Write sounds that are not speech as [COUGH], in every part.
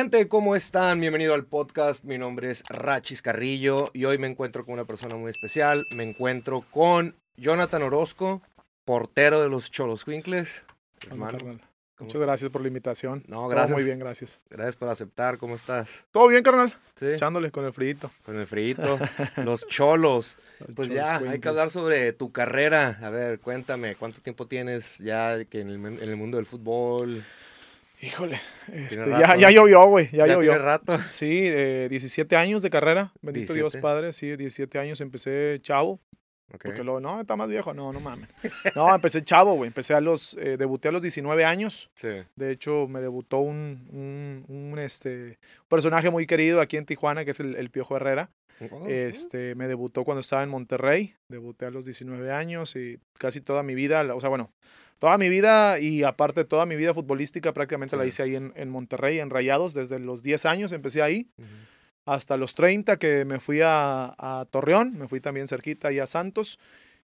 gente? ¿Cómo están? Bienvenido al podcast. Mi nombre es Rachis Carrillo y hoy me encuentro con una persona muy especial. Me encuentro con Jonathan Orozco, portero de los Cholos Quinkles. Hermano, Muchas gracias por la invitación. No, gracias. Todo muy bien, gracias. Gracias por aceptar. ¿Cómo estás? Todo bien, carnal. Sí. Echándole con el frito. Con el frito. [LAUGHS] los cholos. Los Pues Cholos ya, hay Quinkles. que hablar sobre tu carrera. A ver, cuéntame, ¿cuánto tiempo tienes ya que en el, en el mundo del fútbol? Híjole, este, ya, ya llovió, güey. Ya, llovió. tiene rato? Sí, eh, 17 años de carrera. Bendito Dios 17. Padre. Sí, 17 años empecé chavo. Ok. Porque luego, no, está más viejo. No, no mames. No, empecé chavo, güey. Empecé a los, eh, debuté a los 19 años. Sí. De hecho, me debutó un, un, un, este, personaje muy querido aquí en Tijuana, que es el, el Piojo Herrera. Oh, Este, me debutó cuando estaba en Monterrey, debuté a los 19 años y casi toda mi vida, o sea, bueno, toda mi vida y aparte toda mi vida futbolística prácticamente la hice ahí en, en Monterrey, en Rayados, desde los 10 años empecé ahí, hasta los 30 que me fui a, a Torreón, me fui también cerquita ahí a Santos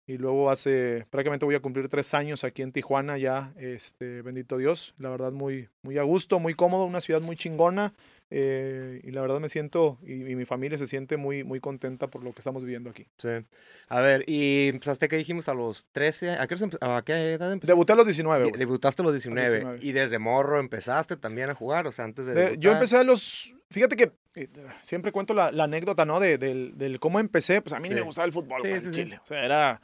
y luego hace, prácticamente voy a cumplir tres años aquí en Tijuana ya, este, bendito Dios, la verdad muy, muy a gusto, muy cómodo, una ciudad muy chingona. Eh, y la verdad me siento, y, y mi familia se siente muy, muy contenta por lo que estamos viviendo aquí. Sí. A ver, y empezaste que dijimos a los 13, ¿a qué, a qué edad empezaste? Debuté a los 19, De- güey. Debutaste a los 19, 19. y desde morro empezaste también a jugar, o sea, antes de, De- yo empecé a los. Fíjate que eh, siempre cuento la, la anécdota, ¿no? De, del, del cómo empecé. Pues a mí Sí. me gustaba el fútbol, Sí, güey, sí, en. Chile. O sea, era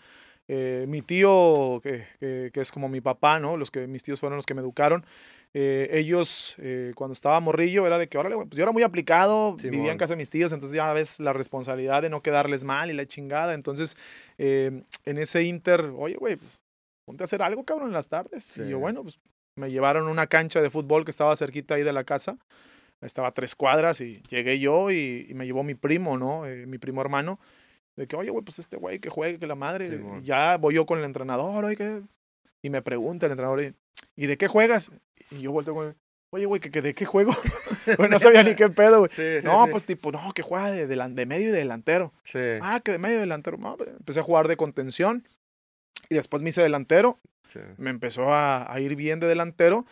eh, mi tío, que, que- que es como mi papá, ¿no? Los que mis tíos fueron los que me educaron. Eh, ellos, eh, cuando estaba morrillo, era de que, órale, pues yo era muy aplicado, vivía Simón. en casa de mis tíos, entonces ya ves la responsabilidad de no quedarles mal y la chingada. Entonces, eh, en ese inter, oye, güey, pues, ponte a hacer algo, cabrón, en las tardes. Sí. Y yo, bueno, pues me llevaron a una cancha de fútbol que estaba cerquita ahí de la casa. Estaba a tres cuadras y llegué yo y, y me llevó mi primo, ¿no? Eh, mi primo hermano. De que, oye, güey, pues este güey que juegue, que la madre. Simón. Y ya voy yo con el entrenador, oye, ¿qué? Y me pregunta el entrenador, ¿y ¿y de qué juegas? Y yo vuelto, güey, oye, güey, ¿que, que ¿de qué juego? [LAUGHS] Güey, no sabía ni qué pedo, güey. Sí, No, sí. pues tipo, no, que juega de, delan- de medio y de delantero. Sí. Ah, que de medio y delantero. No, pues, empecé a jugar de contención y después me hice delantero me empezó a, a ir bien de delantero.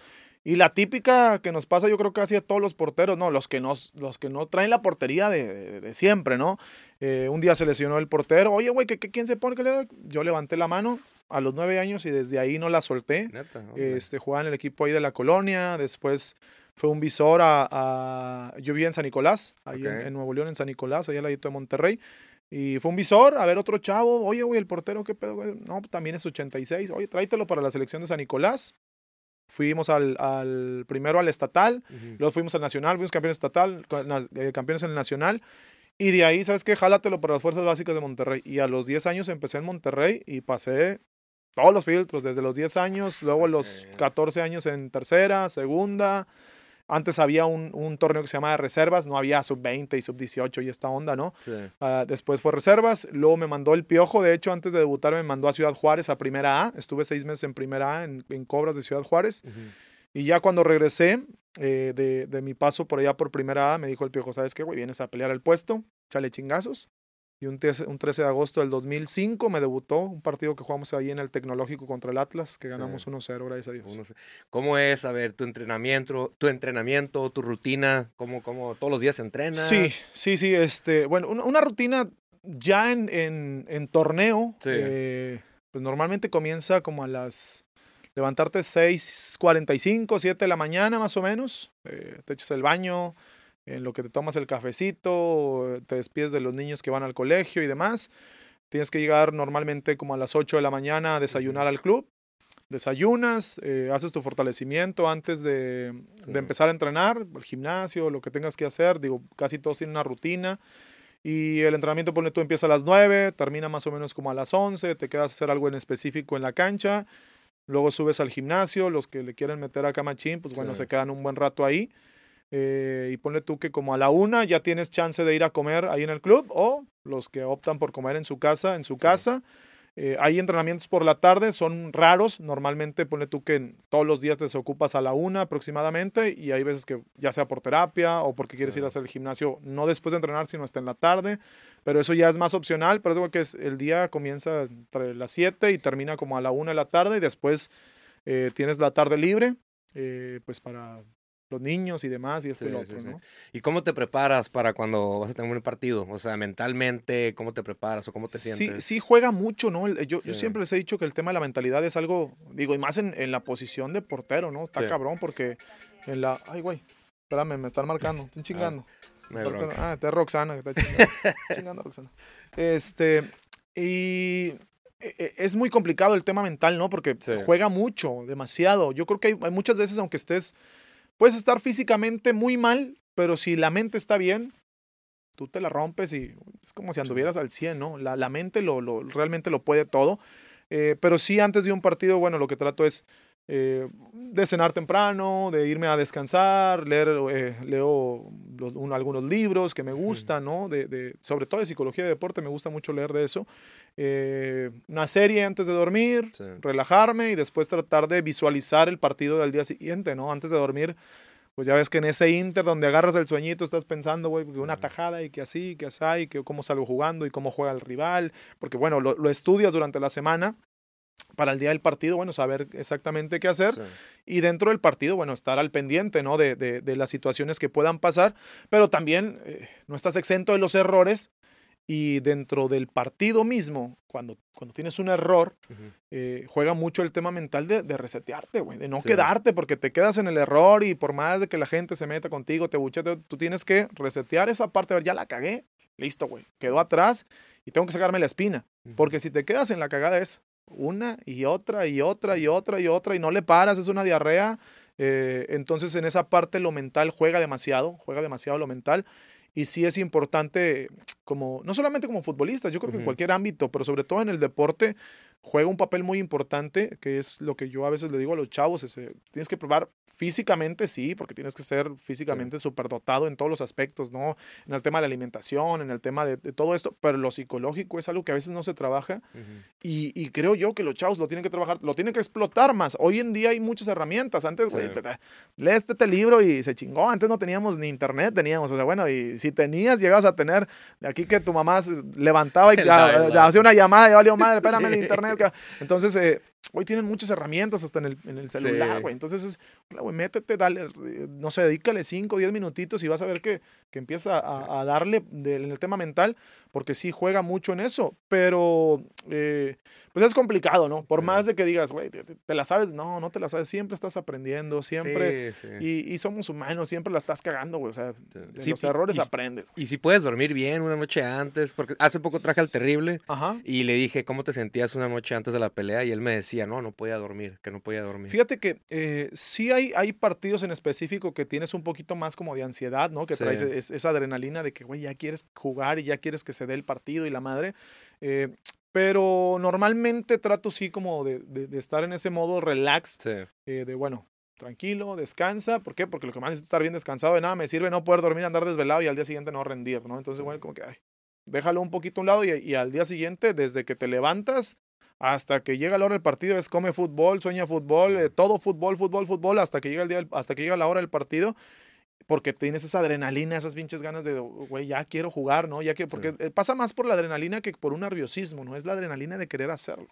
Y la típica que nos pasa, yo creo que casi a todos los porteros, ¿no? Los que no, los que no traen la portería de, de- de siempre, ¿no? Eh, un día se lesionó el portero. Oye, güey, ¿qué, qué- quién se pone? ¿Qué le da?" Yo levanté la mano a los nueve años y desde ahí no la solté. Neta. Este, jugaba en el equipo ahí de la colonia. Después fue un visor a... a- yo vivía en San Nicolás, ahí en- Nuevo León, en San Nicolás, ahí al ladito de Monterrey. Y fue un visor a ver otro chavo. Oye, güey, el portero, ¿qué pedo, güey? No, pues, también es 86. Oye, tráetelo para la selección de San Nicolás. Fuimos al, al primero al estatal, Ujú. luego fuimos al nacional, fuimos campeones estatal, eh, campeones en el nacional. Y de ahí, ¿sabes qué? Jálatelo para las fuerzas básicas de Monterrey. Y a los 10 años empecé en Monterrey y pasé todos los filtros, desde los 10 años, luego los Ok. 14 años en tercera, segunda. Antes había un, un torneo que se llamaba Reservas, no había sub-20 y sub-18 y esta onda, ¿no? Sí. Ah, después fue Reservas, luego me mandó el Piojo, de hecho antes de debutar me mandó a Ciudad Juárez a Primera A, estuve seis meses en Primera A en, en Cobras de Ciudad Juárez y ya cuando regresé eh, de, de mi paso por allá por Primera A me dijo el Piojo, ¿sabes qué, güey? Vienes a pelear el puesto, chale chingazos. Y un 13, un 13 de agosto del 2005 me debutó un partido que jugamos ahí en el Tecnológico contra el Atlas, que Sí. ganamos 1-0, gracias a Dios. ¿Cómo es, a ver, tu entrenamiento, tu entrenamiento, tu rutina? ¿Cómo, cómo todos los días entrenas? Sí, sí, sí. Este, bueno, una, una rutina ya en, en, en torneo, Sí. eh, pues normalmente comienza como a las. Levantarte 6:45, 7 de la mañana más o menos. eh, te echas el baño, en lo que te tomas el cafecito, te despides de los niños que van al colegio y demás. Tienes que llegar normalmente como a las 8 de la mañana a desayunar al club. Desayunas, eh, haces tu fortalecimiento antes de, Sí. de empezar a entrenar, el gimnasio, lo que tengas que hacer. Digo, casi todos tienen una rutina. Y el entrenamiento, pone tú, empieza a las 9, termina más o menos como a las 11, te quedas a hacer algo en específico en la cancha. Luego subes al gimnasio, los que le quieren meter a camachín, pues bueno, Sí. se quedan un buen rato ahí. Eh, y ponle tú que como a la una ya tienes chance de ir a comer ahí en el club o los que optan por comer en su casa, en su casa. Eh, hay entrenamientos por la tarde, son raros. Normalmente ponle tú que todos los días te desocupas a la una aproximadamente y hay veces que ya sea por terapia o porque quieres Sí. ir a hacer el gimnasio no después de entrenar, sino hasta en la tarde. Pero eso ya es más opcional. Pero es que es, el día comienza entre las 7 y termina como a la una de la tarde y después eh, tienes la tarde libre eh, pues para los niños y demás y esto y Sí, lo sí, otro, sí. ¿no? ¿Y cómo te preparas para cuando vas a tener un partido? O sea, mentalmente, ¿cómo te preparas o cómo te Sí, sientes? sí juega mucho, ¿no? Yo, yo Sí. siempre les he dicho que el tema de la mentalidad es algo, digo, y más en, en la posición de portero, ¿no? Está Sí. cabrón porque en la... Ay, güey, espérame, me están marcando, están chingando. No hay Portero- bronca. Ah, está Roxana, que está chingando. chingando Roxana. Este, y e- e- es muy complicado el tema mental, ¿no? Porque Sí. juega mucho, demasiado. Yo creo que hay, hay muchas veces, aunque estés, puedes estar físicamente muy mal, pero si la mente está bien, tú te la rompes y es como si anduvieras al 100, ¿no? La, la mente lo, lo- realmente lo puede todo. Eh, pero sí, antes de un partido, bueno, lo que trato es eh, de cenar temprano, de irme a descansar, leer, eh, leo los- un- algunos libros que me gustan, ¿no? De, de- sobre todo de psicología y deporte, me gusta mucho leer de eso. Eh, una serie antes de dormir, Sí. relajarme y después tratar de visualizar el partido del día siguiente, ¿no? Antes de dormir, pues ya ves que en ese inter donde agarras el sueñito estás pensando, güey, que una Sí. tajada y que así, que así, y que cómo salgo jugando y cómo juega el rival, porque bueno, lo, lo estudias durante la semana para el día del partido, bueno, saber exactamente qué hacer Sí. y dentro del partido, bueno, estar al pendiente, ¿no? De, de- de las situaciones que puedan pasar, pero también eh, no estás exento de los errores y dentro del partido mismo, cuando, cuando tienes un error, eh, juega mucho el tema mental de, de resetearte, güey, de no Sí. quedarte, porque te quedas en el error y por más de que la gente se meta contigo, te buchete, tú tienes que resetear esa parte, a ver, ya la cagué, listo, güey, quedó atrás y tengo que sacarme la espina, porque si te quedas en la cagada es una y otra y otra y otra y otra y no le paras, es una diarrea, eh, entonces en esa parte lo mental juega demasiado, juega demasiado lo mental. Y sí es importante, como, no solamente como futbolista, yo creo que en cualquier ámbito, pero sobre todo en el deporte, juega un papel muy importante, que es lo que yo a veces le digo a los chavos, es, eh, tienes que probar físicamente, sí, porque tienes que ser físicamente superdotado en todos los aspectos, ¿no? En el tema de la alimentación, en el tema de, de todo esto, pero lo psicológico es algo que a veces no se trabaja Ujú. y, y creo yo que los chavos lo tienen que trabajar, lo tienen que explotar más. Hoy en día hay muchas herramientas. Antes, Sí. lees este libro y se chingó. Antes no teníamos ni internet, teníamos, o sea, bueno, y si tenías, llegabas a tener de aquí que tu mamá levantaba y [LAUGHS] hacía una llamada y valió madre, [LAUGHS] espérame el internet. ca-". Entonces, eh, hoy tienen muchas herramientas hasta en el, en el celular, Sí. güey. Entonces, es, "Hola, güey, métete, dale, eh, no sé, dedícale 5 o 10 minutitos y vas a ver que, que empieza a, a darle de- en el tema mental, porque sí juega mucho en eso, pero eh, pues es complicado, ¿no? Por Sí. más de que digas, güey, te, te- te la sabes, no, no te la sabes, siempre estás aprendiendo, siempre, Sí, sí. y, y somos humanos, siempre la estás cagando, güey, o sea, Sí. de Sí, los errores y- aprendes. Y si puedes dormir bien una noche antes, porque hace poco traje al terrible Ajá. y le dije, ¿cómo te sentías una noche antes de la pelea? Y él me decía, no, no podía dormir, que no podía dormir. Fíjate que eh, sí hay, hay partidos en específico que tienes un poquito más como de ansiedad, ¿no? Que Sí. traes es- esa adrenalina de que, güey, ya quieres jugar y ya quieres que se dé el partido y la madre. eh, pero normalmente trato sí como de, de- de estar en ese modo relax, Sí, eh, de bueno, tranquilo, descansa. ¿Por qué? Porque lo que más es estar bien descansado. De nada me sirve no poder dormir, andar desvelado y al día siguiente no rendir, ¿no? Entonces, bueno, como que, ay, déjalo un poquito a un lado y, y al día siguiente, desde que te levantas hasta que llega la hora del partido, es come fútbol, sueña fútbol, eh, todo fútbol, fútbol, fútbol, hasta que llega el día, del- hasta que llega la hora del partido. Porque tienes esa adrenalina, esas pinches ganas de, güey, ya quiero jugar, ¿no? Ya que, porque eh, pasa más por la adrenalina que por un nerviosismo, ¿no? Es la adrenalina de querer hacerlo.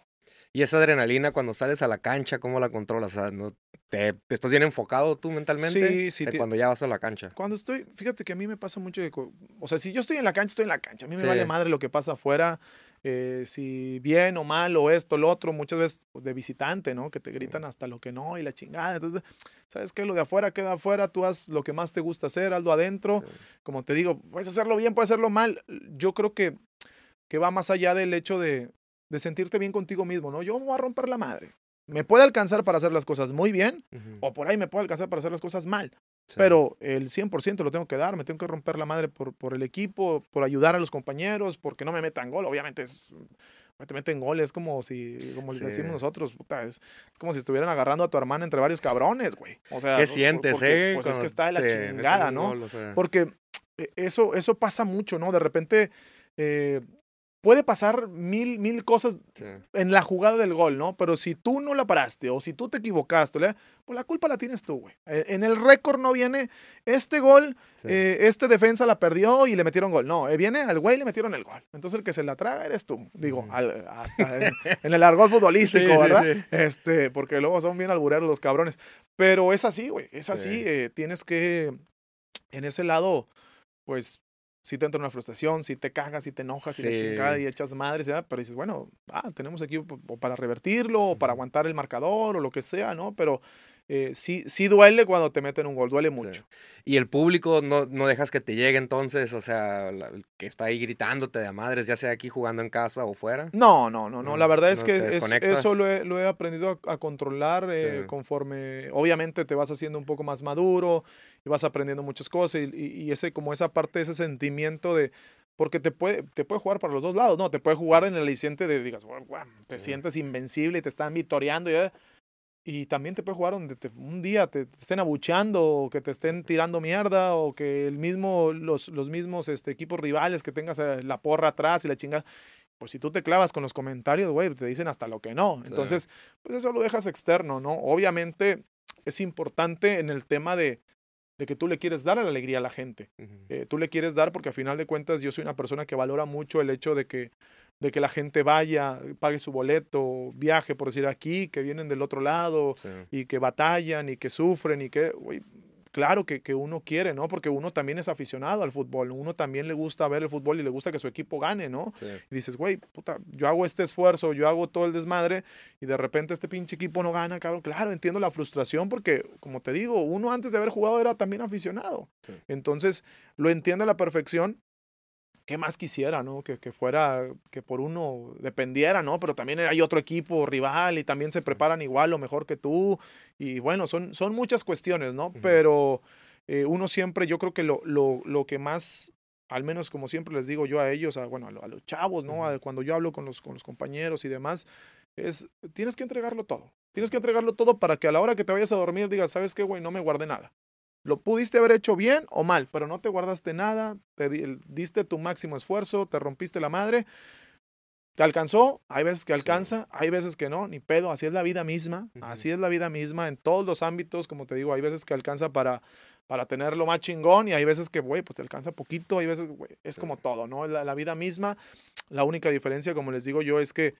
Y esa adrenalina cuando sales a la cancha, ¿cómo la controlas? O sea, ¿no te, estás bien enfocado tú mentalmente? Sí, sí, O sea, ti- cuando ya vas a la cancha. Cuando estoy, fíjate que a mí me pasa mucho que, o sea, si yo estoy en la cancha, estoy en la cancha. A mí me Sí. vale madre lo que pasa afuera, eh, si bien o mal o esto, lo otro, muchas veces de visitante, ¿no? Que te gritan hasta lo que no y la chingada. Entonces, ¿sabes qué? Lo de afuera queda afuera, tú haz lo que más te gusta hacer, hazlo adentro. Sí. Como te digo, puedes hacerlo bien, puedes hacerlo mal. Yo creo que, que va más allá del hecho de, de sentirte bien contigo mismo, ¿no? Yo me voy a romper la madre. Me puede alcanzar para hacer las cosas muy bien o por ahí me puede alcanzar para hacer las cosas mal. Sí. Pero el 100% lo tengo que dar, me tengo que romper la madre por, por el equipo, por ayudar a los compañeros, porque no me metan gol. Obviamente es, te meten gol, es como si, como Sí. decimos nosotros, puta, es, es como si estuvieran agarrando a tu hermana entre varios cabrones, güey. O sea, ¿Qué por- sientes, porque, eh? Pues es que está de la chingada, ¿no? gol, o sea, Porque eh, eso, eso pasa mucho, ¿no? De repente, eh, puede pasar mil, mil cosas en la jugada del gol, ¿no? Pero si tú no la paraste o si tú te equivocaste, pues la culpa la tienes tú, güey. E, en el récord no viene este gol, eh, este defensa la perdió y le metieron gol. No, eh, viene al güey y le metieron el gol. Entonces el que se la traga eres tú. Digo, hasta en, el argot futbolístico, [LAUGHS] ¿verdad? Este, porque luego son bien albureros los cabrones. Pero es así, güey. Es así. Eh, tienes que, en ese lado, pues si te entra una frustración, si te cagas, si te enojas, y si chingada y echas madres, pero dices, bueno, ah, tenemos equipo para revertirlo, o para aguantar el marcador, o lo que sea, ¿no? Pero eh, sí, sí duele cuando te meten un gol, duele mucho. Y el público no, no, dejas que te llegue entonces, o sea, que está ahí gritándote de madres, ya sea aquí jugando en casa o fuera. No, no, no, no. la verdad es que eso lo he, lo he, aprendido a, controlar eh, conforme, obviamente te vas haciendo un poco más maduro y vas aprendiendo muchas cosas y, y, ese, como esa parte, ese sentimiento de, porque te puede, te puede jugar para los dos lados, ¿no? Te puede jugar en el aliciente de, digas, te sientes invencible y te están vitoreando y y también te puede jugar donde un día te, estén abucheando o que te estén tirando mierda o que el mismo, los, los mismos este, equipos rivales que tengas eh, la porra atrás y la chingada. Pues si tú te clavas con los comentarios, güey, te dicen hasta lo que no. Entonces, pues eso lo dejas externo, ¿no? Obviamente es importante en el tema de, de que tú le quieres dar la alegría a la gente. Eh, tú le quieres dar porque a final de cuentas yo soy una persona que valora mucho el hecho de que de que la gente vaya, pague su boleto, viaje, por decir aquí, que vienen del otro lado y que batallan y que sufren y que, claro que, que, uno quiere, ¿no? Porque uno también es aficionado al fútbol, uno también le gusta ver el fútbol y le gusta que su equipo gane, ¿no? Y dices, güey, puta, yo hago este esfuerzo, yo hago todo el desmadre y de repente este pinche equipo no gana, cabrón. Claro, entiendo la frustración porque, como te digo, uno antes de haber jugado era también aficionado. Entonces, lo entiende a la perfección ¿qué más quisiera, no? Que, que, fuera, que por uno dependiera, ¿no? Pero también hay otro equipo rival y también se preparan igual o mejor que tú. Y bueno, son, son muchas cuestiones, ¿no? Pero eh, uno siempre, yo creo que lo, lo, lo, que más, al menos como siempre les digo yo a ellos, a, bueno, a, los chavos, ¿no? cuando yo hablo con los, con los compañeros y demás, es, tienes que entregarlo todo. Tienes que entregarlo todo para que a la hora que te vayas a dormir digas, ¿sabes qué, güey? No me guardé nada. Lo pudiste haber hecho bien o mal, pero no te guardaste nada, te diste tu máximo esfuerzo, te rompiste la madre. ¿Te alcanzó? Hay veces que alcanza, hay veces que no, ni pedo, así es la vida misma, así es la vida misma en todos los ámbitos, como te digo, hay veces que alcanza para, para tenerlo más chingón y hay veces que, güey, pues te alcanza poquito, hay veces, güey, es como todo, ¿no? La, la vida misma, la única diferencia, como les digo yo, es que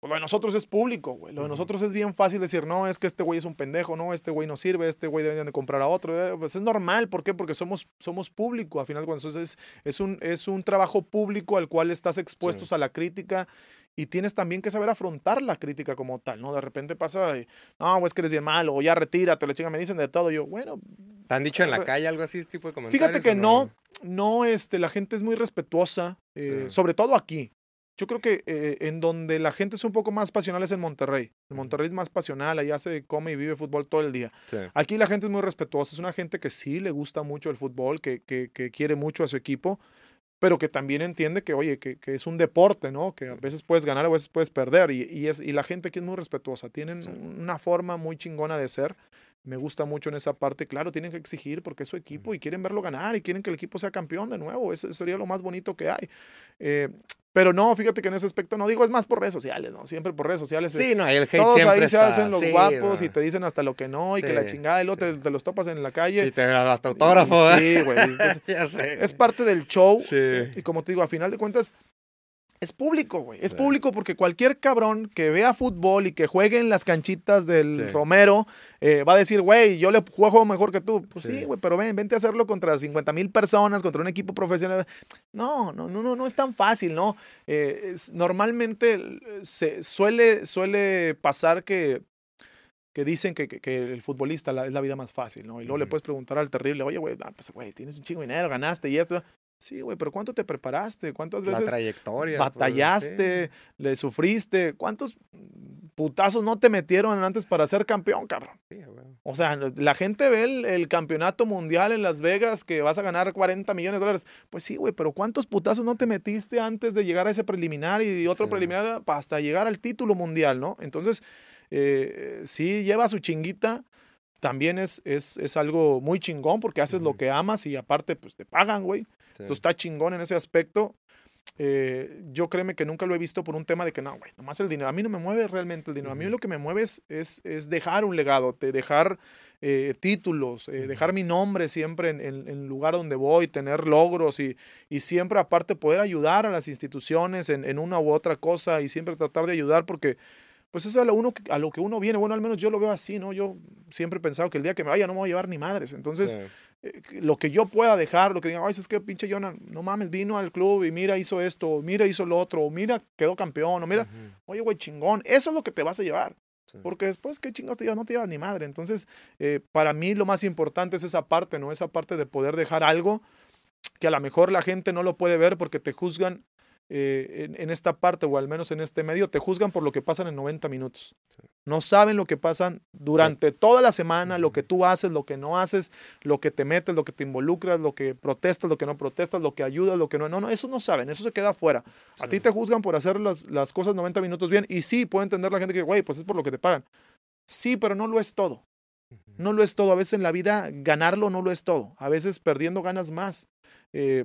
pues, lo de nosotros es público, güey. Lo de nosotros es bien fácil decir, no, es que este güey es un pendejo, no, este güey no sirve, este güey deben de comprar a otro. Eh, pues es normal, ¿por qué? Porque somos, somos público, al final, cuando es, es, un, es un trabajo público al cual estás expuestos a la crítica y tienes también que saber afrontar la crítica como tal, ¿no? De repente pasa, no, güey, es que eres bien malo, o ya retírate, le chinga, me dicen de todo. Yo, bueno. ¿Te han dicho en la calle algo así, este tipo de comentarios? Fíjate que no, no, este, la gente es muy respetuosa, eh, sobre todo aquí. Yo creo que eh, en donde la gente es un poco más pasional es en Monterrey. En Monterrey es más pasional, allá se come y vive fútbol todo el día. Aquí la gente es muy respetuosa, es una gente que sí le gusta mucho el fútbol, que, que, que quiere mucho a su equipo, pero que también entiende que, oye, que, que, es un deporte, ¿no? Que a veces puedes ganar, a veces puedes perder. Y, y, es, y la gente aquí es muy respetuosa, tienen una forma muy chingona de ser. Me gusta mucho en esa parte. Claro, tienen que exigir porque es su equipo y quieren verlo ganar y quieren que el equipo sea campeón de nuevo. Eso sería lo más bonito que hay. Eh, pero no, fíjate que en ese aspecto no digo, es más por redes sociales, ¿no? Siempre por redes sociales. Sí, no, el hate Todos ahí se hacen los guapos y te dicen hasta lo que no y que la chingada y luego te, los topas en la calle. Y te hasta autógrafo, Sí, güey. [LAUGHS] Es parte del show. Y como te digo, a final de cuentas, es público, güey. Es público porque cualquier cabrón que vea fútbol y que juegue en las canchitas del Romero eh, va a decir, güey, yo le juego mejor que tú. Pues sí, güey, pero ven, vente a hacerlo contra 50 mil personas, contra un equipo profesional. No, no, no, no, no es tan fácil, ¿no? Eh, normalmente se suele, suele pasar que que dicen que, que, el futbolista es la vida más fácil, ¿no? Y luego le puedes preguntar al terrible, oye, güey, ah, pues, güey, tienes un chingo de dinero, ganaste y esto. Sí, güey, pero ¿cuánto te preparaste? ¿Cuántas veces trayectoria, pues, batallaste, le sufriste? ¿Cuántos putazos no te metieron antes para ser campeón, cabrón? o sea, la gente ve el, campeonato mundial en Las Vegas que vas a ganar 40 millones de dólares. Pues sí, güey, pero ¿cuántos putazos no te metiste antes de llegar a ese preliminar y otro preliminar hasta llegar al título mundial, ¿no? Entonces, eh, sí lleva su chinguita también es, es, es, algo muy chingón porque haces lo que amas y aparte pues te pagan, güey. Tú estás chingón en ese aspecto. eh, yo créeme que nunca lo he visto por un tema de que no, güey, nomás el dinero. A mí no me mueve realmente el dinero. A mí lo que me mueve es, es, es dejar un legado, de dejar eh, títulos, eh, dejar mi nombre siempre en, en- en el lugar donde voy, tener logros y, y siempre aparte poder ayudar a las instituciones en, en una u otra cosa y siempre tratar de ayudar porque pues eso es a lo, uno, que- a lo que uno viene. Bueno, al menos yo lo veo así, ¿no? Yo siempre he pensado que el día que me vaya no me voy a llevar ni madres. Entonces, Sí. eh, lo que yo pueda dejar, lo que diga, ay, es que pinche Jonah, no mames, vino al club y mira, hizo esto, mira, hizo lo otro, o mira, quedó campeón, o mira, Ujú. oye, güey, chingón, eso es lo que te vas a llevar. Sí. Porque después, ¿qué chingados te llevas? No te llevas ni madre. Entonces, eh, para mí lo más importante es esa parte, ¿no? Esa parte de poder dejar algo que a lo mejor la gente no lo puede ver porque te juzgan eh, en, en esta parte, o al menos en este medio, te juzgan por lo que pasan en 90 minutos. Sí. No saben lo que pasan durante toda la semana, lo que tú haces, lo que no haces, lo que te metes, lo que te involucras, lo que protestas, lo que no protestas, lo que ayudas, lo que no. No, no, eso no saben, eso se queda afuera. A Sí. ti te juzgan por hacer las, las cosas 90 minutos bien. Y sí, puede entender la gente que, güey, pues es por lo que te pagan. Sí, pero no lo es todo. No lo es todo. A veces en la vida ganarlo no lo es todo. A veces perdiendo ganas más. Eh,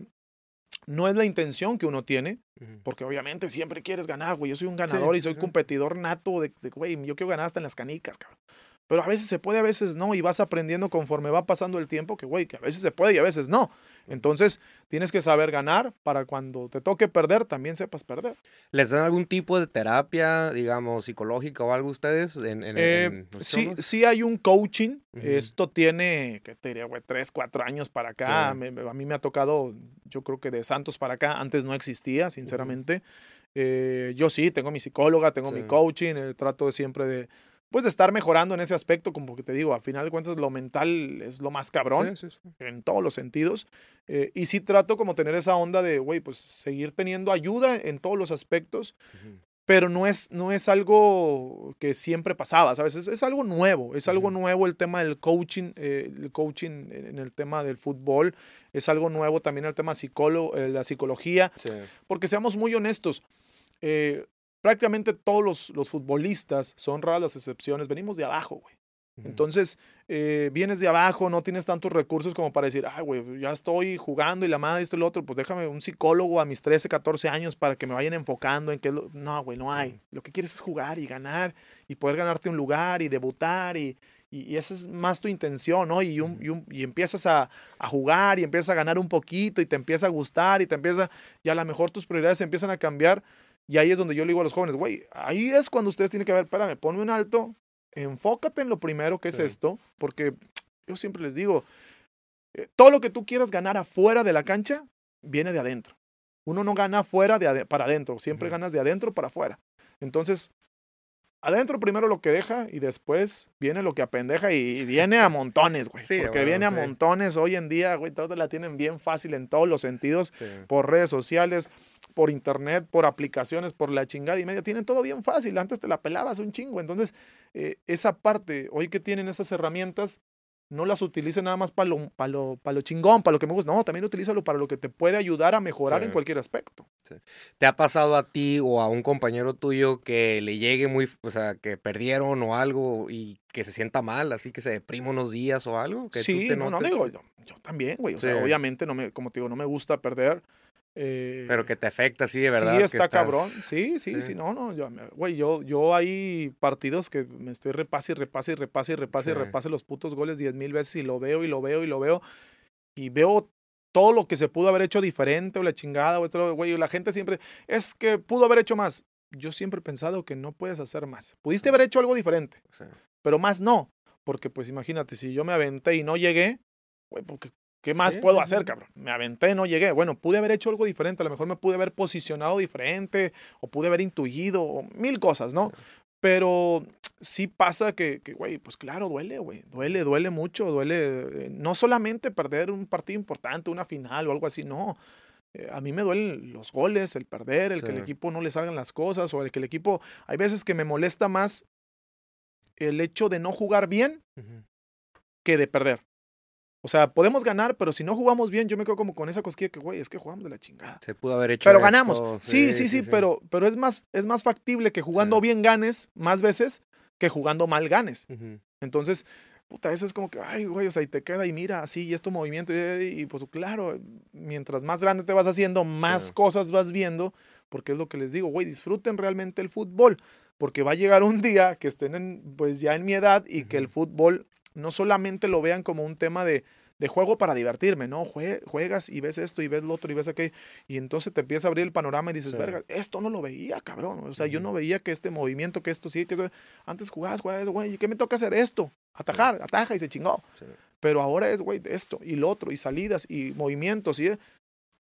no es la intención que uno tiene, porque obviamente siempre quieres ganar, güey. Yo soy un ganador y soy sí. competidor nato de, güey, yo quiero ganar hasta en las canicas, cabrón. Pero a veces se puede, a veces no, y vas aprendiendo conforme va pasando el tiempo que, güey, que a veces se puede y a veces no. Entonces, tienes que saber ganar para cuando te toque perder, también sepas perder. ¿Les dan algún tipo de terapia, digamos, psicológica o algo ustedes en, en- Eh, en sí, sí hay un coaching. Esto tiene, ¿qué te diría, güey? Tres, cuatro años para acá. Sí. Me- me- a mí me ha tocado, yo creo que de Santos para acá. Antes no existía, sinceramente. Eh, yo sí, tengo mi psicóloga, tengo mi coaching. eh, trato siempre de, pues, de estar mejorando en ese aspecto. Como que te digo, a final de cuentas, lo mental es lo más cabrón Sí, sí, sí. en todos los sentidos. Eh, y sí trato como tener esa onda de, güey, pues, seguir teniendo ayuda en todos los aspectos pero no es, no es algo que siempre pasaba, ¿sabes? Es, es algo nuevo, es algo nuevo el tema del coaching, eh, el coaching en el tema del fútbol, es algo nuevo también el tema psicólogo, eh, la psicología, porque seamos muy honestos, eh, prácticamente todos los, los futbolistas, son raras las excepciones, venimos de abajo, güey. Entonces, eh, vienes de abajo, no tienes tantos recursos como para decir, ay, güey, ya estoy jugando y la madre, esto y lo otro, pues déjame un psicólogo a mis 13, 14 años para que me vayan enfocando en qué es lo... No, güey, no hay. Lo que quieres es jugar y ganar y poder ganarte un lugar y debutar y, y, y esa es más tu intención, ¿no? Y, un- y, un- y empiezas a, a jugar y empiezas a ganar un poquito y te empieza a gustar y te empieza, y a lo mejor tus prioridades empiezan a cambiar y ahí es donde yo le digo a los jóvenes, güey, ahí es cuando ustedes tienen que ver, espérame, ponme un alto, enfócate en lo primero que es esto, porque yo siempre les digo, eh, todo lo que tú quieras ganar afuera de la cancha viene de adentro. Uno no gana afuera de para adentro, siempre ganas de adentro para afuera. Entonces, adentro primero lo que deja y después viene lo que apendeja y, y viene a [LAUGHS] montones, güey. Sí, porque bueno, viene a montones hoy en día, güey, todos la tienen bien fácil en todos los sentidos Sí. por redes sociales, por internet, por aplicaciones, por la chingada y media. Tienen todo bien fácil. Antes te la pelabas un chingo. Entonces, eh, esa parte, hoy que tienen esas herramientas, no las utilicen nada más para lo, pa' lo, pa' lo chingón, para lo que me gusta. No, también utilízalo para lo que te puede ayudar a mejorar Sí. en cualquier aspecto. ¿Te ha pasado a ti o a un compañero tuyo que le llegue muy, o sea, que perdieron o algo y que se sienta mal, así que se deprime unos días o algo? Que tú Sí, te no, no digo, yo, yo también, güey. O sea, Sí. obviamente, no me, como te digo, no me gusta perder. Eh, Pero que te afecta así de verdad. Sí, que está estás- cabrón. Sí, sí, sí, Sí. no, no. Yo, güey, yo, yo hay partidos que me estoy repase y repase y repase y repase y Sí. repase los putos goles diez mil veces y lo veo y lo veo y lo veo. Y veo todo lo que se pudo haber hecho diferente o la chingada o esto, güey. La gente siempre, es que pudo haber hecho más. Yo siempre he pensado que no puedes hacer más. Pudiste haber hecho algo diferente, Sí. pero más no. Porque pues imagínate, si yo me aventé y no llegué, güey, porque ¿qué más Sí, puedo sí, hacer, cabrón? Me aventé, no llegué. Bueno, pude haber hecho algo diferente, a lo mejor me pude haber posicionado diferente, o pude haber intuido, o mil cosas, ¿no? Sí. Pero sí pasa que, güey, pues claro, duele, güey. Duele, duele mucho, duele. eh, No solamente perder un partido importante, una final o algo así, no. Eh, A mí me duelen los goles, el perder, el que el equipo no le salgan las cosas, o el que el equipo. Hay veces que me molesta más el hecho de no jugar bien que de perder. O sea, podemos ganar, pero si no jugamos bien, yo me quedo como con esa cosquilla que, güey, es que jugamos de la chingada. Se pudo haber hecho. Pero esto, ganamos. Sí, sí, sí, pero, pero es, más, es más factible que jugando Sí. bien ganes más veces que jugando mal ganes. Ujú. Entonces, puta, eso es como que, ay, güey, o sea, y te queda y mira, así, y esto movimiento, y, y, pues claro, mientras más grande te vas haciendo, más Sí. cosas vas viendo, porque es lo que les digo, güey, disfruten realmente el fútbol, porque va a llegar un día que estén en, pues ya en mi edad y que el fútbol no solamente lo vean como un tema de, de juego para divertirme, ¿no? Jue- juegas y ves esto y ves lo otro y ves aquello, y entonces te empieza a abrir el panorama y dices, Sí. verga, esto no lo veía, cabrón, o sea, yo no veía que este movimiento, que esto sí, que esto- antes jugabas, jugabas, güey, ¿y qué me toca hacer esto? Atajar, ataja y se chingó. Sí. Pero ahora es, güey, esto y lo otro, y salidas y movimientos. Y eh,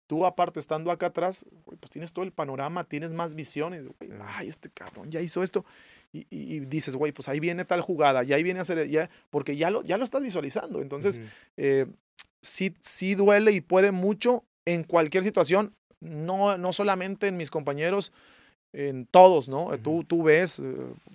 tú, aparte, estando acá atrás, güey, pues tienes todo el panorama, tienes más visiones. güey, Sí. Ay, este cabrón ya hizo esto. Y, y- dices, güey, pues ahí viene tal jugada, y ahí viene a hacer, ya, porque ya lo, ya lo estás visualizando. Entonces, Ujú. eh, sí, sí duele y puede mucho en cualquier situación, no, no solamente en mis compañeros, en todos, ¿no? Tú, Ujú. tú ves, eh,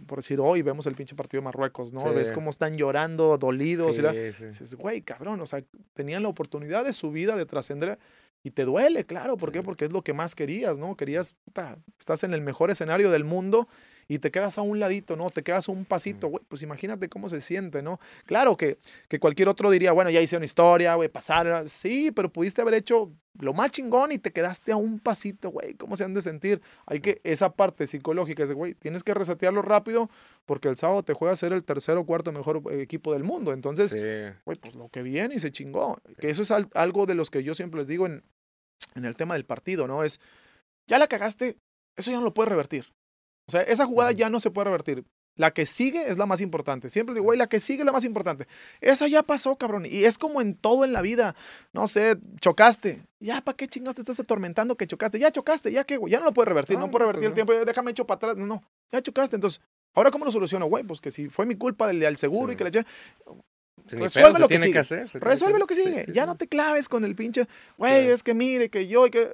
por decir, hoy vemos el pinche partido de Marruecos, ¿no? Sí. Ves cómo están llorando, dolidos. y la- Sí, sí. Dices, güey, cabrón, o sea, tenían la oportunidad de su vida, de trascender, y te duele, claro, ¿por qué? Sí. Porque es lo que más querías, ¿no? Querías, puta, estás en el mejor escenario del mundo y te quedas a un ladito, ¿no? Te quedas a un pasito, güey, pues imagínate cómo se siente, ¿no? Claro que, que cualquier otro diría, bueno, ya hice una historia, güey, pasar, sí, pero pudiste haber hecho lo más chingón y te quedaste a un pasito, güey, ¿cómo se han de sentir? Hay que, esa parte psicológica es, de, güey, tienes que resetearlo rápido porque el sábado te juega a ser el tercer o cuarto mejor eh, equipo del mundo, entonces Sí. güey, pues lo que viene y se chingó. Que eso es al- algo de los que yo siempre les digo en, en el tema del partido, ¿no? Es, ya la cagaste, eso ya no lo puedes revertir. O sea, esa jugada ya no se puede revertir. La que sigue es la más importante. Siempre digo, güey, la que sigue es la más importante. Esa ya pasó, cabrón. Y es como en todo en la vida. No sé, chocaste. Ya, ¿para qué chingados te estás atormentando que chocaste? Ya chocaste, ya que, güey, ya no lo puedes revertir. Ah, no puedo pues revertir el no. tiempo. Déjame hecho para atrás. No, no. Ya chocaste. Entonces, ¿ahora cómo lo soluciono, güey? Pues que si fue mi culpa del, del seguro Sí. y que le eché. Resuelve pedo, lo que sigue. hacer. Resuelve lo que sigue. sí, ya no te claves con el pinche, güey, es que mire, que yo, y que.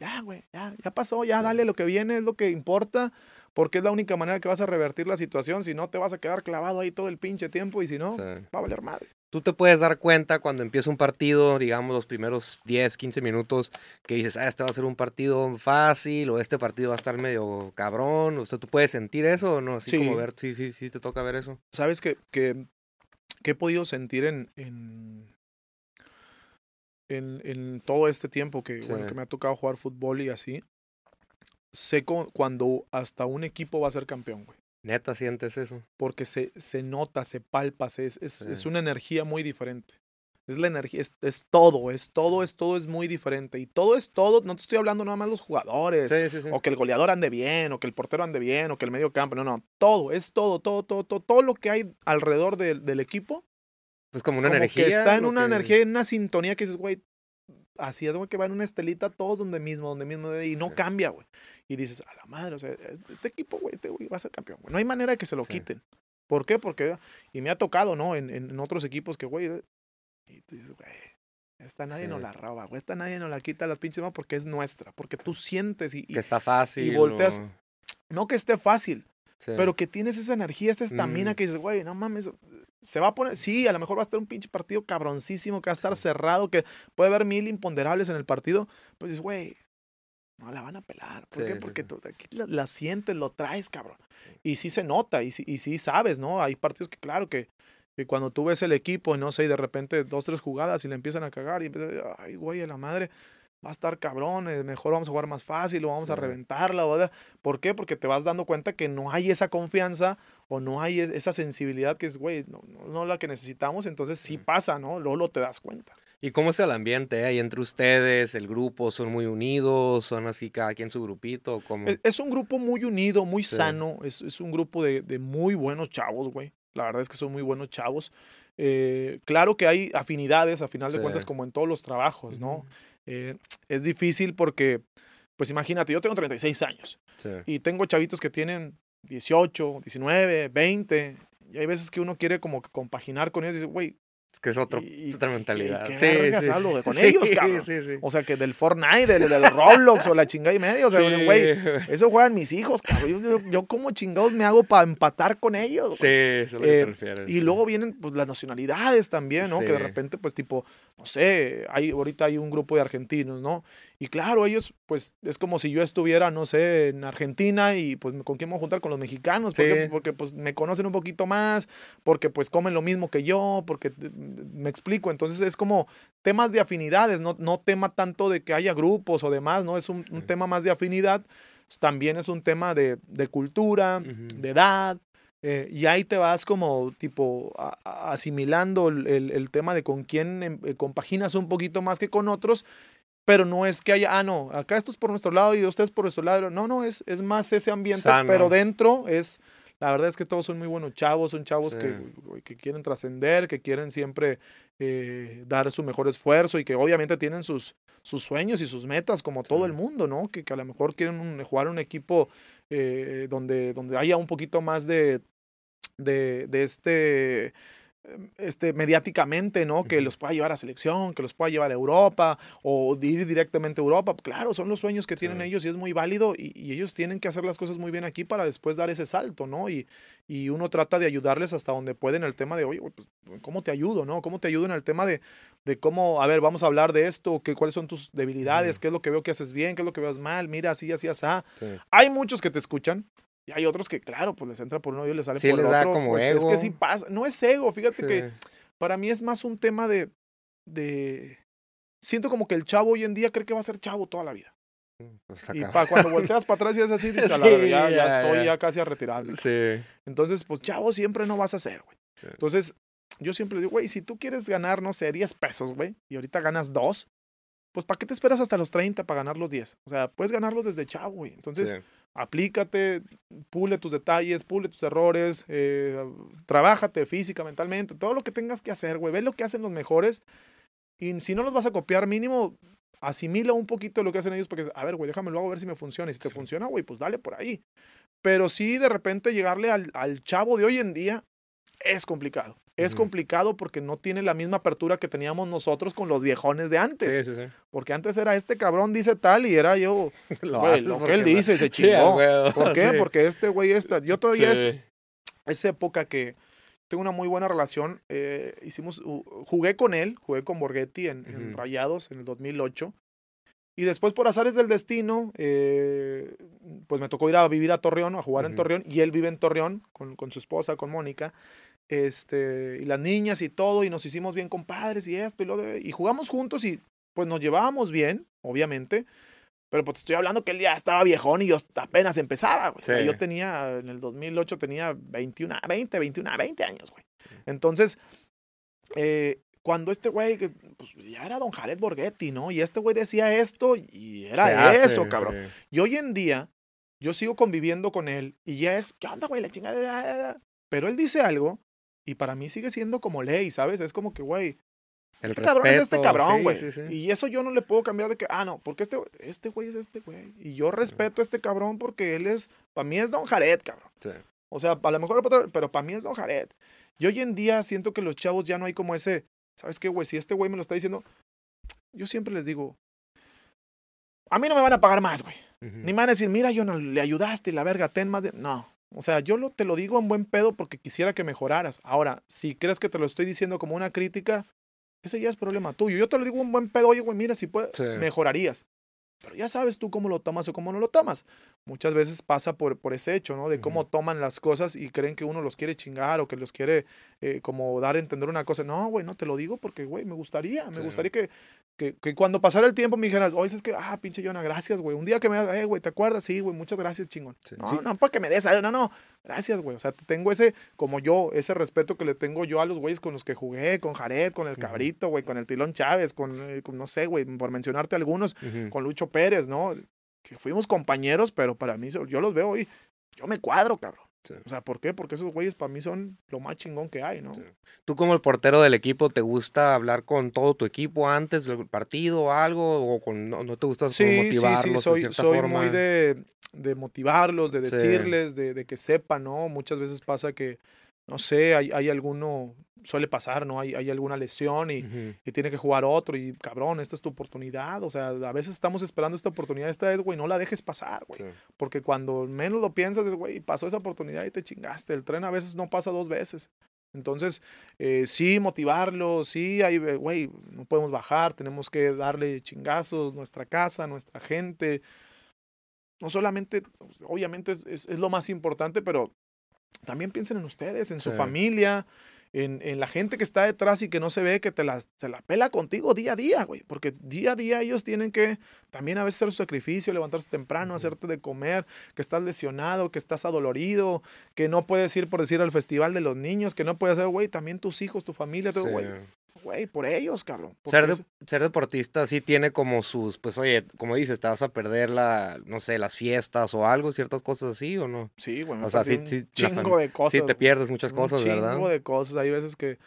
Ya, güey, ya, ya pasó, ya dale lo que viene, es lo que importa, porque es la única manera que vas a revertir la situación. Si no, te vas a quedar clavado ahí todo el pinche tiempo y si no, Sí. va a valer madre. Tú te puedes dar cuenta cuando empieza un partido, digamos los primeros 10, 15 minutos, que dices, ah, este va a ser un partido fácil o este partido va a estar medio cabrón. O sea, ¿tú puedes sentir eso o no? Así como Sí. ver, sí, sí, sí, te toca ver eso. ¿Sabes que, que, que he podido sentir en, en, en, en todo este tiempo que, bueno, que me ha tocado jugar fútbol y así? Sé cu- cuando hasta un equipo va a ser campeón, güey. Neta, sientes eso. porque se, se nota, se palpa, se- es, es, es una energía muy diferente. Es la energía, es, es todo, es todo, es todo, es muy diferente. Y todo es todo, no te estoy hablando nada más de los jugadores, Sí, sí, o que el goleador ande bien, o que el portero ande bien, o que el medio campo, no, no, todo, es todo, todo, todo, todo, todo lo que hay alrededor del- del equipo, Pues como una como energía. que está en una que- energía, en una sintonía que dices, güey, así es, güey, que va en una estelita todos donde mismo, donde mismo, y no Sí. cambia, güey. Y dices, a la madre, o sea, es- este equipo, güey, este güey va a ser campeón, güey. No hay manera de que se lo Sí. quiten. ¿Por qué? Porque, y me ha tocado, ¿no? En, en, otros equipos que, güey, y tú dices, güey, esta nadie nos la roba, güey, esta nadie nos la quita las pinches manos porque es nuestra, porque tú sientes y, y Que está fácil. volteas- o- no que esté fácil, pero que tienes esa energía, esa estamina Mm. que dices, güey, no mames, se va a poner, sí, a lo mejor va a estar un pinche partido cabroncísimo, que va a estar cerrado, que puede haber mil imponderables en el partido, pues dices, güey, no la van a pelar. ¿Por Sí, qué? Porque tú aquí la, la sientes, lo traes, cabrón. Y sí se nota, y sí, y sí sabes, ¿no? Hay partidos que, claro, que, que cuando tú ves el equipo, no sé, y de repente dos, tres jugadas y le empiezan a cagar, y empiezas, ay, güey, a la madre, va a estar cabrón, eh, mejor vamos a jugar más fácil, o vamos a Sí. reventarla, o ¿verdad? ¿Por qué? Porque te vas dando cuenta que no hay esa confianza o no hay es- esa sensibilidad que es, güey, no, no, no la que necesitamos, entonces sí pasa, ¿no? Luego lo te das cuenta. ¿Y cómo es el ambiente eh, ahí entre ustedes? ¿El grupo son muy unidos? ¿Son así cada quien su grupito? o ¿Cómo? Es, es un grupo muy unido, muy Sí. sano, es, es un grupo de, de muy buenos chavos, güey. La verdad es que son muy buenos chavos. Eh, claro que hay afinidades, a final de Sí. cuentas, como en todos los trabajos, ¿no? Eh, es difícil porque, pues imagínate, yo tengo 36 años Sí. y tengo chavitos que tienen 18, 19, 20, y hay veces que uno quiere como compaginar con ellos y dice, güey, que es otro, Y- otra y- mentalidad. ¿qué Sí, sí. con [LAUGHS] ellos, cabrón? Sí, sí. O sea, que del Fortnite, del, del Roblox o la chingada y media. O sea, güey, eso juegan mis hijos, cabrón. Yo, yo- como chingados me hago para empatar con ellos, Sí, güey. eso es lo que te Eh, refieres. Y luego vienen pues las nacionalidades también, ¿no? Que de repente, pues tipo, no sé, hay, ahorita hay un grupo de argentinos, ¿no? Y claro, ellos, pues es como si yo estuviera, no sé, en Argentina y pues con quién me voy a juntar con los mexicanos, ¿por qué? Sí. porque pues me conocen un poquito más, porque pues comen lo mismo que yo, porque me explico, entonces es como temas de afinidades, no, no tema tanto de que haya grupos o demás, ¿no? Es un, tema más de afinidad, también es un tema de, de cultura, de edad, eh, y ahí te vas como tipo a- a- asimilando el, el- el tema de con quién em, eh, compaginas un poquito más que con otros, pero no es que haya, ah, no, acá esto es por nuestro lado y ustedes por nuestro lado. No, no, es, es más ese ambiente, Sano. pero dentro es, la verdad es que todos son muy buenos chavos, son chavos que, Sí. que quieren trascender, que quieren siempre eh, dar su mejor esfuerzo y que obviamente tienen sus, sus sueños y sus metas como todo el mundo, ¿no? Que, que a lo mejor quieren un- jugar un equipo eh, donde, donde haya un poquito más de, de, de este, este mediáticamente, ¿no? Que los pueda llevar a selección, que los pueda llevar a Europa o ir directamente a Europa. Claro, son los sueños que tienen Sí. ellos y es muy válido y, y ellos tienen que hacer las cosas muy bien aquí para después dar ese salto, ¿no? Y, y uno trata de ayudarles hasta donde puede en el tema de, oye, pues, ¿cómo te ayudo, no? ¿Cómo te ayudo en el tema de, de cómo, a ver, vamos a hablar de esto, que, cuáles son tus debilidades, Ujú. qué es lo que veo que haces bien, qué es lo que veo mal, mira, así, así, así. Sí. Hay muchos que te escuchan y hay otros que, claro, pues les entra por uno y les sale Sí por el les da otro. como pues es que ego. sí pasa. No es ego, fíjate que Sí. para mí es más un tema de, de... Siento como que el chavo hoy en día cree que va a ser chavo toda la vida. Pues Y pa- cuando [LAUGHS] volteas para atrás y es así, dices, Sí, ya, ya ya, estoy ya. casi a retirarme. Sí. Entonces, pues chavo siempre no vas a ser, güey. Entonces, yo siempre digo, güey, si tú quieres ganar, no sé, 10 pesos, güey, y ahorita ganas 2, pues ¿para qué te esperas hasta los 30 para ganar los 10? O sea, puedes ganarlos desde chavo, güey. Entonces. Aplícate, pule tus detalles, pule tus errores, eh, trabájate física, mentalmente, todo lo que tengas que hacer, güey. Ve lo que hacen los mejores y si no los vas a copiar, mínimo asimila un poquito lo que hacen ellos porque, a ver, güey, déjame luego a ver si me funciona. Y si te Sí. funciona, güey, pues dale por ahí. Pero sí, de repente llegarle al, al chavo de hoy en día es complicado. Es complicado porque no tiene la misma apertura que teníamos nosotros con los viejones de antes. Sí, sí, sí. Porque antes era este cabrón dice tal y era yo, [LAUGHS] Lo, güey, haces lo que él dice se [LAUGHS] chingó. ¿Por qué? Porque este güey está. Yo todavía es, es época que tengo una muy buena relación. eh, hicimos, jugué con él, jugué con Borghetti en, en Ujú. Rayados en el 2008. Y después, por azares del destino, eh, pues me tocó ir a vivir a Torreón, a jugar en. Torreón. Y él vive en Torreón con, con su esposa, con Mónica. Este, y las niñas y todo. Y nos hicimos bien compadres y esto y lo de- Y jugamos juntos y pues nos llevábamos bien, obviamente. Pero pues estoy hablando que él ya estaba viejón y yo apenas empezaba, güey. O sea, yo tenía, en el 2008 tenía 21, 20, 21, 20 años, güey. Entonces, eh, cuando este güey, pues ya era don Jared Borghetti, ¿no? Y este güey decía esto y era hace, eso, cabrón. sí. Y hoy en día, yo sigo conviviendo con él y ya es, ¿qué onda, güey? La chingada. Pero él dice algo y para mí sigue siendo como ley, ¿sabes? Es como que, güey, El este cabrón es este respeto, cabrón, güey. sí, sí. Y eso yo no le puedo cambiar de que, ah, no, porque este, este güey es este güey. Y yo respeto a este cabrón porque él es, para mí es Don Jared, cabrón. O sea, a lo mejor, pero para mí es Don Jared. Y hoy en día siento que los chavos ya no hay como ese, ¿sabes qué, güey? Si este güey me lo está diciendo, yo siempre les digo, a mí no me van a pagar más, güey. Ni me van a decir, mira, yo no le ayudaste la verga, ten más de... No. O sea, yo lo, te lo digo en buen pedo porque quisiera que mejoraras. Ahora, si crees que te lo estoy diciendo como una crítica, ese ya es problema tuyo. Yo te lo digo en buen pedo, oye, güey, mira, si puedes, Sí. mejorarías. Pero ya sabes tú cómo lo tomas o cómo no lo tomas. Muchas veces pasa por, por ese hecho, ¿no? De cómo toman las cosas y creen que uno los quiere chingar o que los quiere eh, como dar a entender una cosa. No, güey, no te lo digo porque, güey, me gustaría. Me Sí. gustaría que, que, que cuando pasara el tiempo me dijeras, oye, es que, ah, pinche Jonah, gracias, güey. Un día que me digas, eh, güey, ¿te acuerdas? Sí, güey, muchas gracias, chingón. Sí. No, Sí. no, porque me des no, no. Gracias, güey. O sea, tengo ese, como yo, ese respeto que le tengo yo a los güeyes con los que jugué, con Jared, con el. Cabrito, güey, con el Tilón Chávez, con, eh, con, no sé, güey, por mencionarte algunos, con Lucho Pérez, ¿no? Que fuimos compañeros, pero para mí, yo los veo hoy, yo me cuadro, cabrón. Sí. O sea, ¿por qué? Porque esos güeyes para mí son lo más chingón que hay, ¿no? Sí. Tú como el portero del equipo, ¿te gusta hablar con todo tu equipo antes del partido o algo? ¿O con, no, no te gusta Sí, sí, motivarlos sí, de soy, cierta soy forma? muy de, de motivarlos, de Sí. decirles, de, de que sepan, ¿no? Muchas veces pasa que, no sé, hay, hay alguno, suele pasar, ¿no? Hay, hay alguna lesión y, tiene que jugar otro y cabrón, esta es tu oportunidad. O sea, a veces estamos esperando esta oportunidad, esta vez, güey, no la dejes pasar, güey. Sí. Porque cuando menos lo piensas, es, güey, pasó esa oportunidad y te chingaste. El tren a veces no pasa dos veces. Entonces, eh, sí, motivarlo, sí, hay, eh, güey, no podemos bajar, tenemos que darle chingazos, nuestra casa, nuestra gente. No solamente, obviamente es, es- es lo más importante, pero también piensen en ustedes, en su Sí. familia, en, en la gente que está detrás y que no se ve, que te la, se la pela contigo día a día, güey. Porque día a día ellos tienen que también a veces hacer su sacrificio, levantarse temprano, hacerte de comer, que estás lesionado, que estás adolorido, que no puedes ir por decir al festival de los niños, que no puedes hacer, güey, también tus hijos, tu familia, todo, Sí. güey, güey, por ellos, cabrón. Ser, porque de- ser deportista sí tiene como sus, pues oye, como dices, te vas a perder la, no sé, las fiestas o algo, ciertas cosas así o no. sí, güey, me o sea, sí- sí, chingo de cosas. sí te pierdes muchas Un cosas, ¿verdad? chingo de cosas. Hay veces que,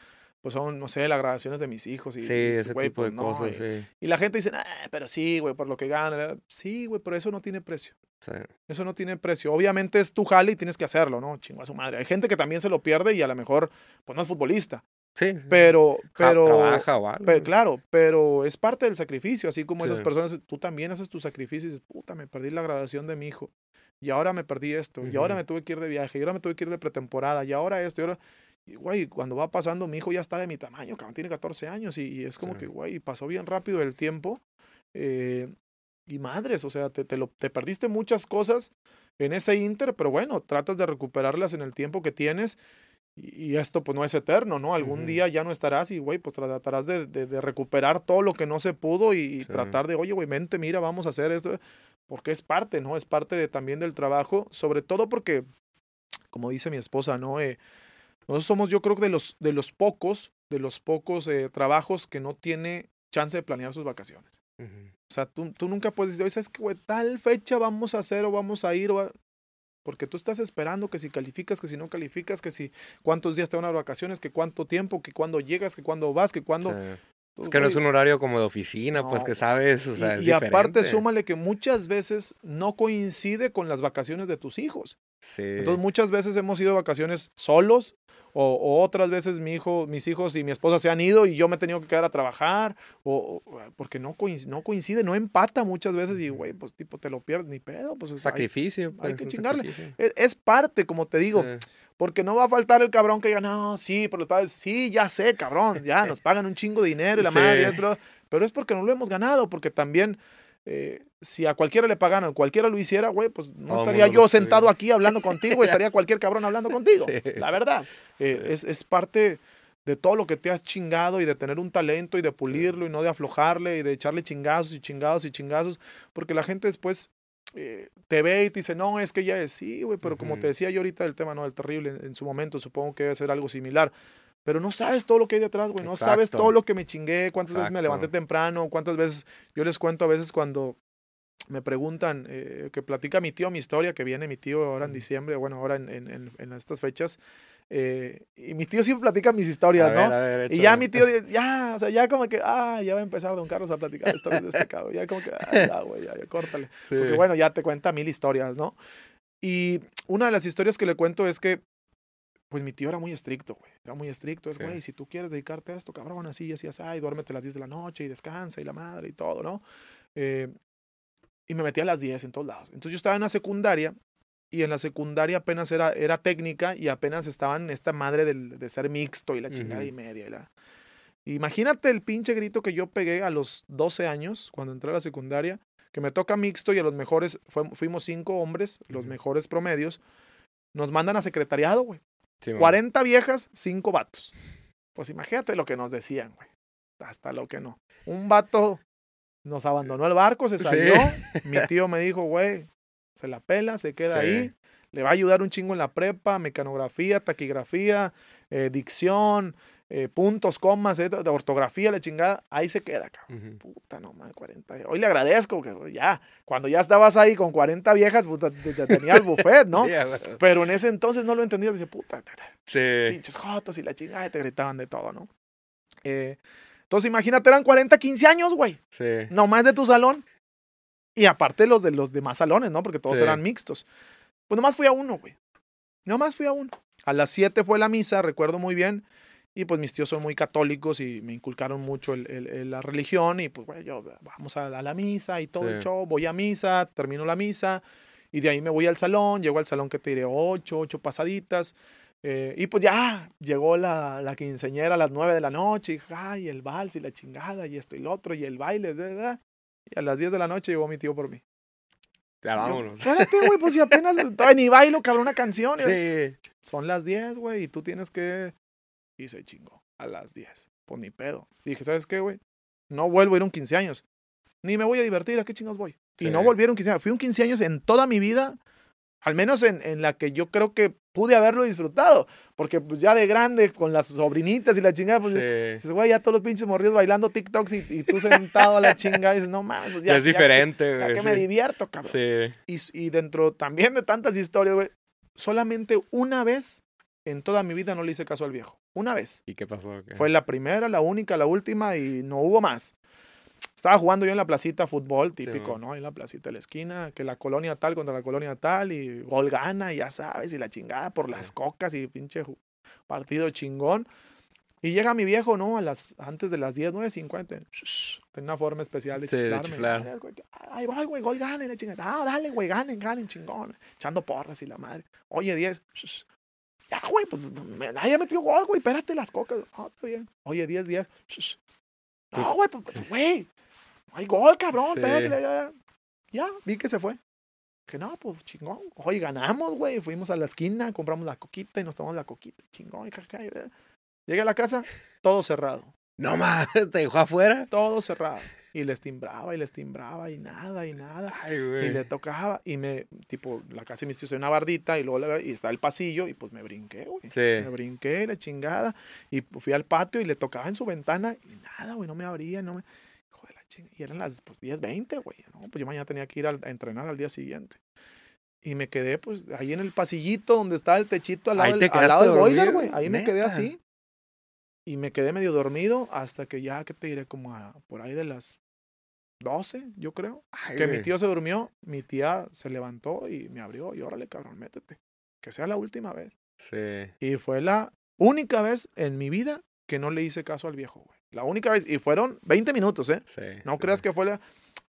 pues son, no sé, las grabaciones de mis hijos. Y, Sí, y ese tipo pues, de no, cosas, y- sí. Y la gente dice, ah, pero sí, güey, por lo que gana. Sí, güey, pero eso no tiene precio. sí. Eso no tiene precio. Obviamente es tu jale y tienes que hacerlo, ¿no? Chingo a su madre. Hay gente que también se lo pierde y a lo mejor, pues no es futbolista. Sí. Pero, pero. trabaja o algo. pe- claro, pero es parte del sacrificio. Así como esas Sí. personas, tú también haces tu sacrificio y dices, puta, me perdí la graduación de mi hijo. Y ahora me perdí esto. Y ahora me tuve que ir de viaje. Y ahora me tuve que ir de pretemporada. Y ahora esto. Y ahora. Y, güey, cuando va pasando, mi hijo ya está de mi tamaño, cabrón, tiene 14 años. Y, y es como Sí. que, güey, pasó bien rápido el tiempo. eh, y madres, o sea, te, te, lo, te perdiste muchas cosas en ese inter, pero bueno, tratas de recuperarlas en el tiempo que tienes. Y, esto pues no es eterno, ¿no? Algún día ya no estarás y, güey, pues tratarás de, de- de recuperar todo lo que no se pudo y, Sí. tratar de, oye, güey, mente, mira, vamos a hacer esto. Porque es parte, ¿no? Es parte de, también del trabajo, sobre todo porque, como dice mi esposa, ¿no? Eh, nosotros somos, yo creo, que de los, de los pocos, de los pocos eh, trabajos que no tiene chance de planear sus vacaciones. O sea, tú, tú nunca puedes decir, oye, ¿sabes qué, güey? Tal fecha vamos a hacer o vamos a ir o a-". Porque tú estás esperando que si calificas, que si no calificas, que si cuántos días te van a dar vacaciones, que cuánto tiempo, que cuándo llegas, que cuándo vas, que. Sí. Tú, Es que no es un horario como de oficina, pues que sabes, o sea, y, es y aparte súmale que muchas veces no coincide con las vacaciones de tus hijos. Sí. Entonces muchas veces hemos ido de vacaciones solos o, o otras veces mi hijo, mis hijos y mi esposa se han ido y yo me he tenido que quedar a trabajar o, o- porque no coincide, no coincide, no empata muchas veces y güey, pues tipo te lo pierdes ni pedo, pues hay- sacrificio. hay pues, que un chingarle. es, es parte, como te digo, Sí. porque no va a faltar el cabrón que diga, no, sí, pero los padres, sí, ya sé, cabrón, ya nos pagan un chingo de dinero y la [LAUGHS] Sí. madre, y esto, pero es porque no lo hemos ganado, porque también eh, si a cualquiera le pagaran, cualquiera lo hiciera, güey, pues no estaría yo sentado aquí hablando contigo, estaría cualquier cabrón hablando contigo, [LAUGHS] Sí. la verdad. Eh, Sí. es, es parte de todo lo que te has chingado y de tener un talento y de pulirlo y no de aflojarle y de echarle chingazos y chingados y chingazos, porque la gente después eh, te ve y te dice, no, es que ya es, sí, güey, pero como Ujú. te decía yo ahorita, el tema, ¿no? El terrible en, en su momento, supongo que debe ser algo similar. Pero no sabes todo lo que hay detrás, güey. No sabes Exacto. todo lo que me chingué, cuántas veces me Exacto. levanté temprano, cuántas veces. Yo les cuento a veces cuando me preguntan, eh, que platica mi tío mi historia, que viene mi tío ahora en diciembre, bueno, ahora en, en- en- en estas fechas. eh, y mi tío siempre platica mis historias, ¿no? ver, Y ya mi tío, ya, o sea, ya como que, ah, ya va a empezar Don Carlos a platicar historias de este cabrón. Ya como que, ah, [LAUGHS] ya, güey, ya, ya, córtale. Porque Sí. bueno, ya te cuenta mil historias, ¿no? Y una de las historias que le cuento es que, pues mi tío era muy estricto, güey. Era muy estricto. Es, Sí. güey, si tú quieres dedicarte a esto, cabrón, así, así, así, y duérmete a las 10 de la noche y descansa y la madre y todo, ¿no? Eh, y me metí a las 10 en todos lados. Entonces yo estaba en la secundaria y en la secundaria apenas era, era técnica y apenas estaban esta madre del- de ser mixto y la chingada Ujú. y media. Y la... Imagínate el pinche grito que yo pegué a los 12 años cuando entré a la secundaria, que me toca mixto y a los mejores, fue- fuimos cinco hombres, los Ujú. mejores promedios, nos mandan a secretariado, güey. Sí, man. 40 viejas, 5 vatos. Pues imagínate lo que nos decían, güey. Hasta lo que no. Un vato nos abandonó el barco, se Sí. salió. [LAUGHS] Mi tío me dijo, güey, se la pela, se queda Sí. ahí. Le va a ayudar un chingo en la prepa, mecanografía, taquigrafía, eh, dicción, eh, puntos, comas, eh, de ortografía, la chingada. Ahí se queda, cabrón. Ujú. Puta, no más, 40. Hoy le agradezco que ya, cuando ya estabas ahí con 40 viejas, puta, te, te tenías buffet, ¿no? [LAUGHS] Sí. Pero en ese entonces no lo entendía. Dice, puta, ta, ta, Sí. pinches jotos y la chingada, y te gritaban de todo, ¿no? Eh, entonces imagínate, eran 40, 15 años, güey. Sí. Nomás de tu salón. Y aparte los de los demás salones, ¿no? Porque todos Sí. eran mixtos. Pues nomás fui a uno, güey. Nomás fui a uno. A las 7 fue la misa, recuerdo muy bien. Y pues mis tíos son muy católicos y me inculcaron mucho el- el- el- la religión. Y pues, bueno, yo vamos a la, a la misa y todo el Sí. show. Voy a misa, termino la misa. Y de ahí me voy al salón. Llego al salón que te diré 8, 8 pasaditas. eh, y pues ya llegó la, la quinceñera a las 9 de la noche. Y ay, el vals y la chingada y esto y lo otro y el baile. da, da". Y a las 10 de la noche llegó mi tío por mí. Ya vámonos. Espérate, güey, pues si apenas ni bailo, cabrón, una canción. Sí. Son las 10, güey, y tú tienes que... Y se chingó, a las 10. Pues ni pedo. Dije, ¿sabes qué, güey? No vuelvo a ir un 15 años. Ni me voy a divertir, ¿a qué chingados voy? Y Sí. no volvieron 15 años. Fui un 15 años en toda mi vida, al menos en, en la que yo creo que pude haberlo disfrutado. Porque pues ya de grande, con las sobrinitas y la chingada, pues dices, güey, ya todos los pinches morridos bailando TikToks y, y tú sentado a la [LAUGHS] chingada y dices, no mames, pues ya, Ya es ya diferente, ya güey. que sí. me divierto, cabrón. Sí. Y, y dentro también de tantas historias, güey, solamente una vez en toda mi vida no le hice caso al viejo. Una vez. ¿Y qué pasó? ¿Qué? Fue la primera, la única, la última y no hubo más. Estaba jugando yo en la placita fútbol, típico. ¿no? En la placita de la esquina, que la colonia tal contra la colonia tal y gol gana, y ya sabes, y la chingada por las Sí. cocas y pinche partido chingón. Y llega mi viejo, ¿no? A las, antes de las 10, 9.50. Tiene una forma especial de Sí, de chiflar. Ay, voy, güey, gol gana y la chingada. Ah, dale, güey, ganen, ganen, chingón. Echando porras y la madre. Oye, 10. [SNIFFS] Ya, güey, pues me- nadie metió gol, güey. Espérate las cocas. Ah, está bien. Oye, 10, 10. No, güey, pues, güey. No hay gol, cabrón. Sí. Espérate, ya, ya. Ya, vi que se fue. Que no, pues chingón. Oye, ganamos, güey. Fuimos a la esquina, compramos la coquita y nos tomamos la coquita. Chingón. Llegué a la casa, todo cerrado. No más, [LAUGHS] te dejó afuera. Todo cerrado. Y les timbraba y les timbraba y nada y nada. Ay, Y le tocaba y me, tipo, la casa de mis tíos una bardita y luego la, y está el pasillo y pues me brinqué, güey. Sí. Me brinqué, la chingada. Y fui al patio y le tocaba en su ventana y nada, güey, no me abría, no me... Hijo de la chingada. Y eran las pues, 10.20, güey. No, pues yo mañana tenía que ir a entrenar al día siguiente. Y me quedé, pues, ahí en el pasillito donde estaba el techito al lado, del, al lado del boiler, güey. Ahí me quedé así. Y me quedé medio dormido hasta que ya, ¿qué te diré? Como a, por ahí de las 12, yo creo. Ay, Que mi tío se durmió, mi tía se levantó y me abrió y órale, cabrón, métete. Que sea la última vez. Sí. Y fue la única vez en mi vida que no le hice caso al viejo, güey. La única vez. Y fueron 20 minutos, ¿eh? Sí. No sí. creas que fue la...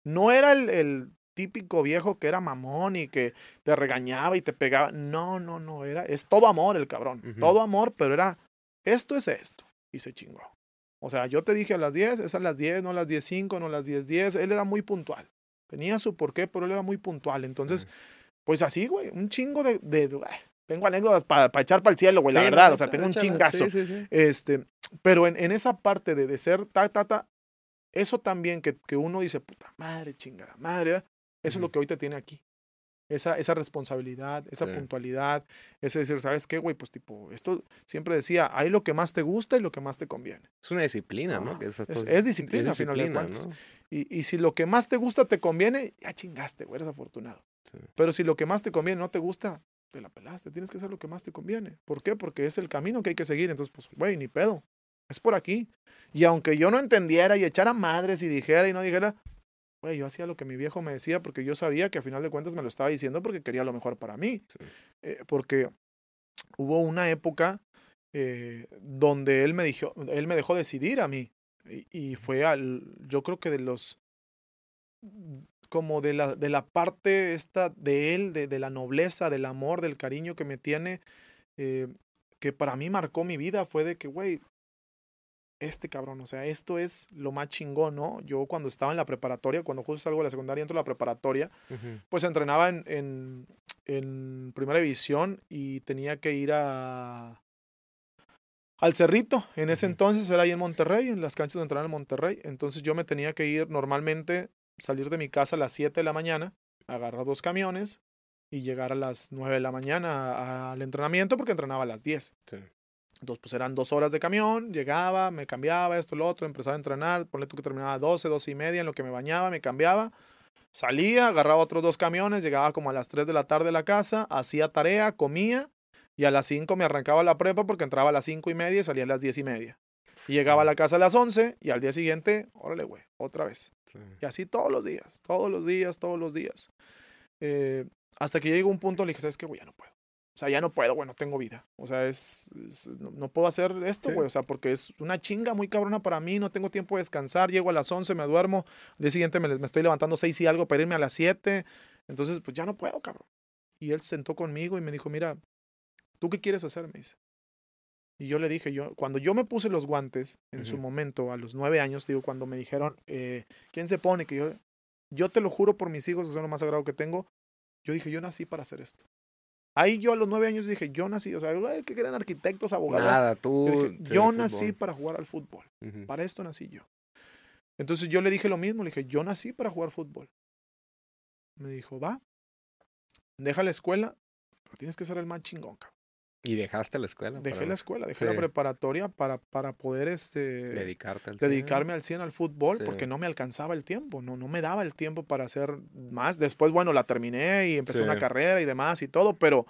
No era el, el típico viejo que era mamón y que te regañaba y te pegaba. No, no, no. Era, es todo amor el cabrón. Todo amor, pero era, esto es esto. Y se chingó. O sea, yo te dije a las 10, es a las 10, no a las 10.05, no a las 10.10. Él era muy puntual. Tenía su porqué, pero él era muy puntual. Entonces, Sí. pues así, güey, un chingo de... de- tengo anécdotas para echar para el cielo, güey, la Sí, verdad. no, o sea, tengo un chingazo. Sí. Este, pero en, en esa parte de, de ser ta, ta, ta, eso también que, que uno dice, puta madre, chingada madre, ¿verdad? eso es lo que hoy te tiene aquí. Esa, esa responsabilidad, esa Sí. puntualidad, ese decir, ¿sabes qué, güey? Pues tipo, esto siempre decía, hay lo que más te gusta y lo que más te conviene. Es una disciplina, ¿no? Es- disciplina, a final de disciplina, cuentas. ¿no? Y, y si lo que más te gusta te conviene, ya chingaste, güey, eres afortunado. Sí. Pero si lo que más te conviene no te gusta, te la pelaste, tienes que hacer lo que más te conviene. ¿Por qué? Porque es el camino que hay que seguir. Entonces, pues, güey, ni pedo. Es por aquí. Y aunque yo no entendiera y echara madres y dijera y no dijera, güey, yo hacía lo que mi viejo me decía porque yo sabía que a final de cuentas me lo estaba diciendo porque quería lo mejor para mí. Sí. Eh, porque hubo una época eh, donde él me, dijo, él me dejó decidir a mí. Y, y fue al, yo creo que de los, como de la, de la parte esta de él, de, de la nobleza, del amor, del cariño que me tiene, eh, que para mí marcó mi vida, fue de que, güey, este cabrón, o sea, esto es lo más chingón, ¿no? Yo cuando estaba en la preparatoria, cuando justo salgo de la secundaria, entro a la preparatoria, pues entrenaba en, en, en primera división y tenía que ir a al Cerrito. En ese entonces era ahí en Monterrey, en las canchas de entrenar en Monterrey. Entonces yo me tenía que ir normalmente, salir de mi casa a las 7 de la mañana, agarrar dos camiones y llegar a las 9 de la mañana al entrenamiento porque entrenaba a las 10. Sí. Entonces, pues eran dos horas de camión, llegaba, me cambiaba, esto, lo otro, empezaba a entrenar, ponle tú que terminaba a 12, 12 y media, en lo que me bañaba, me cambiaba, salía, agarraba otros dos camiones, llegaba como a las 3 de la tarde a la casa, hacía tarea, comía, y a las 5 me arrancaba la prepa porque entraba a las 5 y media y salía a las 10 y media. Y llegaba a la casa a las 11 y al día siguiente, órale, güey, otra vez. Sí. Y así todos los días, todos los días, todos los días. Eh, hasta que llegó un punto, le dije, ¿sabes qué, güey? Ya no puedo. O sea, ya no puedo, güey, no tengo vida. O sea, es, es- no, no puedo hacer esto, Sí. güey. O sea, porque es una chinga muy cabrona para mí, no tengo tiempo de descansar, llego a las 11, me duermo, al día siguiente me, me estoy levantando 6 y algo para irme a las 7. Entonces, pues ya no puedo, cabrón. Y él se sentó conmigo y me dijo, mira, ¿tú qué quieres hacer? Me dice. Y yo le dije, yo, cuando yo me puse los guantes, en su Ujú. momento, a los nueve años, digo, cuando me dijeron, eh, ¿quién se pone? Que yo, yo te lo juro por mis hijos, que son lo más sagrado que tengo, yo dije, yo nací para hacer esto. Ahí yo a los nueve años dije, yo nací, o sea, que eran arquitectos, abogados. Nada, tú. Yo, dije, nací para jugar al fútbol. Para esto nací yo. Entonces yo le dije lo mismo, le dije, yo nací para jugar fútbol. Me dijo, va, deja la escuela, pero tienes que ser el más chingón, cabrón. Y dejaste la escuela. Dejé para la escuela, dejé la preparatoria para, para poder este, Dedicarte al cine. dedicarme al 100 al fútbol Sí. porque no me alcanzaba el tiempo, no, no me daba el tiempo para hacer más. Después, bueno, la terminé y empecé una carrera y demás y todo, pero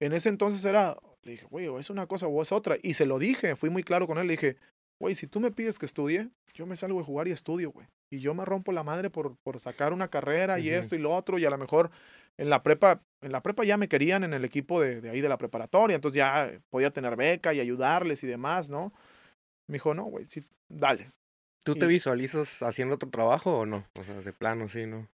en ese entonces era, le dije, güey, o es una cosa o es otra. Y se lo dije, fui muy claro con él, le dije, güey, si tú me pides que estudie, yo me salgo de jugar y estudio, güey. Y yo me rompo la madre por, por sacar una carrera y esto y lo otro, y a lo mejor en la prepa, en la prepa ya me querían en el equipo de, de ahí de la preparatoria, entonces ya podía tener beca y ayudarles y demás, ¿no? Me dijo, no, güey, sí, dale. ¿Tú te y- visualizas haciendo otro trabajo o no? O sea, de plano, sí, ¿no?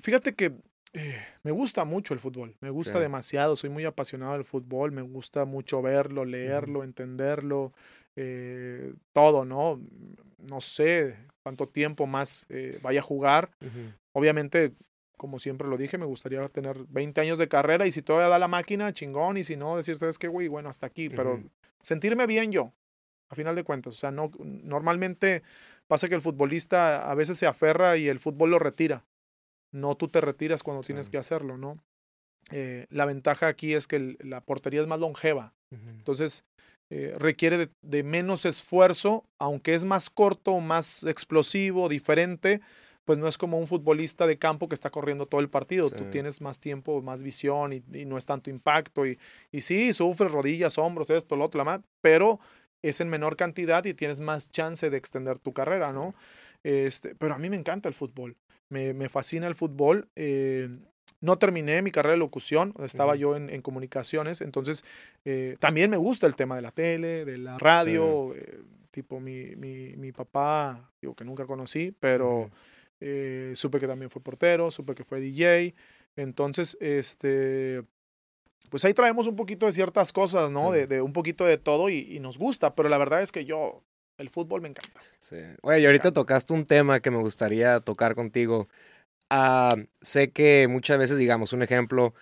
Fíjate que eh, me gusta mucho el fútbol, me gusta Sí. demasiado, soy muy apasionado del fútbol, me gusta mucho verlo, leerlo, entenderlo, eh, todo, ¿no? No sé cuánto tiempo más eh, vaya a jugar. Ujú. Obviamente, como siempre lo dije, me gustaría tener 20 años de carrera y si todavía da la máquina, chingón, y si no, decir, ¿sabes qué, güey? Bueno, hasta aquí, pero sentirme bien yo, a final de cuentas. O sea, no, normalmente pasa que el futbolista a veces se aferra y el fútbol lo retira. No tú te retiras cuando tienes que hacerlo, ¿no? Eh, la ventaja aquí es que el- la portería es más longeva. Entonces, eh, requiere de, de menos esfuerzo, aunque es más corto, más explosivo, diferente, pues no es como un futbolista de campo que está corriendo todo el partido. Tú tienes más tiempo, más visión y, y no es tanto impacto. Y, y sí, sufres rodillas, hombros, esto, lo otro, la más, pero es en menor cantidad y tienes más chance de extender tu carrera, ¿no? Este, pero a mí me encanta el fútbol. Me, me fascina el fútbol. eh, no terminé mi carrera de locución, estaba yo en, en comunicaciones, entonces eh, también me gusta el tema de la tele, de la radio, eh, tipo mi, mi, mi papá, digo que nunca conocí, pero. Eh, supe que también fue portero, supe que fue DJ, entonces, este, pues ahí traemos un poquito de ciertas cosas, ¿no? Sí. De, de un poquito de todo y, y nos gusta, pero la verdad es que yo, el fútbol me encanta. Sí. Oye, y ahorita tocaste un tema que me gustaría tocar contigo. Ah, sé que muchas veces, digamos, un ejemplo,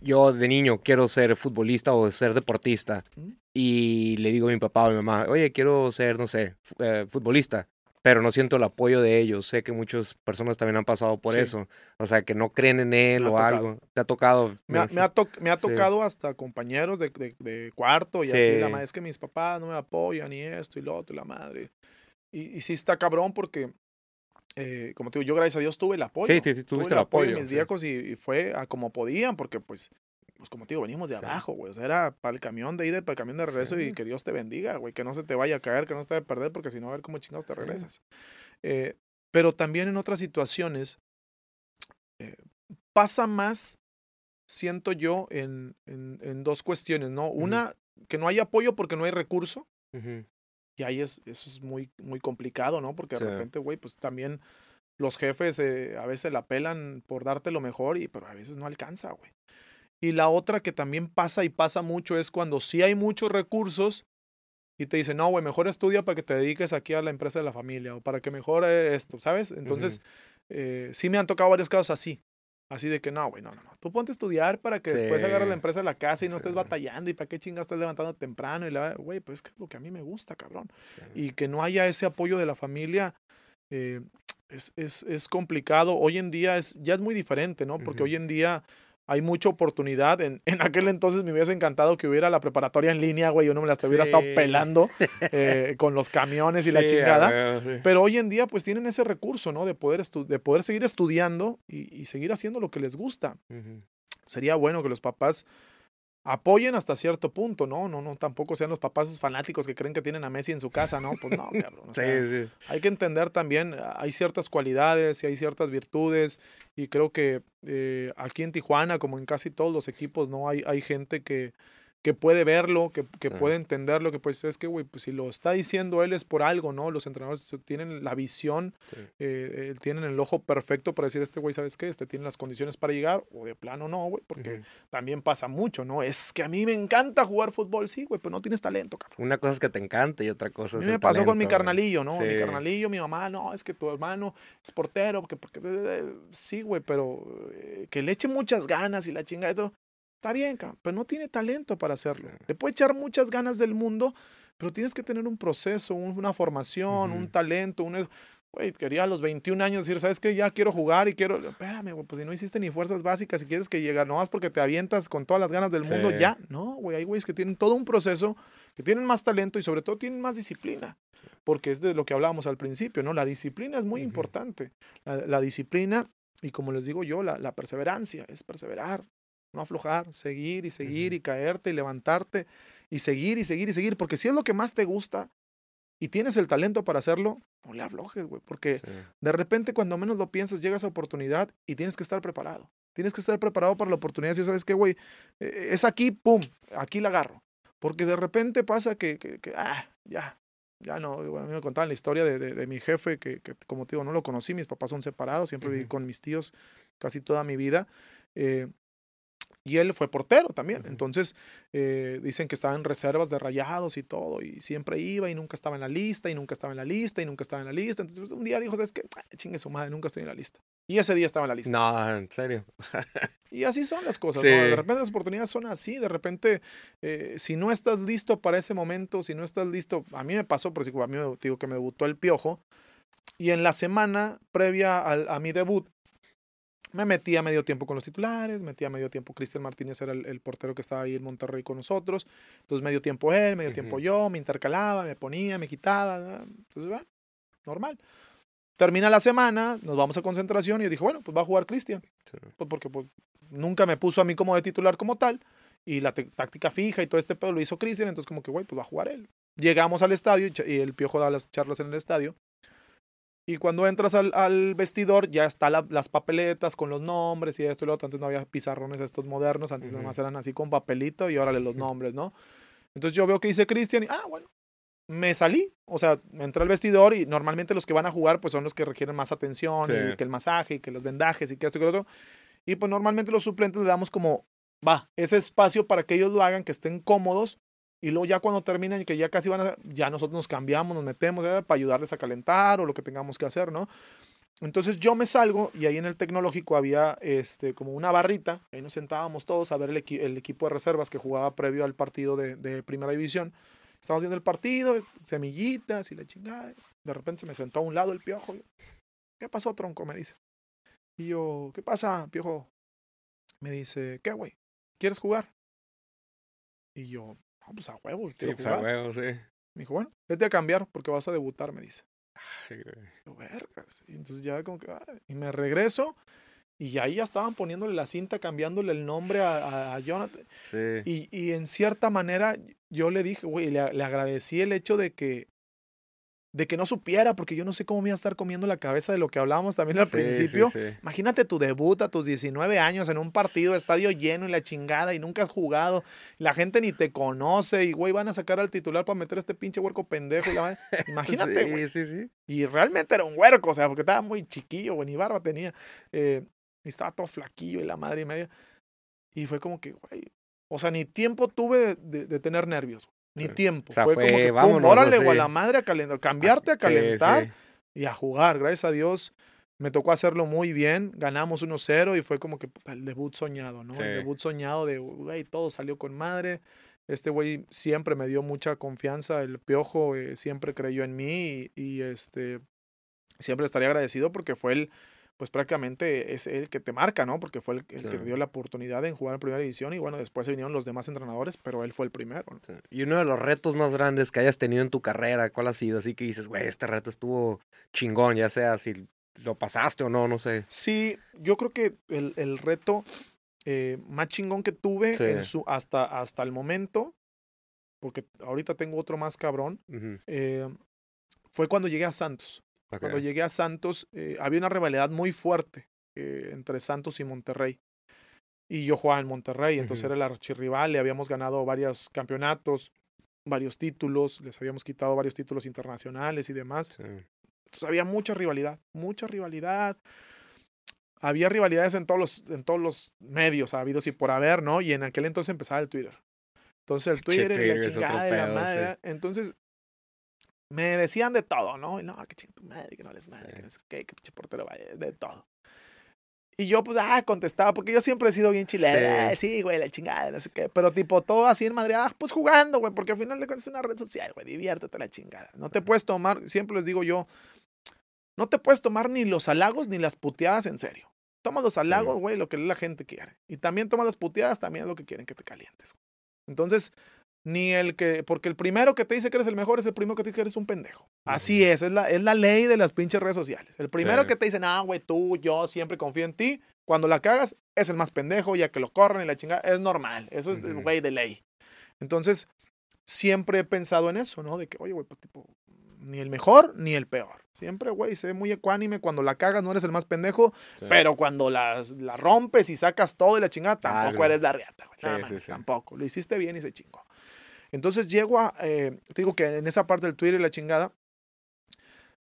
yo de niño quiero ser futbolista o ser deportista y le digo a mi papá o a mi mamá, oye, quiero ser, no sé, eh, futbolista, pero no siento el apoyo de ellos. Sé que muchas personas también han pasado por Sí. eso, o sea, que no creen en él o tocado. algo. ¿Te ha tocado? Me ha, me ha toc- me ha Sí. tocado hasta compañeros de, de- de cuarto y Sí. así, la madre, es que mis papás no me apoyan y esto y lo otro y la madre. Y, y sí está cabrón porque, eh, como te digo, yo gracias a Dios tuve el apoyo. Sí, sí, sí, tuve tuviste el apoyo. de mis sí. viejos y, y fue a como podían porque pues, pues como te digo, venimos de Sí. abajo, güey. O sea, era para el camión de ida y para el camión de regreso Sí. y que Dios te bendiga, güey. Que no se te vaya a caer, que no se te vaya a perder porque si no, a ver cómo chingados te Sí. regresas. Eh, pero también en otras situaciones eh, pasa más, siento yo, en, en, en dos cuestiones, ¿no? Una, que no hay apoyo porque no hay recurso. Ujú. Y ahí es, eso es muy, muy complicado, ¿no? Porque de repente, güey, pues también los jefes eh, a veces la pelan por darte lo mejor, y, pero a veces no alcanza, güey. Y la otra que también pasa y pasa mucho es cuando sí hay muchos recursos y te dicen, no, güey, mejor estudia para que te dediques aquí a la empresa de la familia o para que mejore esto, ¿sabes? Entonces, eh, sí me han tocado varios casos así. Así de que no, güey, no, no, no. Tú ponte a estudiar para que después agarres la Sí. empresa de la casa y no estés Sí. batallando y para qué chingas estás levantando temprano y la, güey, pues es que es lo que a mí me gusta, cabrón Sí. y que no haya ese apoyo de la familia eh, es, es, es complicado. Hoy en día es, ya es muy diferente, ¿no? Porque hoy en día hay mucha oportunidad. En, [LAUGHS] en aquel entonces me hubiese encantado que hubiera la preparatoria en línea, güey, yo no me las hubiera estado pelando [LAUGHS] eh, con los camiones y la Sí, chingada. sí. Pero hoy en día pues tienen ese recurso, ¿no? De poder, de poder seguir estudiando y, y seguir haciendo lo que les gusta sería bueno que los papás apoyen hasta cierto punto, ¿no? No, no, tampoco sean los papás fanáticos que creen que tienen a Messi en su casa, ¿no? Pues no, cabrón. [LAUGHS] sí, sí. Hay que entender también, hay ciertas cualidades y hay ciertas virtudes y creo que eh, aquí en Tijuana, como en casi todos los equipos, ¿no? Hay, hay gente que, que puede verlo, que, que puede entenderlo, que pues es que, güey, pues si lo está diciendo él es por algo, ¿no? Los entrenadores tienen la visión, eh, tienen el ojo perfecto para decir, este güey, ¿sabes qué? Este tiene las condiciones para llegar, o de plano no, güey, porque también pasa mucho, ¿no? Es que a mí me encanta jugar fútbol, sí, güey, pero no tienes talento, cabrón. Una cosa es que te encanta y otra cosa es A mí me pasó con mi carnalillo, ¿no? Mi carnalillo, mi mamá, no, es que tu hermano es portero, porque, porque sí, güey, pero eh, que le eche muchas ganas y la chinga, eso Está bien, pero no tiene talento para hacerlo. Le puede echar muchas ganas del mundo, pero tienes que tener un proceso, una formación, un talento, un... Güey, quería a los 21 años decir, ¿sabes qué? Ya quiero jugar y quiero... Espérame, güey, pues si no hiciste ni fuerzas básicas, si quieres que llegue, no más porque te avientas con todas las ganas del mundo, ya. No, güey, hay güeyes que tienen todo un proceso, que tienen más talento y sobre todo tienen más disciplina. Porque es de lo que hablábamos al principio, ¿no? La disciplina es muy importante. La, disciplina y como les digo yo, la, la perseverancia, es perseverar, no aflojar, seguir y seguir y caerte y levantarte y seguir y seguir y seguir, porque si es lo que más te gusta y tienes el talento para hacerlo, no le aflojes, güey, porque de repente cuando menos lo piensas llega esa oportunidad y tienes que estar preparado. Tienes que estar preparado para la oportunidad. Si sabes que, güey, e, es aquí, pum, aquí la agarro. Porque de repente pasa que, que, ah, ya, ya no. a mí me contaban la historia de, de, mi jefe, que, que, como te digo, no lo conocí, mis papás son separados, siempre viví con mis tíos casi toda mi vida. Eh, y él fue portero también. Entonces, eh, dicen que estaba en reservas de rayados y todo. Y siempre iba y nunca estaba en la lista, y nunca estaba en la lista, y nunca estaba en la lista. Entonces, pues, un día dijo, ¿sabes qué? Ah, chingue su madre, nunca estoy en la lista. Y ese día estaba en la lista. No, en serio. [LAUGHS] y así son las cosas. De repente las oportunidades son así. De repente, eh, si no estás listo para ese momento, si no estás listo. A mí me pasó, por si a mí me digo que me debutó el piojo. Y en la semana previa a mi debut, me metí a medio tiempo con los titulares, metí a medio tiempo Cristian Martínez era el, portero que estaba ahí en Monterrey con nosotros, entonces medio tiempo él, medio tiempo yo, me intercalaba, me ponía, me quitaba, entonces va, normal. Termina la semana, nos vamos a concentración y yo dije, bueno, pues va a jugar Cristian, pues porque pues, nunca me puso a mí como de titular como tal y la táctica fija y todo este pedo lo hizo Cristian, entonces como que, güey, pues va a jugar él. Llegamos al estadio y el Piojo da las charlas en el estadio y cuando entras al, al vestidor ya están las papeletas con los nombres y esto y lo otro. Antes no había pizarrones estos modernos, antes nada más eran así con papelito y órale los [LAUGHS] nombres, ¿no? Entonces yo veo que dice Cristian y, ah, bueno, me salí. O sea, me entré al vestidor y normalmente los que van a jugar pues son los que requieren más atención y que el masaje y que los vendajes y que esto y que lo otro. Y pues normalmente los suplentes le damos como, va, ese espacio para que ellos lo hagan, que estén cómodos y luego ya cuando terminan y que ya casi van a, ya nosotros nos cambiamos, nos metemos ¿eh? para ayudarles a calentar o lo que tengamos que hacer, ¿no? Entonces yo me salgo y ahí en el tecnológico había este, como una barrita, ahí nos sentábamos todos a ver el, equipo de reservas que jugaba previo al partido de, de, primera división. Estábamos viendo el partido, semillitas y la chingada. De repente se me sentó a un lado el piojo. ¿Qué pasó, tronco? Me dice. Y yo, ¿qué pasa, piojo? Me dice, ¿qué, güey? ¿Quieres jugar? Y yo, pues a huevo. Sí, pues a huevo, sí. Me dijo, bueno, vete a cambiar porque vas a debutar, me dice. vergas. Y entonces ya como que, y me regreso y ahí ya estaban poniéndole la cinta, cambiándole el nombre a, a Jonathan. Sí. Y, y, en cierta manera yo le dije, güey, le, le agradecí el hecho de que de que no supiera, porque yo no sé cómo me iba a estar comiendo la cabeza de lo que hablábamos también al principio. Imagínate tu debut a tus 19 años en un partido, estadio lleno y la chingada, y nunca has jugado, la gente ni te conoce, y güey, van a sacar al titular para meter a este pinche huerco pendejo. Y la... [LAUGHS] Imagínate, güey. Sí, sí, sí. Y realmente era un huerco, o sea, porque estaba muy chiquillo, güey, ni barba tenía. Eh, y estaba todo flaquillo y la madre y media. Y fue como que, güey, o sea, ni tiempo tuve de, de tener nervios. Ni tiempo. fue, como que, órale, o a la madre a calentar, cambiarte a calentar y a jugar. Gracias a Dios me tocó hacerlo muy bien. Ganamos 1-0 y fue como que el debut soñado, ¿no? El debut soñado de, güey, todo salió con madre. Este güey siempre me dio mucha confianza. El piojo eh, siempre creyó en mí y, y, este siempre estaría agradecido porque fue el pues prácticamente es el que te marca, ¿no? Porque fue el, que te dio la oportunidad de jugar en primera división y bueno, después se vinieron los demás entrenadores, pero él fue el primero. Y uno de los retos más grandes que hayas tenido en tu carrera, ¿cuál ha sido? Así que dices, güey, este reto estuvo chingón, ya sea si lo pasaste o no, no sé. Sí, yo creo que el, el reto eh, más chingón que tuve Sí. en su, hasta, hasta el momento, porque ahorita tengo otro más cabrón, eh, fue cuando llegué a Santos. Cuando llegué a Santos, eh, había una rivalidad muy fuerte eh, entre Santos y Monterrey. Y yo jugaba en Monterrey, entonces era el archirrival, le habíamos ganado varios campeonatos, varios títulos, les habíamos quitado varios títulos internacionales y demás. Sí. Entonces había mucha rivalidad, mucha rivalidad. Había rivalidades en todos los, en todos los medios habidos y por haber, ¿no? Y en aquel entonces empezaba el Twitter. Entonces el [LAUGHS] Twitter la Twitter otro chingada y la madre. Entonces me decían de todo, ¿no? Y no, que ching tu madre, que no les madre, Sí. que no sé qué, que pinche portero vaya, de todo. Y yo, pues, ah, contestaba, porque yo siempre he sido bien chileno. Sí. "Ah, Sí, güey, la chingada, no sé qué. Pero, tipo, todo así en Madrid, ah, pues jugando, güey, porque al final de cuentas es una red social, güey, diviértete la chingada. No te puedes tomar, siempre les digo yo, no te puedes tomar ni los halagos ni las puteadas en serio. Toma los halagos, güey, lo que la gente quiere. Y también toma las puteadas, también lo que quieren que te calientes. güey. Entonces, ni el que, porque el primero que te dice que eres el mejor es el primero que te dice que eres un pendejo. Así es, es la, es la ley de las pinches redes sociales. El primero Sí. que te dice, no, güey, tú, yo siempre confío en ti. Cuando la cagas, es el más pendejo, ya que lo corren y la chingada. Es normal, eso es, güey, de ley. Entonces, siempre he pensado en eso, ¿no? De que, oye, güey, pues tipo, ni el mejor ni el peor. Siempre, güey, sé muy ecuánime. Cuando la cagas no eres el más pendejo, Sí. pero cuando las, la rompes y sacas todo y la chingada, tampoco eres la riata, güey. Sí, sí. tampoco. Lo hiciste bien y se chingó. Entonces llego a, eh, te digo que en esa parte del Twitter y la chingada,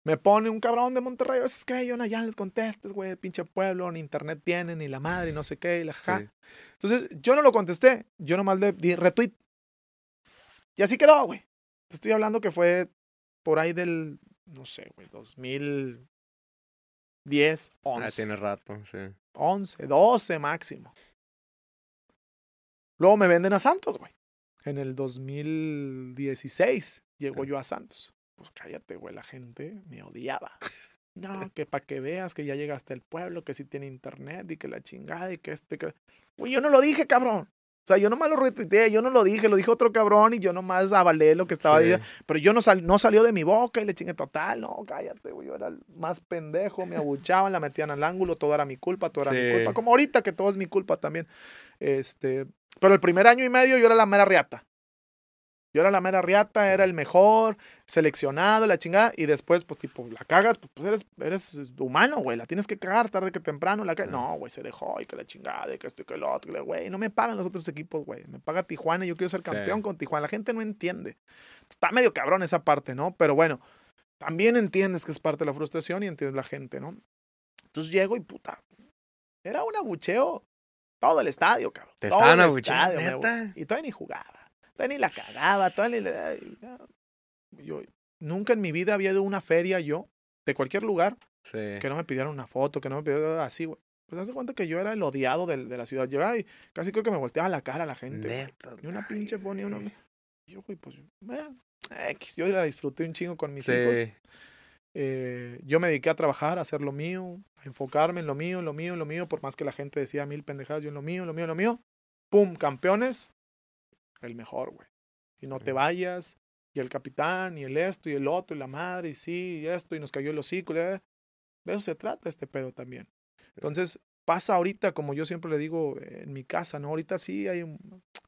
me pone un cabrón de Monterrey, es que yo no ya les contestes, güey, pinche pueblo, ni internet tienen, ni la madre, y no sé qué, y la ja. Sí. Entonces, yo no lo contesté, yo nomás le di retweet. Y así quedó, güey. Te estoy hablando que fue por ahí del, no sé, güey, 2010, Ah, 11. tiene rato, sí. 11, 12 máximo. Luego me venden a Santos, güey. En el 2016 llego Sí. yo a Santos. Pues cállate, güey, la gente me odiaba. [LAUGHS] No, que para que veas que ya llegaste al pueblo, que sí tiene internet y que la chingada y que este, que... Güey, yo no lo dije, cabrón. O sea, yo nomás lo retuiteé, yo no lo dije, lo dijo otro cabrón y yo nomás avalé lo que estaba Sí. diciendo. Pero yo no, sal- no salió de mi boca y le chingué total. No, cállate, güey. Yo era el más pendejo, me abuchaban, la metían al ángulo, todo era mi culpa, todo era mi culpa. Como ahorita que todo es mi culpa también. Este, pero el primer año y medio yo era la mera riata. Yo era la mera riata, era el mejor, seleccionado, la chingada, y después, pues, tipo, la cagas, pues, pues, eres, eres humano, güey, la tienes que cagar tarde que temprano, la Sí. No, güey, se dejó, y que la chingada, y que esto y que el otro, güey, no me pagan los otros equipos, güey, me paga Tijuana y yo quiero ser Sí. campeón con Tijuana, la gente no entiende. Está medio cabrón esa parte, ¿no? Pero bueno, también entiendes que es parte de la frustración y entiendes la gente, ¿no? Entonces llego y puta, era un abucheo todo el estadio, cabrón. ¿Te todo estaban abucheando? Y todavía ni jugaba, ni la cagaba, ay, no. Yo nunca en mi vida había ido a una feria yo, de cualquier lugar, Sí. que no me pidieran una foto, que no me pidieran así, güey. Pues haz de cuenta que yo era el odiado del- de, la ciudad. Llegaba y casi creo que me volteaba la cara la gente. Ni una pinche güey. Y Yo, güey, pues, eh, X, yo la disfruté un chingo con mis hijos. Sí. Eh, yo me dediqué a trabajar, a hacer lo mío, a enfocarme en lo mío, en lo mío, en lo mío, por más que la gente decía mil pendejadas, yo en lo mío, en lo mío, en lo mío. ¡Pum! Campeones. El mejor, güey. Y no Sí. te vayas. Y el capitán, y el esto, y el otro, y la madre, y sí, y esto, y nos cayó el hocico. y, eh, De eso se trata este pedo también. Entonces, pasa ahorita, como yo siempre le digo en mi casa, ¿no? Ahorita sí hay un-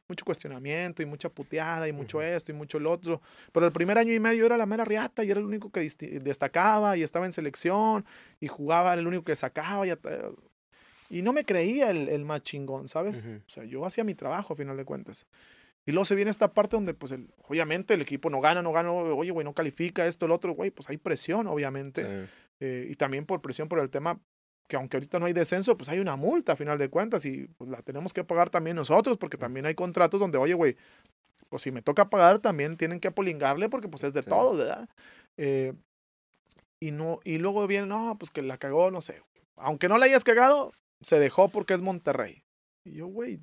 mucho cuestionamiento y mucha puteada y mucho esto y mucho lo otro. Pero el primer año y medio era la mera riata y era el único que destacaba y estaba en selección y jugaba, era el único que sacaba. Y, y no me creía el, el más chingón, ¿sabes? O sea, yo hacía mi trabajo a final de cuentas. Y luego se viene esta parte donde, pues, el- obviamente el equipo no gana, no gana, oye, güey, no califica esto, el otro, güey, pues hay presión, obviamente. Sí. Eh, y también por presión por el tema que aunque ahorita no hay descenso, pues hay una multa a final de cuentas y pues la tenemos que pagar también nosotros porque también hay contratos donde, oye, güey, pues si me toca pagar también tienen que apolingarle porque pues es de Sí. todo, ¿verdad? Eh, y, no, y luego viene, no, pues que la cagó, no sé. Aunque no la hayas cagado, se dejó porque es Monterrey. Y yo, güey,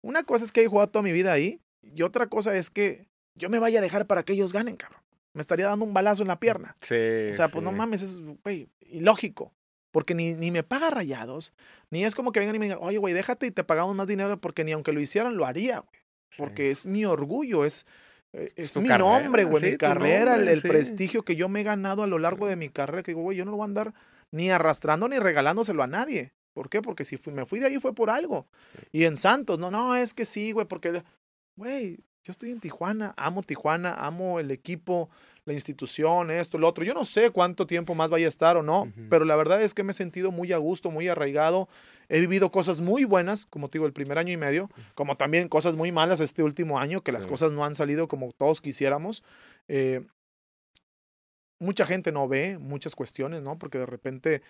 una cosa es que he jugado toda mi vida ahí y otra cosa es que yo me vaya a dejar para que ellos ganen, cabrón. Me estaría dando un balazo en la pierna. Sí. O sea, pues no mames, es, güey, ilógico. Porque ni, ni me paga rayados, ni es como que vengan y me digan, oye, güey, déjate y te pagamos más dinero, porque ni aunque lo hicieran, lo haría, güey. Sí. Porque es mi orgullo, es, eh, es mi carrera, nombre, güey, sí, mi carrera, el, nombre, el sí. prestigio que yo me he ganado a lo largo de mi carrera, que digo, güey, yo no lo voy a andar ni arrastrando ni regalándoselo a nadie. ¿Por qué? Porque si fui- me fui de ahí fue por algo. Y en Santos, no, no, es que sí, güey, porque, güey, yo estoy en Tijuana, amo Tijuana, amo el equipo, la institución, esto, lo otro. Yo no sé cuánto tiempo más vaya a estar o no, pero la verdad es que me he sentido muy a gusto, muy arraigado. He vivido cosas muy buenas, como te digo, el primer año y medio, como también cosas muy malas este último año, que las cosas no han salido como todos quisiéramos. Eh, mucha gente no ve muchas cuestiones, ¿no? Porque de repente,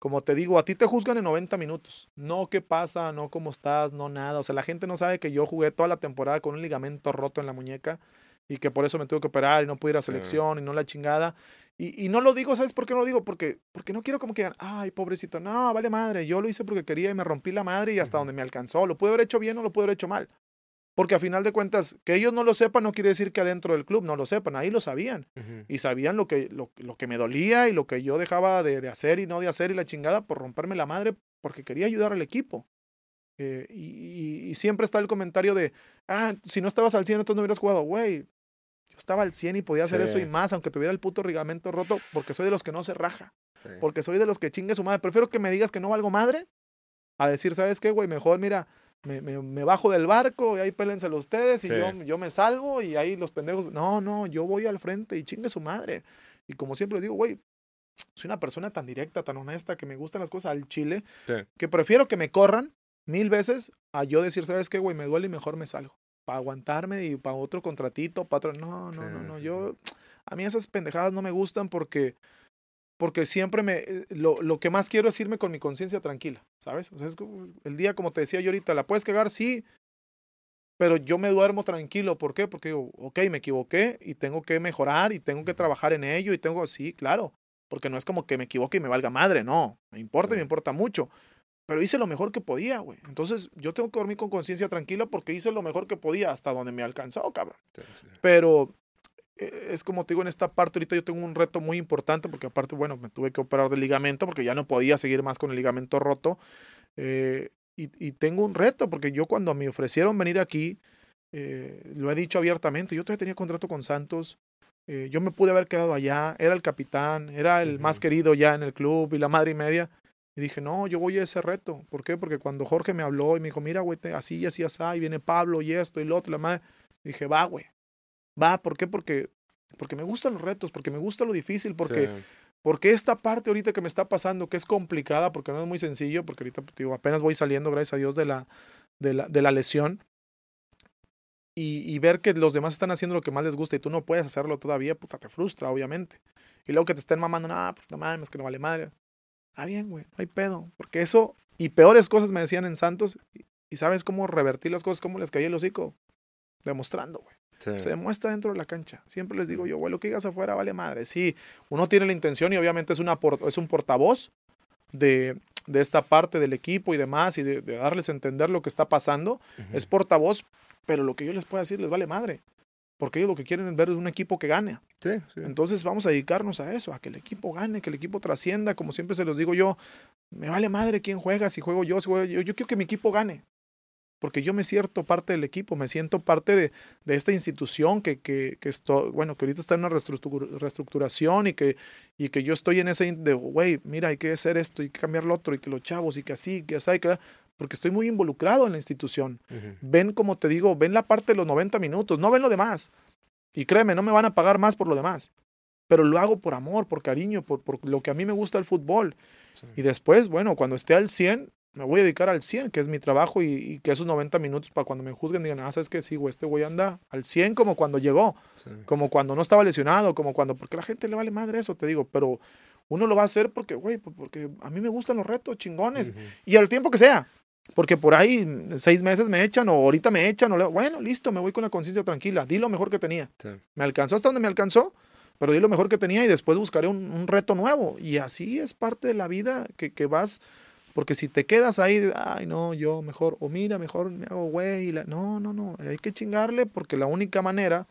como te digo, a ti te juzgan en 90 minutos. No qué pasa, no cómo estás, no nada. O sea, la gente no sabe que yo jugué toda la temporada con un ligamento roto en la muñeca y que por eso me tuve que operar y no pude ir a Sí. selección y no la chingada. Y, y no lo digo, ¿sabes por qué no lo digo? Porque, porque no quiero como que digan, ay, pobrecito, no, vale madre, yo lo hice porque quería y me rompí la madre y hasta donde me alcanzó. Lo pude haber hecho bien o lo pude haber hecho mal. Porque a final de cuentas, que ellos no lo sepan no quiere decir que adentro del club no lo sepan, ahí lo sabían y sabían lo que, lo, lo que me dolía y lo que yo dejaba de, de hacer y no de hacer y la chingada por romperme la madre porque quería ayudar al equipo. Eh, y, y- y siempre está el comentario de, ah, si no estabas al 100, entonces no hubieras jugado. Güey, yo estaba al 100 y podía hacer eso y más, aunque tuviera el puto ligamento roto, porque soy de los que no se raja, Sí. porque soy de los que chingue su madre. Prefiero que me digas que no valgo madre a decir, ¿sabes qué, güey? Mejor, mira, me, me- me bajo del barco y ahí pélense ustedes y Sí. yo, yo me salvo y ahí los pendejos. No, no, yo voy al frente y chingue su madre. Y como siempre les digo, güey, soy una persona tan directa, tan honesta, que me gustan las cosas al chile, Sí. que prefiero que me corran mil veces a yo decir, ¿sabes qué, güey? Me duele y mejor me salgo. Para aguantarme y para otro contratito, para otro. No, no, Sí, no, no. Yo, a mí esas pendejadas no me gustan porque, porque siempre me, eh, lo, lo que más quiero es irme con mi conciencia tranquila, ¿sabes? O sea, es el día, como te decía yo ahorita, la puedes cagar, sí, pero yo me duermo tranquilo. ¿Por qué? Porque digo, ok, me equivoqué y tengo que mejorar y tengo que trabajar en ello y tengo, sí, claro, porque no es como que me equivoque y me valga madre, no, me importa y me importa mucho. Pero hice lo mejor que podía, güey. Entonces yo tengo que dormir con conciencia tranquila porque hice lo mejor que podía hasta donde me alcanzó, cabrón. Sí, sí. Pero es como te digo, en esta parte ahorita yo tengo un reto muy importante porque aparte, bueno, me tuve que operar del ligamento porque ya no podía seguir más con el ligamento roto. Eh, y, y tengo un reto porque yo cuando me ofrecieron venir aquí, eh, lo he dicho abiertamente, yo todavía tenía contrato con Santos. eh, yo me pude haber quedado allá, era el capitán, era el más querido ya en el club y la madre y media. Y dije, no, yo voy a ese reto. ¿Por qué? Porque cuando Jorge me habló y me dijo, mira, güey, así y así, así, y viene Pablo y esto y lo otro, la madre. Dije, va, güey. Va, ¿por qué? Porque, porque me gustan los retos, porque me gusta lo difícil, porque, Sí. porque esta parte ahorita que me está pasando, que es complicada, porque no es muy sencillo, porque ahorita te digo, apenas voy saliendo, gracias a Dios, de la, de la, de la lesión. Y, y ver que los demás están haciendo lo que más les gusta y tú no puedes hacerlo todavía, puta, te frustra, obviamente. Y luego que te estén mamando, no, pues no mames, que no vale madre. Está bien, güey, no hay pedo. Porque eso, y peores cosas me decían en Santos, y, y sabes cómo revertir las cosas, cómo les caí el hocico. Demostrando, güey. Sí. Se demuestra dentro de la cancha. Siempre les digo yo, güey, lo que digas afuera vale madre. Sí, uno tiene la intención y obviamente es, una es un portavoz de, de esta parte del equipo y demás y de, de darles a entender lo que está pasando. Es portavoz, pero lo que yo les puedo decir les vale madre. Porque ellos lo que quieren es ver un equipo que gane. Sí, sí. Entonces vamos a dedicarnos a eso, a que el equipo gane, que el equipo trascienda. Como siempre se los digo yo, me vale madre quién juega, si juego yo, si juego yo. Yo quiero que mi equipo gane. Porque yo me siento parte del equipo, me siento parte de, de esta institución que, que, que esto, bueno, que ahorita está en una reestructu- reestructuración y que, y que yo estoy en ese de, güey, mira, hay que hacer esto, hay que cambiar lo otro, y que los chavos, y que así, que así, que porque estoy muy involucrado en la institución ven, como te digo, ven la parte de los 90 minutos, no ven lo demás. Y créeme, no me van a pagar más por lo demás. Pero lo hago por amor, por cariño, por, por lo que a mí me gusta el fútbol. Sí. Y después, bueno, cuando esté al 100, me voy a dedicar al 100, que es mi trabajo, y, y que esos 90 minutos para cuando me juzguen digan, ah, sabes que sí, güey, este güey anda al 100 como cuando llegó, Sí. como cuando no estaba lesionado, como cuando, porque a la gente le vale madre eso, te digo, pero uno lo va a hacer porque, güey, pues, porque a mí me gustan los retos chingones y al tiempo que sea. Porque por ahí seis meses me echan o ahorita me echan. O le- bueno, listo, me voy con la conciencia tranquila. Di lo mejor que tenía. Sí. Me alcanzó hasta donde me alcanzó, pero di lo mejor que tenía y después buscaré un, un reto nuevo. Y así es parte de la vida que, que vas. Porque si te quedas ahí, ay, no, yo mejor, o mira, mejor me hago güey. y la- No, no, no. Hay que chingarle porque la única manera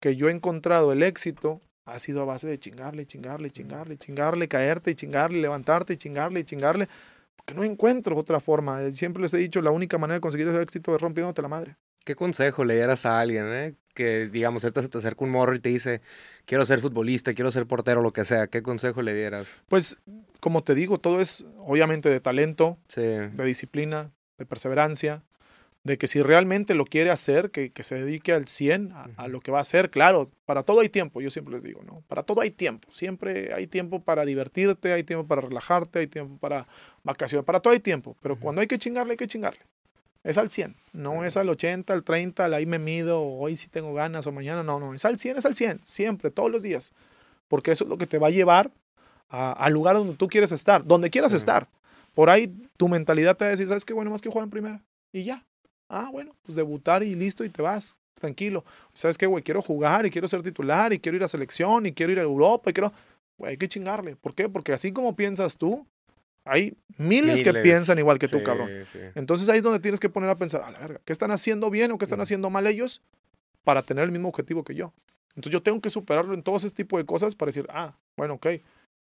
que yo he encontrado el éxito ha sido a base de chingarle, chingarle, chingarle, chingarle, caerte y chingarle, levantarte y chingarle y chingarle. Porque no encuentro otra forma. Siempre les he dicho, la única manera de conseguir ese éxito es rompiéndote la madre. ¿Qué consejo le dieras a alguien, eh? Que, digamos, ahorita se te acerca un morro y te dice, quiero ser futbolista, quiero ser portero, lo que sea, ¿qué consejo le dieras? Pues, como te digo, todo es obviamente de talento, Sí. de disciplina, de perseverancia, de que si realmente lo quiere hacer, que, que se dedique al 100 a, a lo que va a hacer. Claro, para todo hay tiempo, yo siempre les digo, ¿no? Para todo hay tiempo. Siempre hay tiempo para divertirte, hay tiempo para relajarte, hay tiempo para vacaciones, para todo hay tiempo. Pero cuando hay que chingarle, hay que chingarle. Es al 100, no es al 80, al 30, al ahí me mido, hoy sí tengo ganas, o mañana, no, no, es al 100, es al 100, siempre, todos los días. Porque eso es lo que te va a llevar al lugar donde tú quieres estar, donde quieras Sí. estar. Por ahí tu mentalidad te va a decir, ¿sabes qué? Bueno, más que jugar en primera. Y ya. Ah, bueno, pues debutar y listo y te vas. Tranquilo. ¿Sabes qué, güey? Quiero jugar y quiero ser titular y quiero ir a selección y quiero ir a Europa y quiero... Güey, hay que chingarle. ¿Por qué? Porque así como piensas tú, hay miles, que piensan igual que tú, Sí, cabrón. sí. Entonces ahí es donde tienes que poner a pensar, a la verga, ¿qué están haciendo bien o qué están haciendo mal ellos para tener el mismo objetivo que yo? Entonces yo tengo que superarlo en todo ese tipo de cosas para decir, ah, bueno, ok,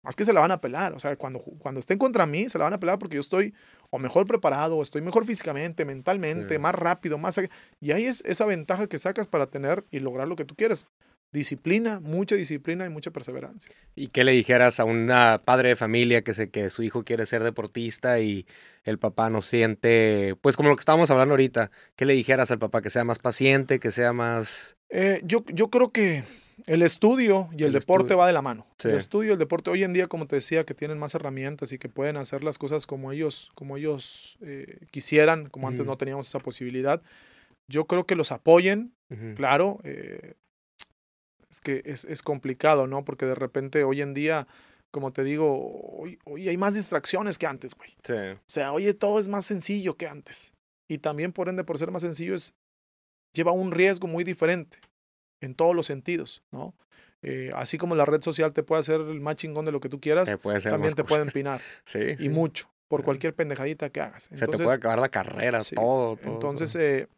más que se la van a pelar. O sea, cuando, cuando estén contra mí, se la van a pelar porque yo estoy o mejor preparado, o estoy mejor físicamente, mentalmente, Sí. más rápido, más... Y ahí es esa ventaja que sacas para tener y lograr lo que tú quieres. Disciplina, mucha disciplina y mucha perseverancia. ¿Y qué le dijeras a una padre de familia que, se, que su hijo quiere ser deportista y el papá no siente, pues como lo que estábamos hablando ahorita, ¿qué le dijeras al papá? Que sea más paciente, que sea más... Eh, yo, yo creo que el estudio y el, El deporte estudio. va de la mano. Sí. El estudio y el deporte hoy en día, como te decía, que tienen más herramientas y que pueden hacer las cosas como ellos, como ellos eh, quisieran, como antes Ujú. no teníamos esa posibilidad. Yo creo que los apoyen, Ujú. claro. eh, es que es, es complicado, ¿no? Porque de repente hoy en día, como te digo, hoy, hoy hay más distracciones que antes, güey. Sí, O sea, oye, todo es más sencillo que antes. Y también, por ende, por ser más sencillo, es, lleva un riesgo muy diferente en todos los sentidos, ¿no? Eh, así como la red social te puede hacer el más chingón de lo que tú quieras, que puede también te cool. pueden empinar. [LAUGHS] Sí, y sí. mucho, por cualquier pendejadita que hagas. Se te puede acabar la carrera, todo, todo. entonces, todo. eh,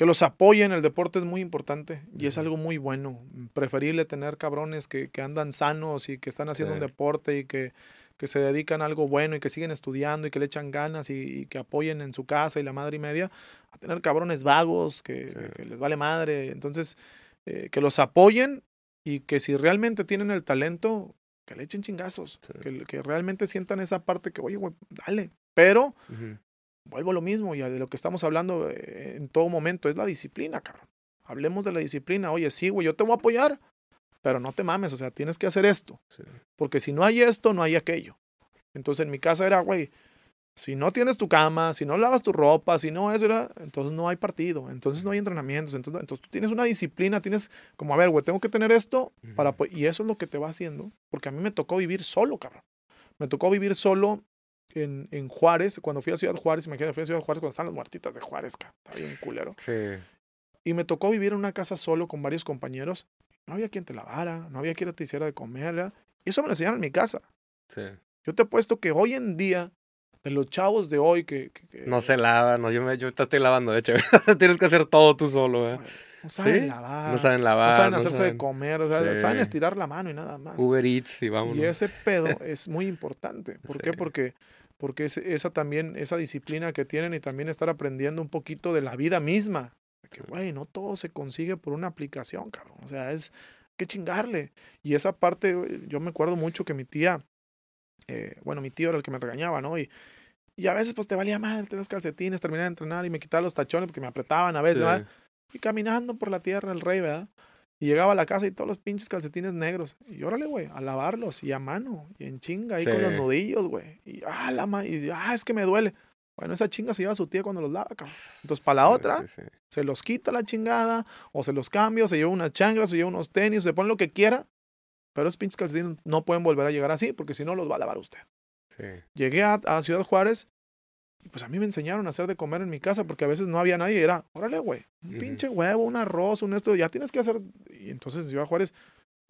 que los apoyen, el deporte es muy importante y es algo muy bueno. Preferible tener cabrones que, que andan sanos y que están haciendo un Sí. deporte y que, que se dedican a algo bueno y que siguen estudiando y que le echan ganas y, y que apoyen en su casa y la madre y media, a tener cabrones vagos que, Sí. que les vale madre. Entonces, eh, que los apoyen y que si realmente tienen el talento, que le echen chingazos, Sí. que, que realmente sientan esa parte que, oye, güey, dale. Pero Ujú. Vuelvo a lo mismo y a de lo que estamos hablando eh, en todo momento, es la disciplina, cabrón. Hablemos de la disciplina. Oye, sí, güey, yo te voy a apoyar, pero no te mames, o sea, tienes que hacer esto. Sí. Porque si no hay esto, no hay aquello. Entonces en mi casa era, güey, si no tienes tu cama, si no lavas tu ropa, si no eso era, entonces no hay partido, entonces no hay entrenamientos, entonces, entonces tú tienes una disciplina, tienes como, a ver, güey, tengo que tener esto para... Y eso es lo que te va haciendo, porque a mí me tocó vivir solo, cabrón. Me tocó vivir solo en, en Juárez, cuando fui a Ciudad Juárez, imagínate, fui a Ciudad Juárez cuando están las muertitas de Juárez, está bien culero. Sí, Y me tocó vivir en una casa solo con varios compañeros. No había quien te lavara, no había quien te hiciera de comer. eso me lo enseñaron en mi casa. sí. Yo te he puesto que hoy en día, de los chavos de hoy que, que- que No se lava, no, yo, me, yo te estoy lavando, de hecho. [LAUGHS] Tienes que hacer todo tú solo, ¿eh? No saben ¿Sí? lavar, No saben lavar. no saben no hacerse saben de comer, o sea, Sí. saben estirar la mano y nada más. Uber Eats y vámonos. Y ese pedo [LAUGHS] es muy importante. ¿Por qué? Porque, porque es- esa también, esa disciplina que tienen y también estar aprendiendo un poquito de la vida misma. Que, güey, no todo se consigue por una aplicación, cabrón. O sea, es que chingarle. Y esa parte, yo me acuerdo mucho que mi tía, eh, bueno, mi tío era el que me regañaba, ¿no? Y, y a veces pues te valía madre, tener los calcetines, terminar de entrenar y me quitaba los tachones porque me apretaban a veces, Sí. ¿verdad? Y caminando por la tierra el rey, ¿verdad? Y llegaba a la casa y todos los pinches calcetines negros. Y órale, güey, a lavarlos y a mano y en chinga ahí con los nudillos, güey. Y ah, la ma y ah, es que me duele. Bueno, esa chinga se lleva a su tía cuando los lava, cabrón. Entonces, para la otra, sí, sí. se los quita la chingada, o se los cambia, o se lleva unas changlas, o se lleva unos tenis, se pone lo que quiera. Pero esos pinches calcetines no pueden volver a llegar así, porque si no los va a lavar usted. Sí. Llegué a, a Ciudad Juárez pues a mí me enseñaron a hacer de comer en mi casa porque a veces no había nadie y era, órale, güey, un pinche huevo, un arroz, un esto, ya tienes que hacer. Y entonces Ciudad Juárez,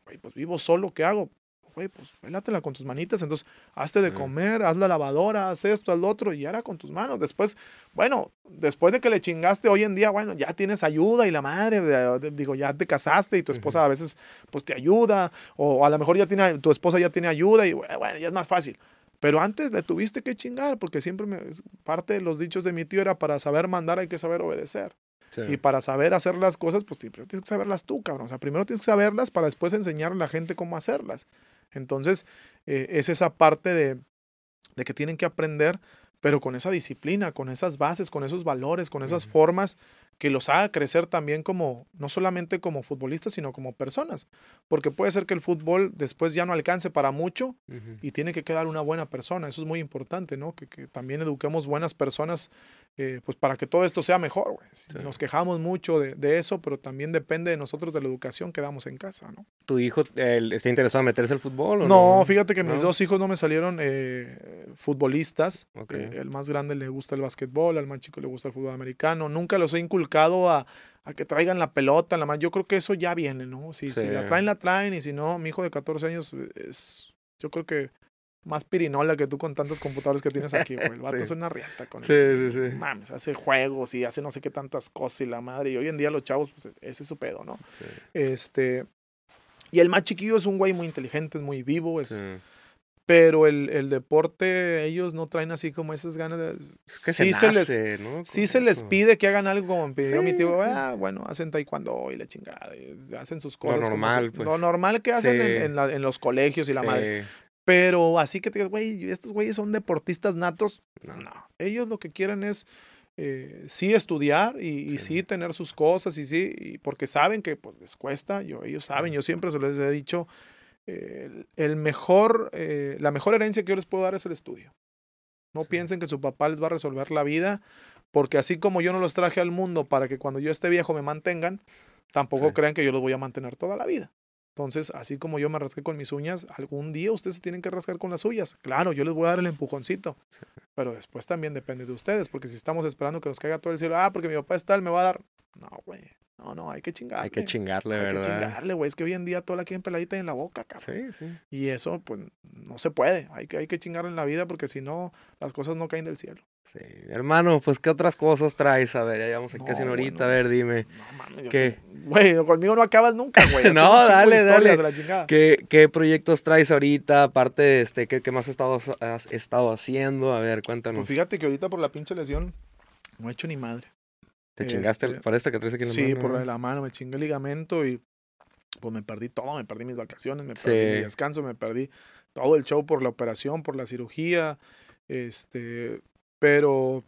güey, pues vivo solo, ¿qué hago? Güey, pues pélatela con tus manitas, entonces hazte de comer, haz la lavadora, haz esto, haz lo otro, y ahora con tus manos. Después, bueno, después de que le chingaste hoy en día, bueno, ya tienes ayuda y la madre, digo, ya te casaste y tu esposa a veces pues te ayuda, o a lo mejor ya tiene, tu esposa ya tiene ayuda y bueno, ya es más fácil. Pero antes le tuviste que chingar, porque siempre me, parte de los dichos de mi tío era para saber mandar hay que saber obedecer. Sí. Y para saber hacer las cosas, pues primero tienes que saberlas tú, cabrón. O sea, primero tienes que saberlas para después enseñar a la gente cómo hacerlas. Entonces, eh, es esa parte de, de que tienen que aprender, pero con esa disciplina, con esas bases, con esos valores, con esas Ujú. formas que los haga crecer también como, no solamente como futbolistas, sino como personas. Porque puede ser que el fútbol después ya no alcance para mucho Ujú. y tiene que quedar una buena persona. Eso es muy importante, ¿no? Que, que también eduquemos buenas personas, eh, pues para que todo esto sea mejor, güey. Sí. Nos quejamos mucho de, de eso, pero también depende de nosotros de la educación que damos en casa, ¿no? ¿Tu hijo él, está interesado en meterse al fútbol o No, no? fíjate que mis ¿No? dos hijos no me salieron eh, futbolistas. Ok. El más grande le gusta el básquetbol, al más chico le gusta el fútbol americano. Nunca los he inculcado a, a que traigan la pelota, la mano. Yo creo que eso ya viene, ¿no? Si, si la Sí. traen, la traen. Y si no, mi hijo de 14 años es, yo creo que más pirinola que tú con tantos computadores que tienes aquí, güey. El [LAUGHS] vato Sí. es una riata con Sí, el- sí, sí. Mames, hace juegos y hace no sé qué tantas cosas y la madre. Y hoy en día los chavos, pues ese es su pedo, ¿no? Sí, Este. Y el más chiquillo es un güey muy inteligente, es muy vivo, es, sí. Pero el, el deporte, ellos no traen así como esas ganas de. Es que sí se, se les, ¿no? sí se les pide que hagan algo como me pidió mi tío. Ah, bueno, hacen taekwondo y la chingada. y hacen sus cosas. como normal, pues. Lo normal que hacen en, Sí. en la- en los colegios y la Sí. madre. Pero así que te digas, güey, estos güeyes son deportistas natos. No. No. Ellos lo que quieren es eh, sí estudiar y, y Sí. sí. tener sus cosas y sí, y porque saben que pues, les cuesta. Yo, ellos saben, yo siempre se les he dicho, eh, el, mejor, eh, la mejor herencia que yo les puedo dar es el estudio. No piensen que su papá les va a resolver la vida, porque así como yo no los traje al mundo para que cuando yo esté viejo me mantengan, tampoco Sí. crean que yo los voy a mantener toda la vida. Entonces, así como yo me rasqué con mis uñas, algún día ustedes se tienen que rascar con las suyas. Claro, yo les voy a dar el empujoncito, Sí. pero después también depende de ustedes, porque si estamos esperando que nos caiga todo el cielo, ah, porque mi papá es tal, me va a dar. No, güey. No, no, hay que chingarle. Hay que chingarle, Hay que ¿verdad? chingarle, güey. Es que hoy en día toda la quieren peladita en la boca, cabrón. Sí, sí. Y eso, pues, no se puede. Hay que, hay que chingarle en la vida porque si no, las cosas no caen del cielo. Sí. Hermano, pues, ¿qué otras cosas traes? A ver, ya llevamos aquí No, casi una horita. bueno. A ver, dime. No yo ¿Qué? Güey, conmigo no acabas nunca, güey. [LAUGHS] No, dale, dale. de la chingada. ¿Qué, qué proyectos traes ahorita? Aparte, de este, ¿qué, qué más has estado, has estado haciendo? A ver, cuéntanos. Pues fíjate que ahorita por la pinche lesión no he hecho ni madre. ¿Te chingaste este, para esta que traes aquí en la Sí, mano? por la de la mano me chingué el ligamento y pues me perdí todo, me perdí mis vacaciones, me Sí. perdí mi descanso, me perdí todo el show por la operación, por la cirugía, este, pero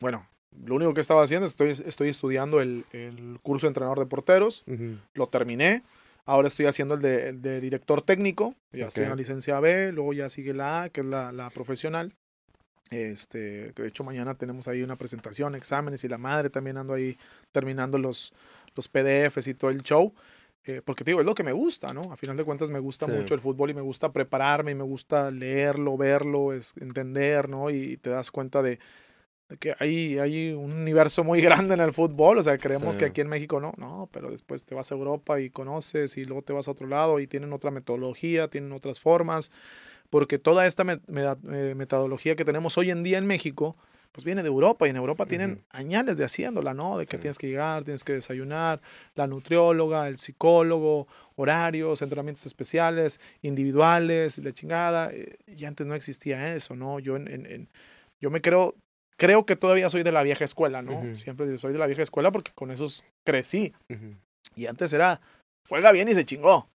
bueno, lo único que estaba haciendo, estoy, estoy estudiando el, el curso de entrenador de porteros, Ujú. lo terminé, ahora estoy haciendo el de, el de director técnico, ya estoy en la licencia B, luego ya sigue la A, que es la, la profesional. Este, que de hecho mañana tenemos ahí una presentación, exámenes y la madre también ando ahí terminando los, los PDFs y todo el show. Eh, porque te digo, es lo que me gusta, ¿no? A final de cuentas me gusta Sí. mucho el fútbol y me gusta prepararme y me gusta leerlo, verlo, es, entender, ¿no? Y te das cuenta de, de que hay, hay un universo muy [LAUGHS] grande en el fútbol. O sea, creemos Sí. que aquí en México no, no, pero después te vas a Europa y conoces y luego te vas a otro lado y tienen otra metodología, tienen otras formas porque toda esta met- meda- eh, metodología que tenemos hoy en día en México, pues viene de Europa y en Europa tienen Ujú. añales de haciéndola, ¿no? De que Sí. tienes que llegar, tienes que desayunar, la nutrióloga, el psicólogo, horarios, entrenamientos especiales, individuales, la chingada. eh, y antes no existía eso, ¿no? Yo, en, en- en- yo me creo, creo que todavía soy de la vieja escuela, ¿no? Siempre digo, soy de la vieja escuela porque con esos crecí. Y antes era, juega bien y se chingó.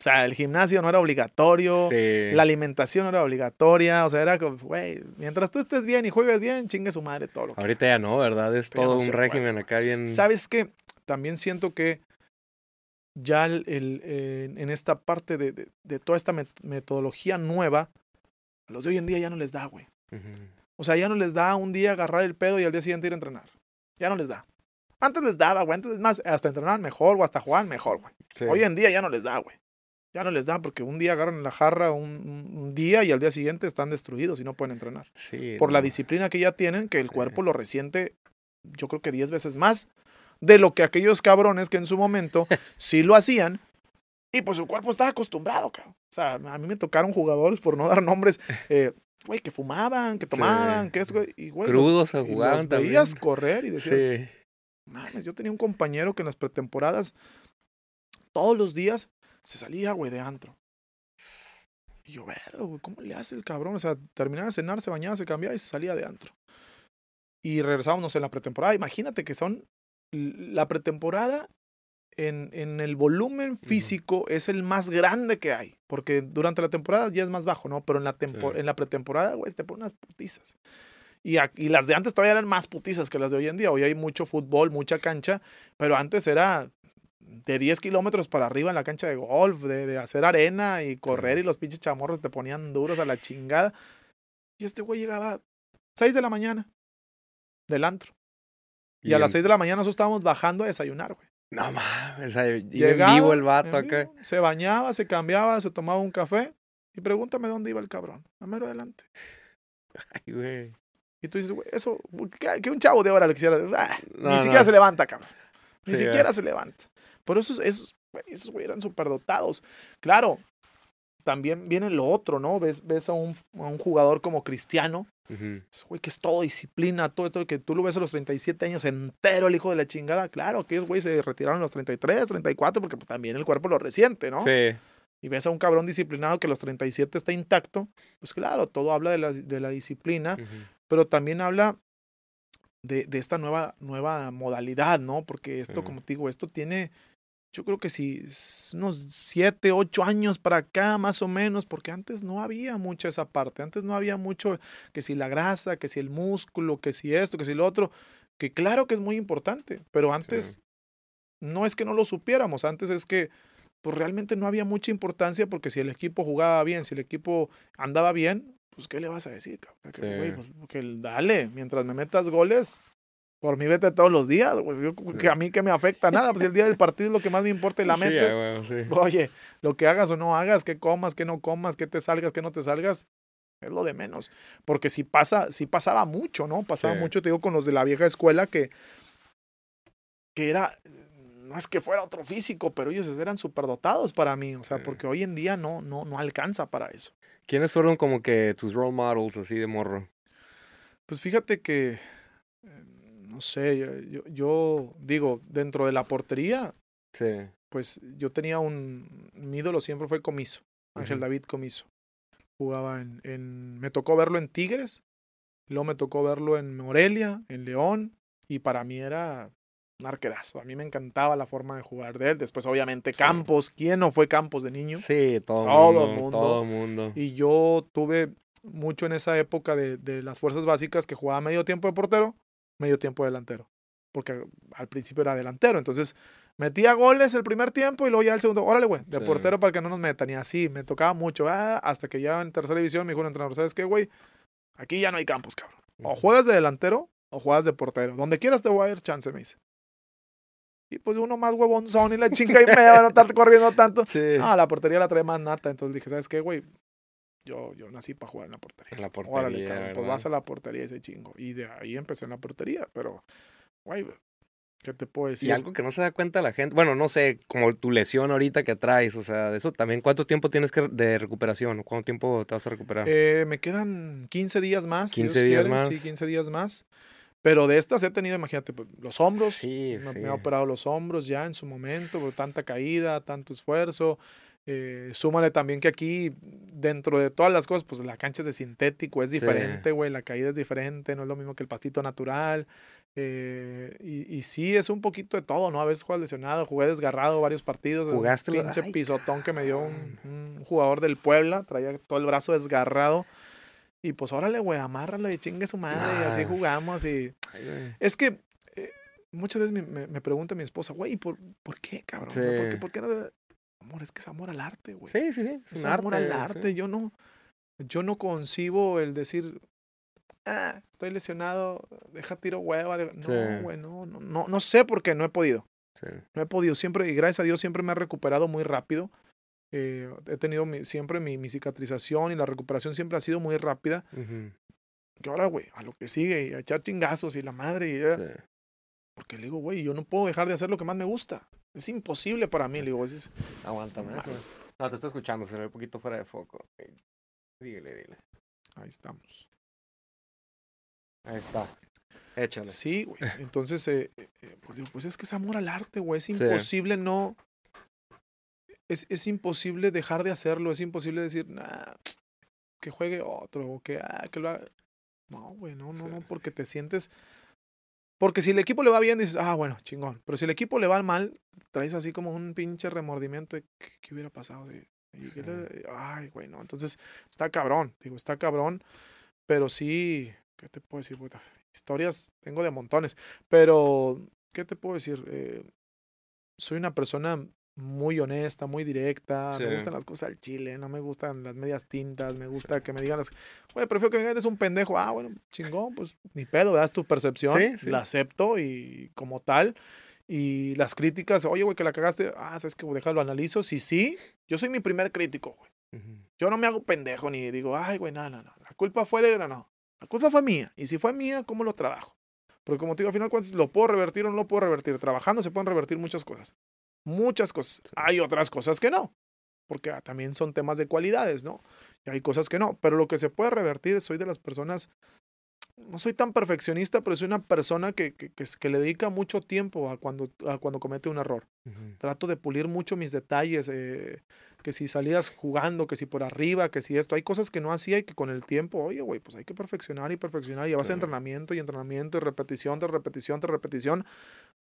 O sea, el gimnasio no era obligatorio. Sí. La alimentación no era obligatoria, o sea, era como, güey, mientras tú estés bien y juegues bien, chingue su madre todo lo que. Ahorita ya no, ¿verdad? Es todo no un régimen puede, acá bien. ¿Sabes qué? También siento que ya el, el- en- en esta parte de, de- de toda esta met- metodología nueva, a los de hoy en día ya no les da, güey. O sea, ya no les da un día agarrar el pedo y al día siguiente ir a entrenar. Ya no les da. Antes les daba, güey. Antes, es más, hasta entrenar mejor o hasta jugar mejor, güey. Sí. Hoy en día ya no les da, güey. Ya no les da porque un día agarran la jarra un, un- día y al día siguiente están destruidos y no pueden entrenar. Sí, Por la no. disciplina que ya tienen, que el Sí. cuerpo lo resiente, yo creo que 10 veces más de lo que aquellos cabrones que en su momento [LAUGHS] sí lo hacían y pues su cuerpo estaba acostumbrado, cabrón. O sea, a mí me tocaron jugadores, por no dar nombres, [LAUGHS] eh, güey, que fumaban, que tomaban, que esto, y güey, Crudos y los jugaban también. veías correr y decías, Sí. Mames, yo tenía un compañero que en las pretemporadas todos los días se salía, güey, de antro. Y yo, ver, güey, ¿cómo le hace el cabrón? O sea, terminaba de cenar, se bañaba, se cambiaba y se salía de antro. Y regresábamos en la pretemporada. Imagínate que son la pretemporada en, en, el volumen físico es el más grande que hay. Porque durante la temporada ya es más bajo, ¿no? Pero en la, en la pretemporada, güey, te ponen unas putizas. Y, y, las de antes todavía eran más putizas que las de hoy en día. Hoy hay mucho fútbol, mucha cancha, pero antes era de 10 kilómetros para arriba en la cancha de golf, de, de hacer arena y correr y los pinches chamorros te ponían duros a la chingada. Y este güey llegaba 6 de la mañana del antro. Y, a las 6 de la mañana nosotros estábamos bajando a desayunar, güey. No mames, en vivo el vato. Se bañaba, se cambiaba, se tomaba un café y pregúntame dónde iba el cabrón. A mero adelante. [LAUGHS] Ay, güey. Y tú dices, güey, eso, que un chavo de ahora lo quisiera. Ah, ni siquiera se levanta, cabrón. Ni siquiera se levanta. Por eso esos, esos güey eran superdotados. Claro, también viene lo otro, ¿no? Ves, ves a, un, a un jugador como Cristiano, güey, que es todo disciplina, todo esto, que tú lo ves a los 37 años entero, el hijo de la chingada. Claro, que ellos, güey, se retiraron a los 33, 34, porque pues, también el cuerpo lo resiente, ¿no? Sí. Y ves a un cabrón disciplinado que a los 37 está intacto, pues claro, todo habla de la, de la disciplina, pero también habla de, de, esta nueva, nueva modalidad, ¿no? Porque esto, como te digo, esto tiene yo creo que sí, unos siete, ocho años para acá, más o menos, porque antes no había mucha esa parte, antes no había mucho que si la grasa, que si el músculo, que si esto, que si lo otro, que claro que es muy importante, pero antes no es que no lo supiéramos, antes es que pues realmente no había mucha importancia porque si el equipo jugaba bien, si el equipo andaba bien, pues ¿qué le vas a decir? Que, pues, que dale, mientras me metas goles, por mí vete todos los días, que a mí que me afecta nada, pues el día del partido es lo que más me importa y la mente. Oye, lo que hagas o no hagas, que comas, que no comas, que te salgas, que no te salgas, es lo de menos. Porque si pasa, si pasaba mucho, ¿no? Pasaba mucho, te digo, con los de la vieja escuela que, que era, no es que fuera otro físico, pero ellos eran superdotados para mí, o sea, porque hoy en día no, no, no alcanza para eso. ¿Quiénes fueron como que tus role models así de morro? Pues fíjate que no sé, yo, yo, digo, dentro de la portería, sí. pues yo tenía un, mi ídolo siempre fue Comiso, Ángel David Comiso. Jugaba en, en, me tocó verlo en Tigres, luego me tocó verlo en Morelia, en León, y para mí era un arquerazo. A mí me encantaba la forma de jugar de él. Después, obviamente, Campos. ¿Quién no fue Campos de niño? Sí, todo, todo mundo, mundo. Todo mundo. Y yo tuve mucho en esa época de, de, las fuerzas básicas que jugaba medio tiempo de portero medio tiempo delantero. Porque al principio era delantero. Entonces metía goles el primer tiempo y luego ya el segundo. Órale, güey, de portero para que no nos metan. Y así, me tocaba mucho. Ah, hasta que ya en tercera división me dijo el entrenador, ¿sabes qué, güey? Aquí ya no hay campos, cabrón. O juegas de delantero o juegas de portero. Donde quieras te voy a ir chance, me dice. Y pues uno más son y la chinga y me va a estar corriendo tanto. [LAUGHS] Sí. Ah, la portería la trae más nata. Entonces dije, ¿sabes qué, güey? Yo, yo nací para jugar en la portería. En la portería. Órale, pues vas a la portería ese chingo. Y de ahí empecé en la portería, pero, güey, ¿qué te puedo decir? Y algo que no se da cuenta la gente, bueno, no sé, como tu lesión ahorita que traes, o sea, de eso también, ¿cuánto tiempo tienes que de recuperación? ¿Cuánto tiempo te vas a recuperar? Eh, me quedan 15 días más. 15 días más. Sí, 15 días más. Pero de estas he tenido, imagínate, pues, los hombros. Sí, me, sí. me, ha operado los hombros ya en su momento, por tanta caída, tanto esfuerzo. Eh, súmale también que aquí, dentro de todas las cosas, pues la cancha es de sintético, es diferente, güey, la caída es diferente, no es lo mismo que el pastito natural. Eh, y, y, sí, es un poquito de todo, ¿no? A veces juegas lesionado, jugué desgarrado varios partidos. ¿Jugaste? Un pinche pisotón que me dio un, un, jugador del Puebla, traía todo el brazo desgarrado. Y pues órale, güey, amárralo y chingue su madre, y así jugamos. Y Ay, es que eh, muchas veces me, me, me, pregunta mi esposa, güey, ¿por, ¿por qué, cabrón? Sí. O sea, ¿por, qué, ¿por, qué, no? Amor, es que es amor al arte, güey. Sí, sí, sí. Es, es amor arte, al arte. Sí. Yo no, yo no concibo el decir, ah, estoy lesionado, deja tiro hueva. No, sí. güey, no, no, no, no sé por qué, no he podido. Sí. No he podido siempre, y gracias a Dios siempre me he recuperado muy rápido. Eh, he tenido mi, siempre mi, mi, cicatrización y la recuperación siempre ha sido muy rápida. Uh -huh. Que ahora, güey, a lo que sigue, y a echar chingazos y la madre. Y, porque le digo, güey, yo no puedo dejar de hacer lo que más me gusta. Es imposible para mí, le digo. Es, Aguántame. No, te estoy escuchando, se ve un poquito fuera de foco. Dígale, dile. Ahí estamos. Ahí está. Échale. Sí, güey. [LAUGHS] Entonces, eh, eh, pues, digo, pues es que es amor al arte, güey. Es imposible sí. no. Es, es imposible dejar de hacerlo. Es imposible decir, nah, que juegue otro. O que, ah, que lo haga. No, güey, no, no, sí. no, porque te sientes Porque si el equipo le va bien, dices, ah, bueno, chingón. Pero si el equipo le va mal, traes así como un pinche remordimiento de qué, qué hubiera pasado. si- y qué le- Ay, güey, no. Entonces, está cabrón, digo, está cabrón. Pero sí, ¿qué te puedo decir? Puta, historias tengo de montones. Pero, ¿qué te puedo decir? Eh, soy una persona muy honesta, muy directa. Sí. Me gustan las cosas al chile, no me gustan las medias tintas. Me gusta que me digan las. Güey, prefiero que me digan eres un pendejo. Ah, bueno, chingón, pues ni pedo, das tu percepción. Sí, sí. La acepto y como tal. Y las críticas, oye, güey, que la cagaste. Ah, sabes que déjalo, analizo. Si sí, yo soy mi primer crítico, güey. Yo no me hago pendejo ni digo, ay, güey, no, no, no. La culpa fue de. No, no. La culpa fue mía. Y si fue mía, ¿cómo lo trabajo? Porque como te digo, al final, lo puedo revertir o no lo puedo revertir. Trabajando se pueden revertir muchas cosas. Muchas cosas. Hay otras cosas que no. Porque ah, también son temas de cualidades, ¿no? Y hay cosas que no. Pero lo que se puede revertir, soy de las personas. No soy tan perfeccionista, pero soy una persona que, que, que, que le dedica mucho tiempo a cuando, a cuando comete un error trato de pulir mucho mis detalles, eh, que si salías jugando, que si por arriba, que si esto, hay cosas que no hacía y que con el tiempo, oye, güey, pues hay que perfeccionar y perfeccionar, y a entrenamiento y entrenamiento y repetición de repetición de repetición,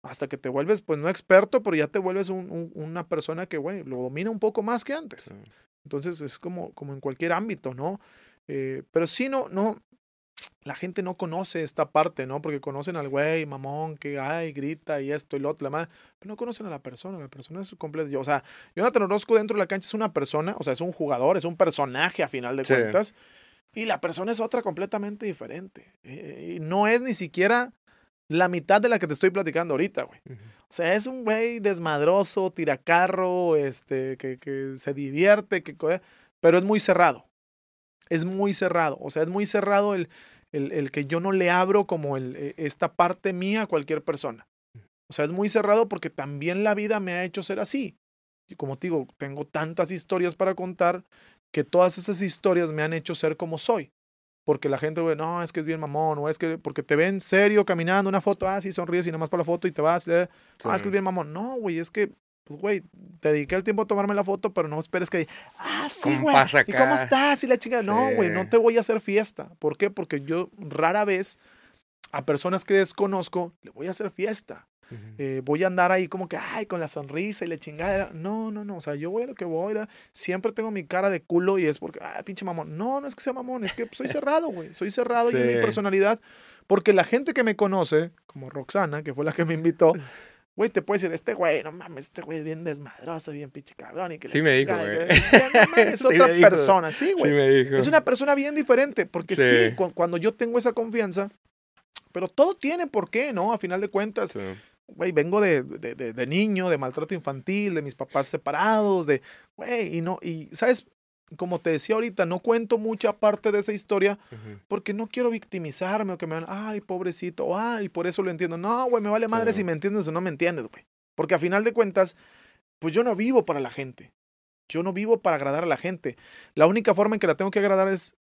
hasta que te vuelves, pues no experto, pero ya te vuelves un- un- una persona que, güey, lo domina un poco más que antes. Sí. Entonces es como, como en cualquier ámbito, ¿no? Eh, pero sí, no, no, la gente no conoce esta parte, ¿no? Porque conocen al güey, mamón, que ay, grita y esto y lo otro, la madre, pero no conocen a la persona, la persona es completa. Yo, o sea, Jonathan Orozco dentro de la cancha es una persona, o sea, es un jugador, es un personaje a final de Sí. cuentas, y la persona es otra completamente diferente. Eh, y no es ni siquiera la mitad de la que te estoy platicando ahorita, güey. O sea, es un güey desmadroso, tiracarro, este, que, que se divierte, que, pero es muy cerrado. Es muy cerrado. O sea, es muy cerrado el, el, el que yo no le abro como el, eh, esta parte mía a cualquier persona. O sea, es muy cerrado porque también la vida me ha hecho ser así. Y como te digo, tengo tantas historias para contar que todas esas historias me han hecho ser como soy. Porque la gente, güey, no, es que es bien mamón, o es que porque te ven serio caminando una foto, ah, sí, sonríes y nada más para la foto y te vas, eh, Sí. ah, es que es bien mamón. No, güey, es que, pues, güey, te dediqué el tiempo a tomarme la foto, pero no esperes que, ah, sí, güey, ¿y cómo estás? Y la chica, no, güey, no te voy a hacer fiesta. ¿Por qué? Porque yo rara vez a personas que desconozco le voy a hacer fiesta. Ujú. Eh, voy a andar ahí como que, ay, con la sonrisa y la chingada. No, no, no. O sea, yo voy a lo que voy. ¿verdad? Siempre tengo mi cara de culo y es porque, ah, pinche mamón. No, no es que sea mamón, es que soy [LAUGHS] cerrado, güey. Soy cerrado y es mi Sí. personalidad. Porque la gente que me conoce, como Roxana, que fue la que me invitó, [LAUGHS] güey, te puede decir, este güey, no mames, este güey es bien desmadroso, bien pinche cabrón. Y que Sí me dijo, güey. No [LAUGHS] mames, es Sí otra persona, sí, Sí güey. me dijo. Es una persona bien diferente, porque sí, Sí. cu- cuando yo tengo esa confianza, pero todo tiene por qué, ¿no? A final de cuentas, Sí. Güey, vengo de, de, de- de niño, de maltrato infantil, de mis papás separados, de, güey, y no, y, ¿sabes? Como te decía ahorita, no cuento mucha parte de esa historia porque no quiero victimizarme o que me van, ay, pobrecito, o ay, por eso lo entiendo. No, güey, me vale madre Sí. si me entiendes o no me entiendes, güey. Porque a final de cuentas, pues yo no vivo para la gente. Yo no vivo para agradar a la gente. La única forma en que la tengo que agradar es,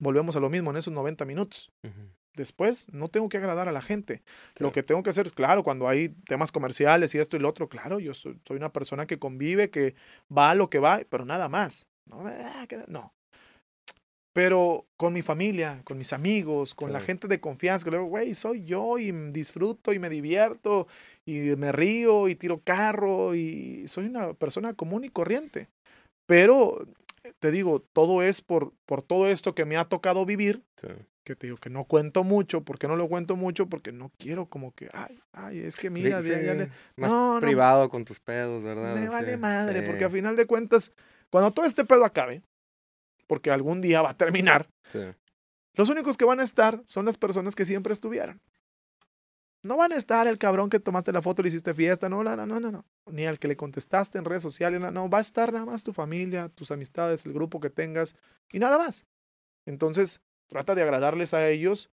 volvemos a lo mismo, en esos 90 minutos. Ujú. Después no tengo que agradar a la gente. Sí. Lo que tengo que hacer es, claro, cuando hay temas comerciales y esto y lo otro, claro, yo soy, soy una persona que convive, que va a lo que va, pero nada más. No, ah, no. Pero con mi familia, con mis amigos, con la gente de confianza, que luego, güey, soy yo y disfruto y me divierto y me río y tiro carro y soy una persona común y corriente. Pero te digo, todo es por, por todo esto que me ha tocado vivir Sí. Que te digo que no cuento mucho. ¿Por qué no lo cuento mucho? Porque no quiero como que, ay, ay, es que mira, Sí, ya- ya le- Más No, no. privado con tus pedos, ¿verdad? me Sí, vale madre, sí. porque a final de cuentas, cuando todo este pedo acabe, porque algún día va a terminar, Sí. los únicos que van a estar son las personas que siempre estuvieron. No van a estar el cabrón que tomaste la foto y le hiciste fiesta, no, no, no, no, no, no. Ni al que le contestaste en redes sociales, no, no, va a estar nada más tu familia, tus amistades, el grupo que tengas y nada más. Entonces, trata de agradarles a ellos,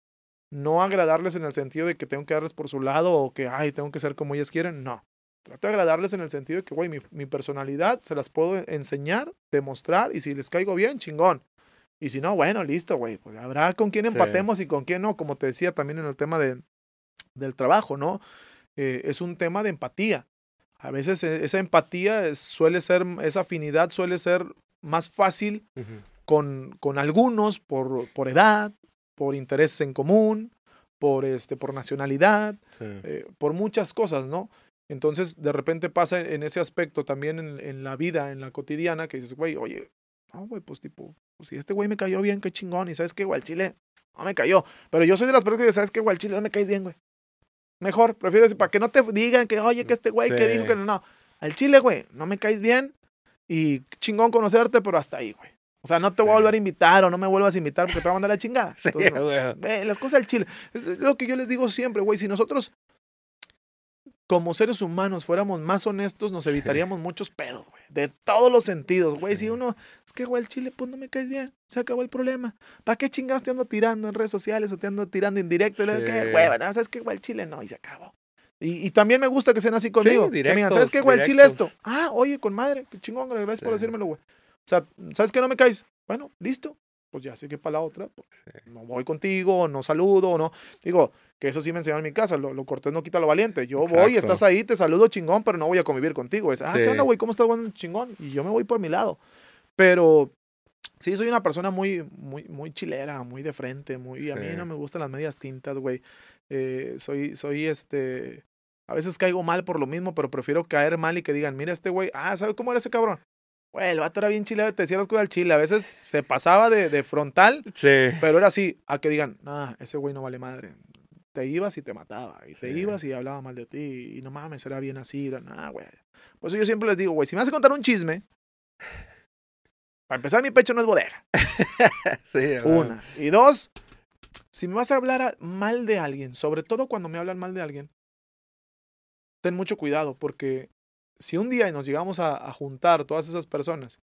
no agradarles en el sentido de que tengo que darles por su lado o que, ay, tengo que ser como ellas quieren, no. Trato de agradarles en el sentido de que, güey, mi, mi personalidad se las puedo enseñar, demostrar y si les caigo bien, chingón. Y si no, bueno, listo, güey. Pues habrá con quién Sí. empatemos y con quién no. Como te decía también en el tema de, del trabajo, ¿no? Eh, es un tema de empatía. A veces eh, esa empatía es- suele ser, esa afinidad suele ser más fácil. Con, con algunos por, por edad, por intereses en común, por, este, por nacionalidad, Sí. eh, por muchas cosas, ¿no? Entonces, de repente pasa en ese aspecto también en, en la vida, en la cotidiana, que dices, güey, oye, no, güey, pues tipo, pues si este güey me cayó bien, qué chingón, y sabes qué, güey, al chile no me cayó. Pero yo soy de las personas que dicen, sabes qué, güey, al chile no me caes bien, güey. Mejor, prefiero decir, para que no te digan que, oye, que este güey que dijo que no, no. Al chile, güey, no me caes bien y chingón conocerte, pero hasta ahí, güey. O sea, no te voy a Sí. volver a invitar o no me vuelvas a invitar porque te voy a mandar la chingada. [LAUGHS] Sí, Entonces, güey. Ve, las cosas al chile. Es lo que yo les digo siempre, güey. Si nosotros, como seres humanos, fuéramos más honestos, nos Sí. evitaríamos muchos pedos, güey. De todos los sentidos, güey. Sí. Si uno, es que, güey, el chile, pues no me caes bien. Se acabó el problema. ¿Para qué chingados te ando tirando en redes sociales o te ando tirando en directo? Sí. ¿Qué, güey? ¿no? ¿Sabes qué, güey? El chile no, y se acabó. Y, y también me gusta que sean así conmigo. que me digan, ¿sabes qué, güey? El chile esto. Ah, oye, con madre. Qué chingón, gracias por Sí. decírmelo, güey. O sea, ¿sabes qué? No me caes. Bueno, listo. Pues ya sé que para la otra, pues, Sí. no voy contigo, no saludo, no. Digo, que eso sí me enseñaron en mi casa, lo, lo cortés no quita lo valiente. Yo voy, Exacto. estás ahí, te saludo chingón, pero no voy a convivir contigo. Es, ah, ¿qué onda, güey? ¿Cómo estás, güey? Chingón. Y yo me voy por mi lado. Pero sí, soy una persona muy, muy, muy chilera, muy de frente, muy... A mí no me gustan las medias tintas, güey. Eh, soy, soy este... A veces caigo mal por lo mismo, pero prefiero caer mal y que digan, mira este güey, ah, ¿sabe cómo era ese cabrón? Güey, el vato era bien chilero, te decía las cosas al chile. A veces se pasaba de, de frontal Sí. pero era así, a que digan, nah, ese güey no vale madre. Te ibas y te mataba. Y te Sí. ibas y hablaba mal de ti. Y no mames, era bien así. Era, nah, güey. Por eso yo siempre les digo, güey, si me vas a contar un chisme, para empezar, mi pecho no es bodega. [LAUGHS] Sí. Una. Y dos, si me vas a hablar mal de alguien, sobre todo cuando me hablan mal de alguien, ten mucho cuidado, porque si un día nos llegamos a, a juntar todas esas personas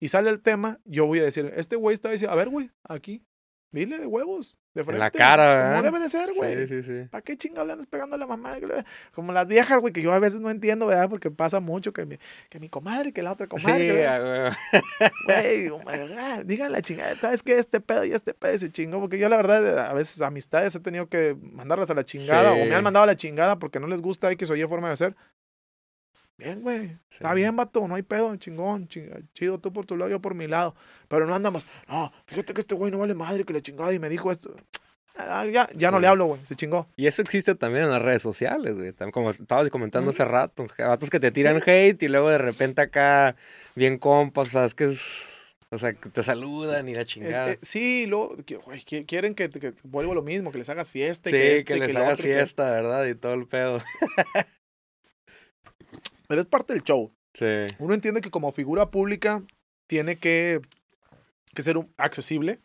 y sale el tema, yo voy a decir, este güey está diciendo, a ver, güey, aquí, dile de huevos, de frente. la cara, Como ¿verdad? debe de ser, güey. Sí, sí, sí. ¿Para qué chingado le andas pegando a la mamá? Como las viejas, güey, que yo a veces no entiendo, ¿verdad? Porque pasa mucho que mi, que mi comadre, que la otra comadre. Sí, huevo. Güey, oh digan la chingada, ¿sabes qué? Este pedo y este pedo se chingó. Porque yo, la verdad, a veces amistades he tenido que mandarlas a la chingada o me han mandado a la chingada porque no les gusta y que soy forma de hacer. Bien, güey. Está bien, vato, no hay pedo, chingón, chinga- chido tú por tu lado, yo por mi lado. Pero no andamos, no, fíjate que este güey no vale madre que la chingada y me dijo esto. Ah, ya, ya no Sí. le hablo, güey, se chingó. Y eso existe también en las redes sociales, güey. Como estabas comentando hace rato. Vatos que te tiran hate y luego de repente acá, bien compas, o sea, es que es. O sea, que te saludan y la Es- chingada. eh, sí, luego, que- güey, qui- quieren que, que vuelva lo mismo, que les hagas fiesta. y sí, que, que, este, les lo hagas que- fiesta, ¿verdad? Y todo el pedo. [LAUGHS] Pero es parte del show. Sí. uno entiende que como figura pública tiene que, que ser un- accesible,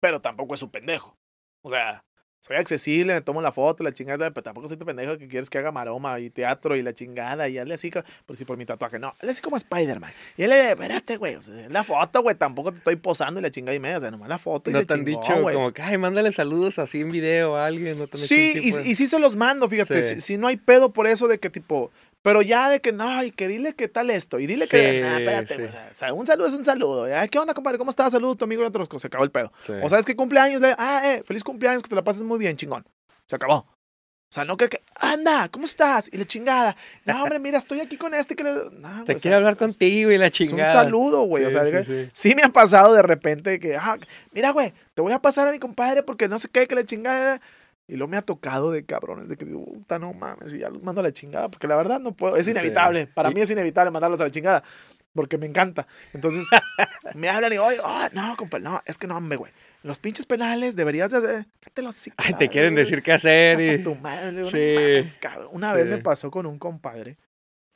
pero tampoco es un pendejo. O sea, soy accesible, me tomo la foto, la chingada, pero tampoco soy tu pendejo que quieres que haga maroma y teatro y la chingada y hazle así, co- por si por mi tatuaje, no, hazle así como Spider-Man. Y él, espérate, güey, la foto, güey, tampoco te estoy posando y la chingada y media, o sea, nomás la foto y No se te han chingó, dicho güey. como que, ay, mándale saludos así en video a alguien. No te Sí, y, y sí se los mando, fíjate, Sí. si, si no hay pedo por eso de que tipo, pero ya de que no, y que dile que tal esto, y dile que, nah, espérate, sí. o sea, un saludo es un saludo, ¿ya? ¿qué onda, compadre? ¿Cómo estás? Saludos, tu amigo y otros, se acabó el pedo. Sí. O sabes que cumpleaños, le, ah, eh, feliz cumpleaños, que te la pases muy bien, chingón. Se acabó. O sea, no que, que anda, ¿cómo estás? Y la chingada. No, [LAUGHS] hombre, mira, estoy aquí con este que le. No, te o quiero sea, hablar es- contigo y la Es un chingada. saludo, güey. o sea, que- sí. me ha pasado de repente que, ah, mira, güey, te voy a pasar a mi compadre porque no sé qué, que la chingada. Y luego me ha tocado de cabrones, de que digo, puta, no mames, y ya los mando a la chingada, porque la verdad no puedo, es Sí. inevitable, para Y- mí es inevitable mandarlos a la chingada, porque me encanta. Entonces, [LAUGHS] me hablan y, oye, oh, no, compadre, no, es que no, hombre, güey, los pinches penales deberías de hacer, cállate los Ay, te quieren decir qué hacer. Y... tu madre, no Sí, mames, cabrón. Una vez me pasó con un compadre,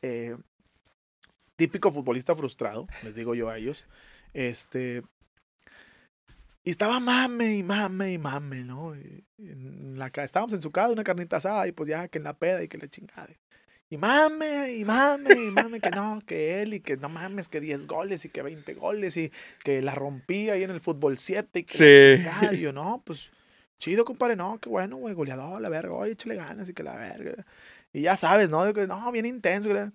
eh, típico futbolista frustrado, les digo yo a ellos, este, y estaba mame y mame y mame, ¿no? En la, estábamos en su casa, una carnita asada, y pues ya que en la peda y que la chingada. Y mame, y mame, y mame, que no, que él, y que no mames, que 10 goles y que 20 goles, y que la rompía ahí en el fútbol 7, y que la chingada. Y yo, no, pues, chido, compadre, no, qué bueno, güey, goleador, la verga, oye, échale ganas y que la verga. Y ya sabes, ¿no? Que, no, bien intenso, güey.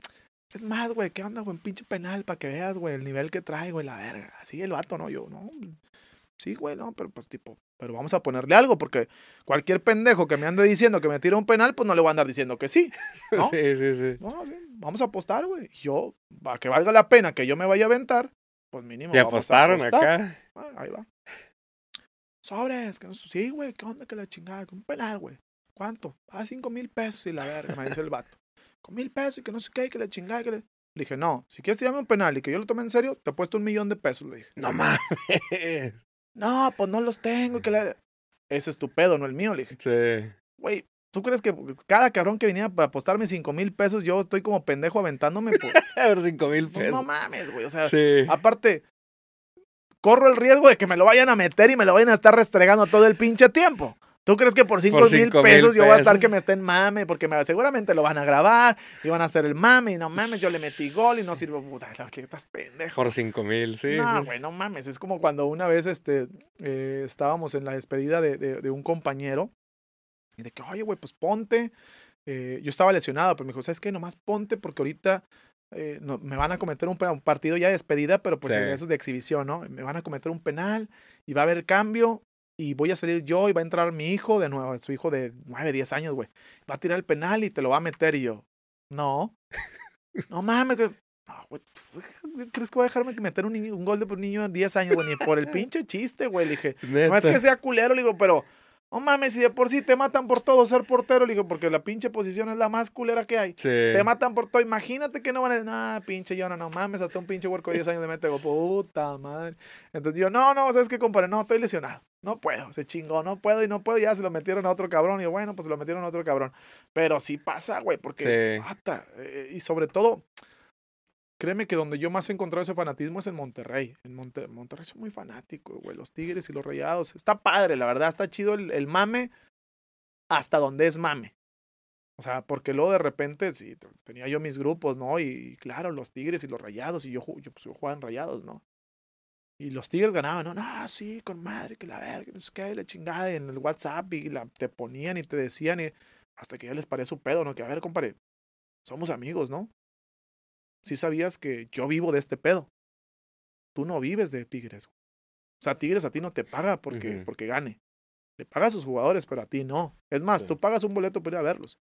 Es más, güey, ¿qué onda, güey? Pinche penal para que veas, güey, el nivel que trae, güey, la verga. Así el vato, ¿no? Yo, no. Sí, güey, no, pero pues tipo, pero vamos a ponerle algo, porque cualquier pendejo que me ande diciendo que me tira un penal, pues no le voy a andar diciendo que sí. [LAUGHS] ¿no? Sí, sí, sí. No, vamos a apostar, güey. Yo, para que valga la pena que yo me vaya a aventar, pues mínimo. Y a apostaron apostar. acá. Ah, ahí va. Sobres, que no sí, güey, ¿qué onda que la chingada? Un penal, güey. ¿Cuánto? Ah, cinco mil pesos y la verga, me dice el vato. Con mil pesos y que no sé qué, que la chingada, que le... Le dije, no, si quieres tirarme un penal y que yo lo tome en serio, te he puesto un millón de pesos, le dije. No mames. No, pues no los tengo. Que la... Ese es tu pedo, no el mío, le dije. Sí. Güey, ¿tú crees que cada cabrón que venía para apostarme cinco mil pesos, yo estoy como pendejo aventándome? Por... [LAUGHS] A ver, cinco mil Pues pesos. no mames, güey. O sea, Sí. aparte, corro el riesgo de que me lo vayan a meter y me lo vayan a estar restregando todo el pinche tiempo. ¿Tú crees que por cinco Por mil cinco mil pesos yo voy a estar pesos. que me estén mame? Porque me, seguramente lo van a grabar y van a hacer el mame y no mames, yo le metí gol y no sirvo puta. que estás pendejo. Por cinco mil, sí. no, sí. güey, no mames. Es como cuando una vez este, eh, estábamos en la despedida de, de- de un compañero y de que, oye, güey, pues ponte. Eh, yo estaba lesionado, pero me dijo, ¿sabes qué? Nomás ponte porque ahorita eh, no- me van a cometer un, un partido ya de despedida, pero pues Sí. eso es de exhibición, ¿no? Me van a cometer un penal y va a haber cambio y voy a salir yo y va a entrar mi hijo de nuevo, su hijo de 9, 10 años, güey. Va a tirar el penal y te lo va a meter y yo, no. No mames, que... No, güey, ¿tú ¿crees que voy a dejarme meter un, niño- un gol de un niño de 10 años, güey? Ni por el pinche chiste, güey. Le dije, no es Neta. que sea culero, le digo, pero no mames, si de por sí te matan por todo ser portero, le digo, porque la pinche posición es la más culera que hay. Sí. Te matan por todo. Imagínate que no van a decir, nah, pinche Yona, no mames, hasta un pinche huerco de 10 años de mete, digo, puta madre. Entonces yo, no, no, ¿sabes qué, compadre? No, estoy lesionado. No puedo, se chingó, no puedo y no puedo. Ya se lo metieron a otro cabrón. Y yo, bueno, pues se lo metieron a otro cabrón. Pero sí pasa, güey, porque, Sí. ata, eh, y sobre todo, créeme que donde yo más he encontrado ese fanatismo es en Monterrey. En Monte- Monterrey son muy fanáticos, güey. Los Tigres y los Rayados. Está padre, la verdad. Está chido el, el mame hasta donde es mame. O sea, porque luego de repente, sí, tenía yo mis grupos, ¿no? Y, claro, los Tigres y los Rayados. Y yo, yo, pues, yo jugaba en Rayados, ¿no? Y los Tigres ganaban, ¿no? No, sí, con madre, que la verga, no sé qué, la chingada. Y en el WhatsApp y la, te ponían y te decían. Y hasta que ya les parecía su pedo, ¿no? Que a ver, compadre, somos amigos, ¿no? Sí sabías que yo vivo de este pedo. Tú no vives de Tigres. güey. O sea, Tigres a ti no te paga porque, porque gane. Le paga a sus jugadores, pero a ti no. Es más, Sí. tú pagas un boleto para ir a verlos.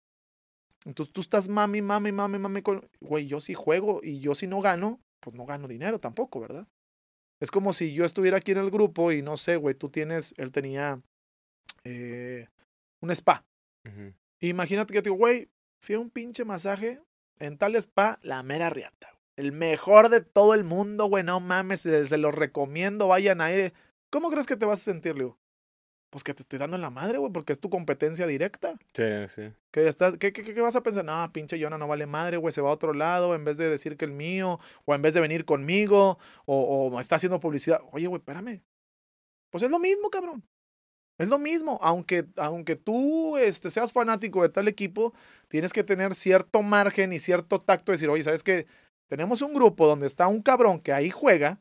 Entonces tú estás mami, mami, mami, mami con... Güey, yo sí juego y yo si no gano, pues no gano dinero tampoco, ¿verdad? Es como si yo estuviera aquí en el grupo y no sé, güey, tú tienes, él tenía eh, un spa. Imagínate que yo te digo, güey, fui a un pinche masaje en tal spa, la mera riata. güey. El mejor de todo el mundo, güey, no mames, se, se los recomiendo, vayan ahí. ¿Cómo crees que te vas a sentir, Leo? Pues que te estoy dando en la madre, güey, porque es tu competencia directa. Sí, sí. Que estás, ¿qué, qué, qué vas a pensar? No, pinche Yona no vale madre, güey, se va a otro lado en vez de decir que el mío, o en vez de venir conmigo, o, o está haciendo publicidad. Oye, güey, espérame. Pues es lo mismo, cabrón. Es lo mismo. Aunque, aunque tú este, seas fanático de tal equipo, tienes que tener cierto margen y cierto tacto de decir, oye, ¿sabes qué? Tenemos un grupo donde está un cabrón que ahí juega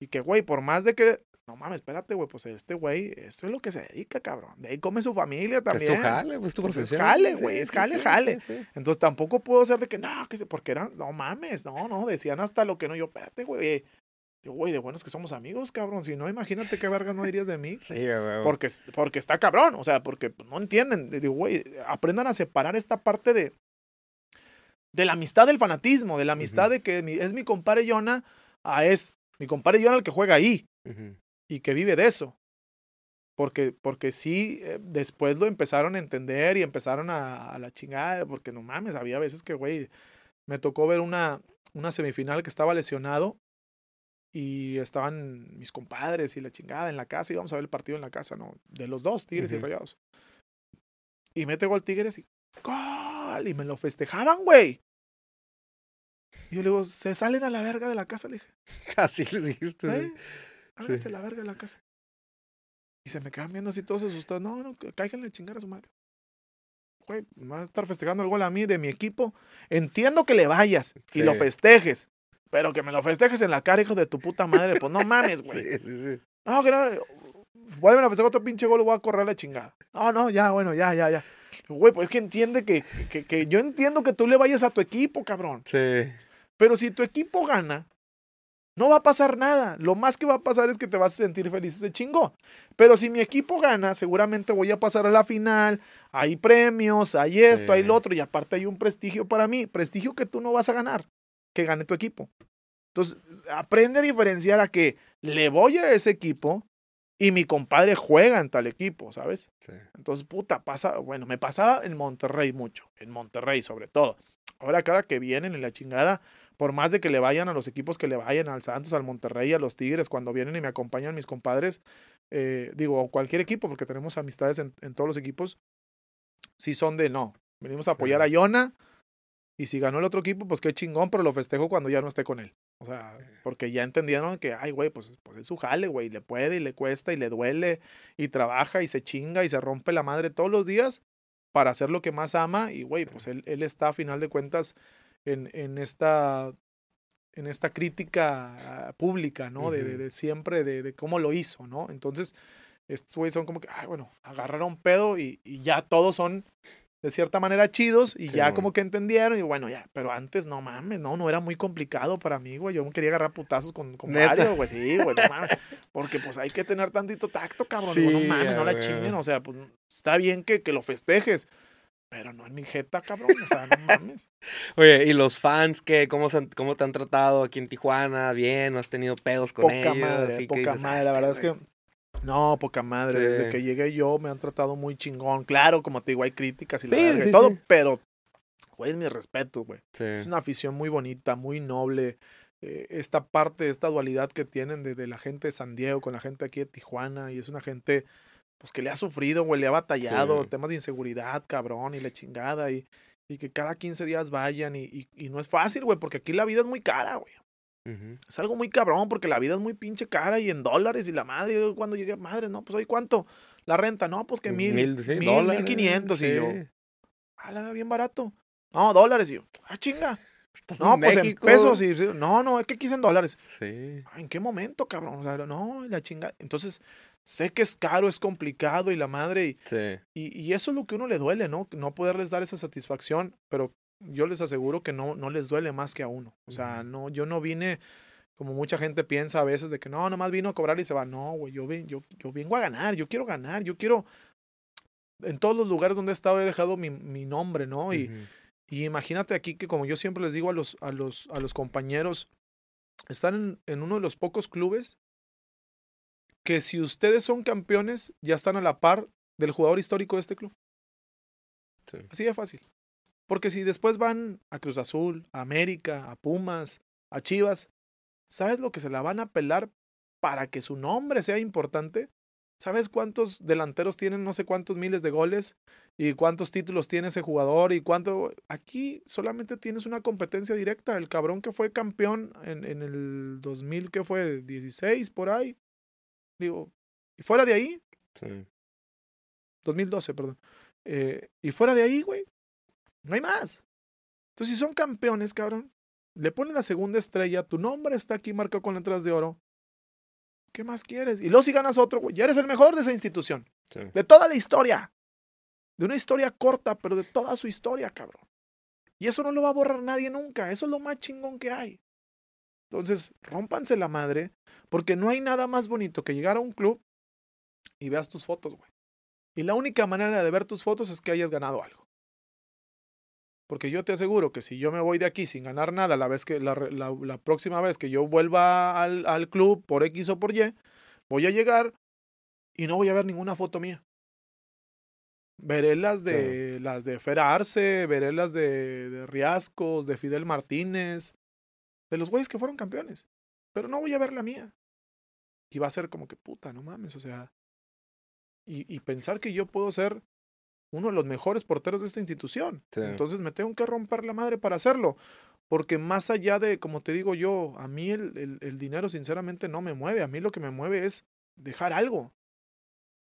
y que, güey, por más de que. No mames, espérate, güey, pues este güey, esto es lo que se dedica, cabrón. De ahí come su familia también. Es tu jale, pues tu Pues es profesión. jale, güey, es jale, jale. sí. Entonces tampoco puedo ser de que, no, que se, porque eran, no mames, no, no, decían hasta lo que no, yo, espérate, güey. Yo, güey, de buenos que somos amigos, cabrón. Si no, imagínate qué verga no dirías de mí. Sí, güey. Porque, porque está cabrón, o sea, porque no entienden. Digo, güey, aprendan a separar esta parte de, de la amistad del fanatismo, de la amistad de que mi- es mi compadre Yona, a es mi compadre Yona el que juega ahí. Y que vive de eso. Porque, porque sí, eh, después lo empezaron a entender y empezaron a, a la chingada, porque no mames, había veces que, güey, me tocó ver una, una semifinal que estaba lesionado y estaban mis compadres y la chingada en la casa, íbamos a ver el partido en la casa, ¿no? De los dos, Tigres y Ujú. Rayados. Y mete gol Tigres y ¡gol! Y me lo festejaban, güey. Y yo le digo, se salen a la verga de la casa, le dije. [LAUGHS] Así le dijiste. ¿Eh? Háganse la verga de la casa. Y se me quedan viendo así todos asustados. No, no, cáiganle chingar a su madre. Güey, me vas a estar festejando el gol a mí de mi equipo. Entiendo que le vayas y lo festejes. Pero que me lo festejes en la cara, hijo de tu puta madre. Pues no mames, [LAUGHS] güey. Sí, sí, sí. No, que no. Vuelven a festejar otro pinche gol, voy a correr la chingada. No, no, ya, bueno, ya, ya, ya. Güey, pues es que entiende que, que, que yo entiendo que tú le vayas a tu equipo, cabrón. Sí. Pero si tu equipo gana, no va a pasar nada. Lo más que va a pasar es que te vas a sentir feliz ese chingo. Pero si mi equipo gana, seguramente voy a pasar a la final. Hay premios, hay esto, hay lo otro. Y aparte hay un prestigio para mí. Prestigio que tú no vas a ganar. Que gane tu equipo. Entonces, aprende a diferenciar a que le voy a ese equipo Y mi compadre juega en tal equipo, ¿sabes? Sí. Entonces, puta, pasa, bueno, me pasaba en Monterrey mucho, en Monterrey sobre todo. Ahora cada que vienen en la chingada, por más de que le vayan a los equipos que le vayan, al Santos, al Monterrey, a los Tigres, cuando vienen y me acompañan mis compadres, eh, digo, cualquier equipo, porque tenemos amistades en, en todos los equipos, sí son de no, venimos a apoyar Sí. a Yona, y si ganó el otro equipo, pues qué chingón, pero lo festejo cuando ya no esté con él. O sea, porque ya entendieron que, ay, güey, pues, pues es su jale, güey, le puede y le cuesta y le duele y trabaja y se chinga y se rompe la madre todos los días para hacer lo que más ama y, güey, pues él, él está a final de cuentas en, en esta en esta crítica ah, pública, ¿no? De, de- Ujú. de siempre, de, de cómo lo hizo, ¿no? Entonces, estos güeyes son como que, ay, bueno, agarraron pedo y, y ya todos son de cierta manera chidos y ya Simón. como que entendieron y bueno, ya, pero antes no mames, no, no era muy complicado para mí, güey, yo me quería agarrar putazos con, con varios, güey, sí, güey, no mames, porque pues hay que tener tantito tacto, cabrón, digo, Sí, no mames, no la chinguen, o sea, pues está bien que, que lo festejes, pero no en mi jeta, cabrón, o sea, no [LAUGHS] mames. Oye, ¿y los fans qué? ¿Cómo, se han- ¿Cómo te han tratado aquí en Tijuana? ¿Bien? ¿No has tenido pedos con poca ellos? madre, poca dices, madre. "Ah, La verdad es este que. No, poca madre. Sí. Desde que llegué yo me han tratado muy chingón. Claro, como te digo, hay críticas y la Sí, y sí, todo, pero, güey, mi respeto, güey. Es una afición muy bonita, muy noble. eh, esta parte, esta dualidad que tienen de, de la gente de San Diego con la gente aquí de Tijuana. Y es una gente, pues, que le ha sufrido, güey, le ha batallado. Sí. Temas de inseguridad, cabrón, y la chingada. Y, y que cada 15 días vayan. Y, y, y no es fácil, güey, porque aquí la vida es muy cara, güey. Es algo muy cabrón porque la vida es muy pinche cara y en dólares y la madre, yo cuando llegué, madre, no, pues hoy cuánto, la renta, no, pues que mil, Mil, sí, mil, dólares, mil quinientos y yo, sí. ah, bien barato. No, dólares y yo, ah, chinga. [LAUGHS] No, pues México. en pesos y no, no, es que es en dólares. Sí. Ah, ¿En qué momento, cabrón? O sea, no, la chinga. Entonces, sé que es caro, es complicado y la madre y, Sí. y, y eso es lo que a uno le duele, ¿no? No poderles dar esa satisfacción, pero yo les aseguro que no, no les duele más que a uno. O sea, no, yo no vine, como mucha gente piensa a veces, de que no, nomás vino a cobrar y se va. No, güey, yo, yo, yo vengo a ganar, yo quiero ganar, yo quiero... En todos los lugares donde he estado he dejado mi, mi nombre, ¿no? Y, y imagínate aquí que como yo siempre les digo a los, a los, a los compañeros, están en, en uno de los pocos clubes que si ustedes son campeones, ya están a la par del jugador histórico de este club. Sí. Así de fácil. Porque si después van a Cruz Azul, a América, a Pumas, a Chivas, ¿sabes lo que se la van a pelar para que su nombre sea importante? ¿Sabes cuántos delanteros tienen no sé cuántos miles de goles? ¿Y cuántos títulos tiene ese jugador? ¿Y cuánto? Aquí solamente tienes una competencia directa. El cabrón que fue campeón en, en el 2000, que fue 16 por ahí. Digo, y fuera de ahí, Sí. 2012, perdón. Eh, y fuera de ahí, güey, no hay más. Entonces, si son campeones, cabrón, le ponen la segunda estrella, tu nombre está aquí marcado con letras de oro. ¿Qué más quieres? Y luego si ganas otro, güey, ya eres el mejor de esa institución. Sí. De toda la historia. De una historia corta, pero de toda su historia, cabrón. Y eso no lo va a borrar nadie nunca. Eso es lo más chingón que hay. Entonces, rómpanse la madre, porque no hay nada más bonito que llegar a un club y veas tus fotos, güey. Y la única manera de ver tus fotos es que hayas ganado algo. Porque yo te aseguro que si yo me voy de aquí sin ganar nada la, vez que, la, re- la- la próxima vez que yo vuelva al, al club por X o por Y, voy a llegar y no voy a ver ninguna foto mía. Veré las de las de Fera Arce, veré las de, de Riascos, de Fidel Martínez, de los güeyes que fueron campeones. Pero no voy a ver la mía. Y va a ser como que puta, no mames, o sea. Y, y pensar que yo puedo ser uno de los mejores porteros de esta institución. Sí. Entonces me tengo que romper la madre para hacerlo. Porque más allá de, como te digo yo, a mí el, el- el dinero sinceramente no me mueve. A mí lo que me mueve es dejar algo.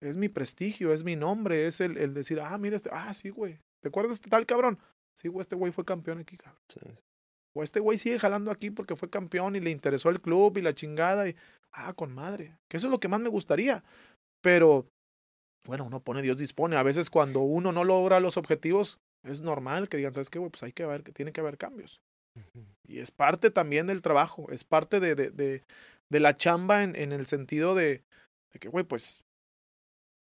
Es mi prestigio, es mi nombre, es el, el decir, ah, mira este, ah, sí, güey. ¿Te acuerdas de este tal cabrón? Sí, güey, este güey fue campeón aquí, cabrón. Sí. O este güey sigue jalando aquí porque fue campeón y le interesó el club y la chingada. Y, ah, con madre. Que eso es lo que más me gustaría. Pero, bueno, uno pone, Dios dispone. A veces cuando uno no logra los objetivos, es normal que digan, ¿sabes qué, güey? Pues hay que ver, que tiene que haber cambios. Y es parte también del trabajo, es parte de, de, de, de la chamba en, en el sentido de, de que, güey, pues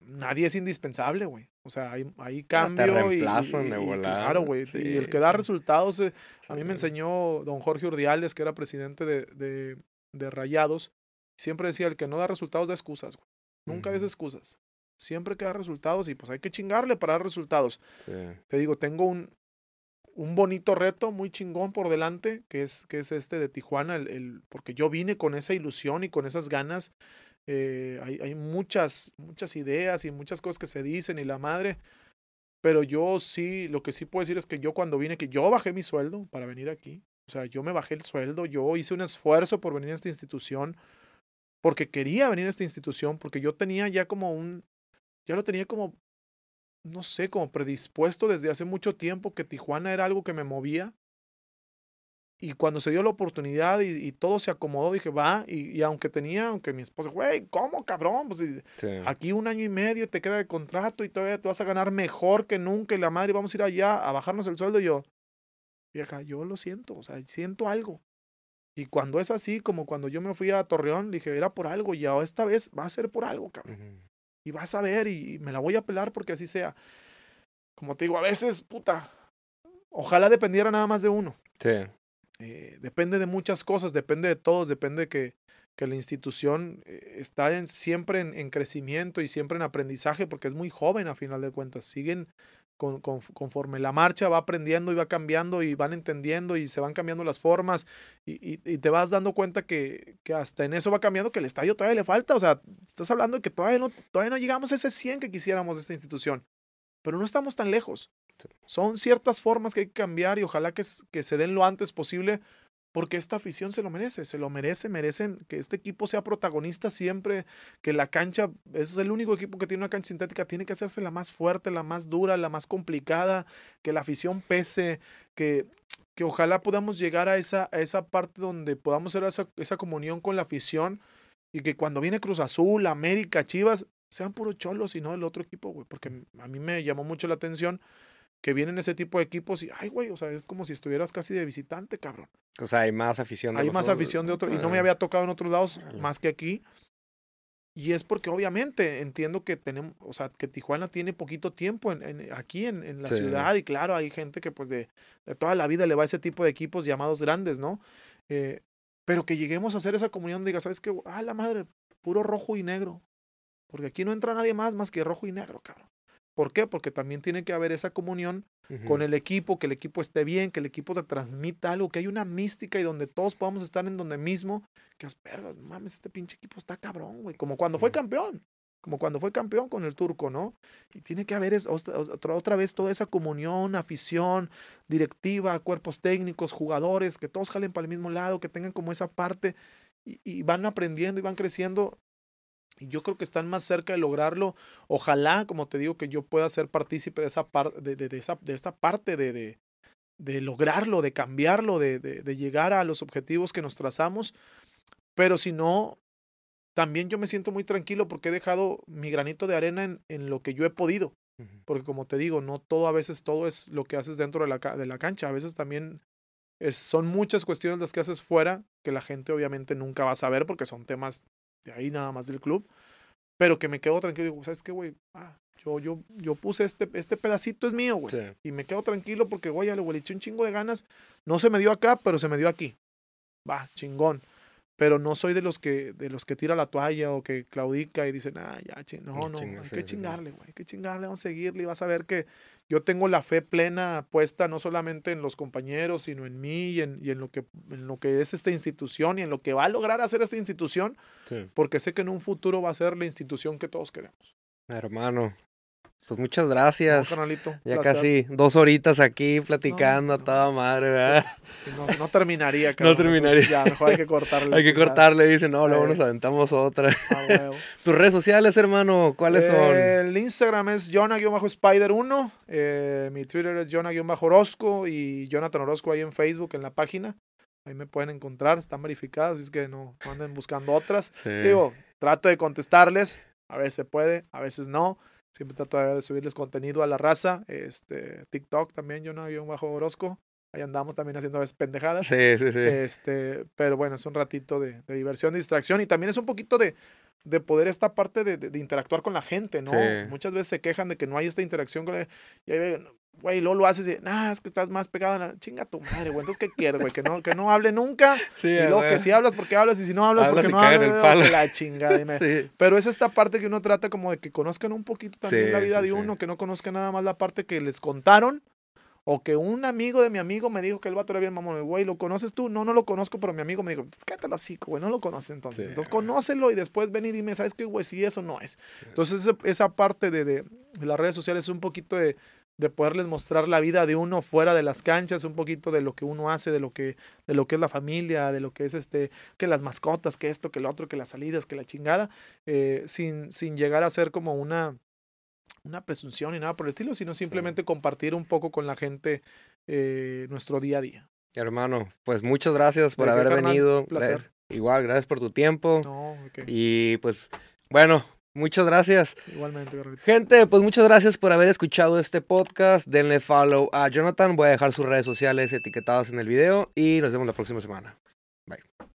nadie es indispensable, güey. O sea, hay, hay cambio. y- reemplazan y, de. Claro, güey. Sí, y el que da resultados, eh, a mí me enseñó don Jorge Urdiales, que era presidente de, de, de Rayados. Siempre decía, el que no da resultados da excusas, güey. Nunca des Ujú. excusas. Siempre que da resultados y pues hay que chingarle para dar resultados. Sí. Te digo, tengo un, un bonito reto muy chingón por delante, que es, que es este de Tijuana, el, el- porque yo vine con esa ilusión y con esas ganas. Eh, hay, hay muchas, muchas ideas y muchas cosas que se dicen y la madre. Pero yo sí, lo que sí puedo decir es que yo cuando vine, que yo bajé mi sueldo para venir aquí. O sea, yo me bajé el sueldo, yo hice un esfuerzo por venir a esta institución, porque quería venir a esta institución, porque yo tenía ya como un, ya lo tenía como, no sé, como predispuesto desde hace mucho tiempo que Tijuana era algo que me movía. Y cuando se dio la oportunidad y, y todo se acomodó, dije, va, y, y aunque tenía, aunque mi esposa, güey, ¿cómo, cabrón? Pues Sí. aquí un año y medio te queda de contrato y todavía te vas a ganar mejor que nunca y la madre, vamos a ir allá a bajarnos el sueldo. Y yo, vieja, yo lo siento, o sea, siento algo. Y cuando es así, como cuando yo me fui a Torreón, dije, era por algo y ahora esta vez va a ser por algo, cabrón. Ujú. Y vas a ver y me la voy a pelar porque así sea. Como te digo, a veces, puta, ojalá dependiera nada más de uno. Sí. Eh, depende de muchas cosas, depende de todos, depende de que, que la institución eh, está en, siempre en, en crecimiento y siempre en aprendizaje porque es muy joven a final de cuentas. Siguen con, con- conforme la marcha va aprendiendo y va cambiando y van entendiendo y se van cambiando las formas y, y- y te vas dando cuenta que, que hasta en eso va cambiando, que el estadio todavía le falta. O sea, estás hablando de que todavía no, todavía no llegamos a ese 100 que quisiéramos de esta institución, pero no estamos tan lejos. Son ciertas formas que hay que cambiar y ojalá que, que se den lo antes posible porque esta afición se lo merece, se lo merece, merecen que este equipo sea protagonista siempre, que la cancha, es el único equipo que tiene una cancha sintética, tiene que hacerse la más fuerte, la más dura, la más complicada, que la afición pese, que, que ojalá podamos llegar a esa, a esa parte donde podamos hacer esa, esa comunión con la afición y que cuando viene Cruz Azul, América, Chivas, sean puros cholos y no el otro equipo, güey, porque a mí me llamó mucho la atención que vienen ese tipo de equipos y, ay, güey, o sea, es como si estuvieras casi de visitante, cabrón. O sea, hay más afición de Hay más afición de otro, y no me había tocado en otros lados más que aquí. Y es porque obviamente entiendo que tenemos, o sea, que Tijuana tiene poquito tiempo en, en- aquí en, en la Sí. ciudad y claro, hay gente que pues de, de toda la vida le va a ese tipo de equipos llamados grandes, ¿no? Eh, pero que lleguemos a hacer esa comunión, diga, ¿sabes qué? Ah, la madre, puro rojo y negro. Porque aquí no entra nadie más más que rojo y negro, cabrón. ¿Por qué? Porque también tiene que haber esa comunión con el equipo, que el equipo esté bien, que el equipo te transmita algo, que hay una mística y donde todos podamos estar en donde mismo, que es, mames, este pinche equipo está cabrón, güey, como cuando fue campeón, como cuando fue campeón con el turco, ¿no? Y tiene que haber es- otra, otra- otra vez toda esa comunión, afición, directiva, cuerpos técnicos, jugadores, que todos jalen para el mismo lado, que tengan como esa parte y, y van aprendiendo y van creciendo. Y yo creo que están más cerca de lograrlo. Ojalá, como te digo, que yo pueda ser partícipe de esa parte, de, de- de esa, de esta parte de, de, lograrlo, de cambiarlo, de, de, llegar a los objetivos que nos trazamos. Pero si no, también yo me siento muy tranquilo porque he dejado mi granito de arena en, en lo que yo he podido. Porque como te digo, no todo a veces todo es lo que haces dentro de la, de la cancha. A veces también es- son muchas cuestiones las que haces fuera que la gente obviamente nunca va a saber porque son temas de ahí nada más del club. Pero que me quedo tranquilo. Digo, ¿sabes qué, güey? Ah, yo, yo, yo puse este, este pedacito es mío, güey. Sí. Y me quedo tranquilo porque, güey, le eché un chingo de ganas. No se me dio acá, pero se me dio aquí. Va, chingón. Pero no soy de los que, de los que tira la toalla o que claudica y dicen, ah, ya, ching-". no, no, hay que chingarle, güey, hay que chingarle, vamos a seguirle y vas a ver que yo tengo la fe plena puesta no solamente en los compañeros, sino en mí y en, y en lo que, en lo que es esta institución y en lo que va a lograr hacer esta institución, Sí. porque sé que en un futuro va a ser la institución que todos queremos. Hermano, pues muchas ¿No, gracias. carnalito? ya Placer. casi dos horitas aquí platicando a no, toda pues, madre, ¿verdad? No, no terminaría, [LAUGHS] cabrón. terminaría. Entonces, ya, mejor hay que cortarle. Hay que chingada. cortarle, dice, no, luego Eh. nos aventamos otra. Ah. [LAUGHS] Tus redes sociales, hermano, ¿cuáles son? El Instagram es Jonah-Spider1. eh, mi Twitter es Jonah-Orozco y Jonathan Orozco ahí en Facebook, en la página. Ahí me pueden encontrar, están verificadas, así es que no, no anden buscando otras. Sí. Digo, trato de contestarles. A veces puede, a veces no. Siempre trato de subirles contenido a la raza. Este, TikTok también, Jonah-Orozco. Ahí andamos también haciendo a veces pendejadas. Sí, sí, sí. Este, pero bueno, es un ratito de, de diversión, de distracción y también es un poquito de, de poder esta parte de, de- de interactuar con la gente, ¿no? Sí. Muchas veces se quejan de que no hay esta interacción con el, y ahí güey, luego lo haces y, nah, es que estás más pegado a la chinga tu madre, güey, entonces ¿qué quieres, güey? Que no, que no hable nunca [LAUGHS] Sí, y luego que si hablas porque hablas y si no hablas Hablas porque no hablas, la chingada, dime. [LAUGHS] Sí. Pero es esta parte que uno trata como de que conozcan un poquito también la vida de uno, que no conozcan nada más la parte que les contaron. O que un amigo de mi amigo me dijo que el vato era bien mamón. Güey, ¿lo conoces tú? No, no lo conozco, pero mi amigo me dijo, "Pues cállate hocico, güey, no lo conoces entonces. Sí. Entonces conócelo y después venir y dime, ¿sabes qué, güey? Si eso no es. Entonces esa parte de, de- de las redes sociales es un poquito de, de poderles mostrar la vida de uno fuera de las canchas, un poquito de lo que uno hace, de lo que, de lo que es la familia, de lo que es este, que las mascotas, que esto, que lo otro, que las salidas, que la chingada, eh, sin, sin llegar a ser como una, una presunción y nada por el estilo, sino simplemente compartir un poco con la gente eh, nuestro día a día. Hermano, pues muchas gracias por ¿De qué, haber carnal? venido. Placer. Igual, gracias por tu tiempo. No, ok. Y pues, bueno, muchas gracias. Igualmente, Garrito. Gente, pues muchas gracias por haber escuchado este podcast. Denle follow a Jonathan. Voy a dejar sus redes sociales etiquetadas en el video y nos vemos la próxima semana. Bye.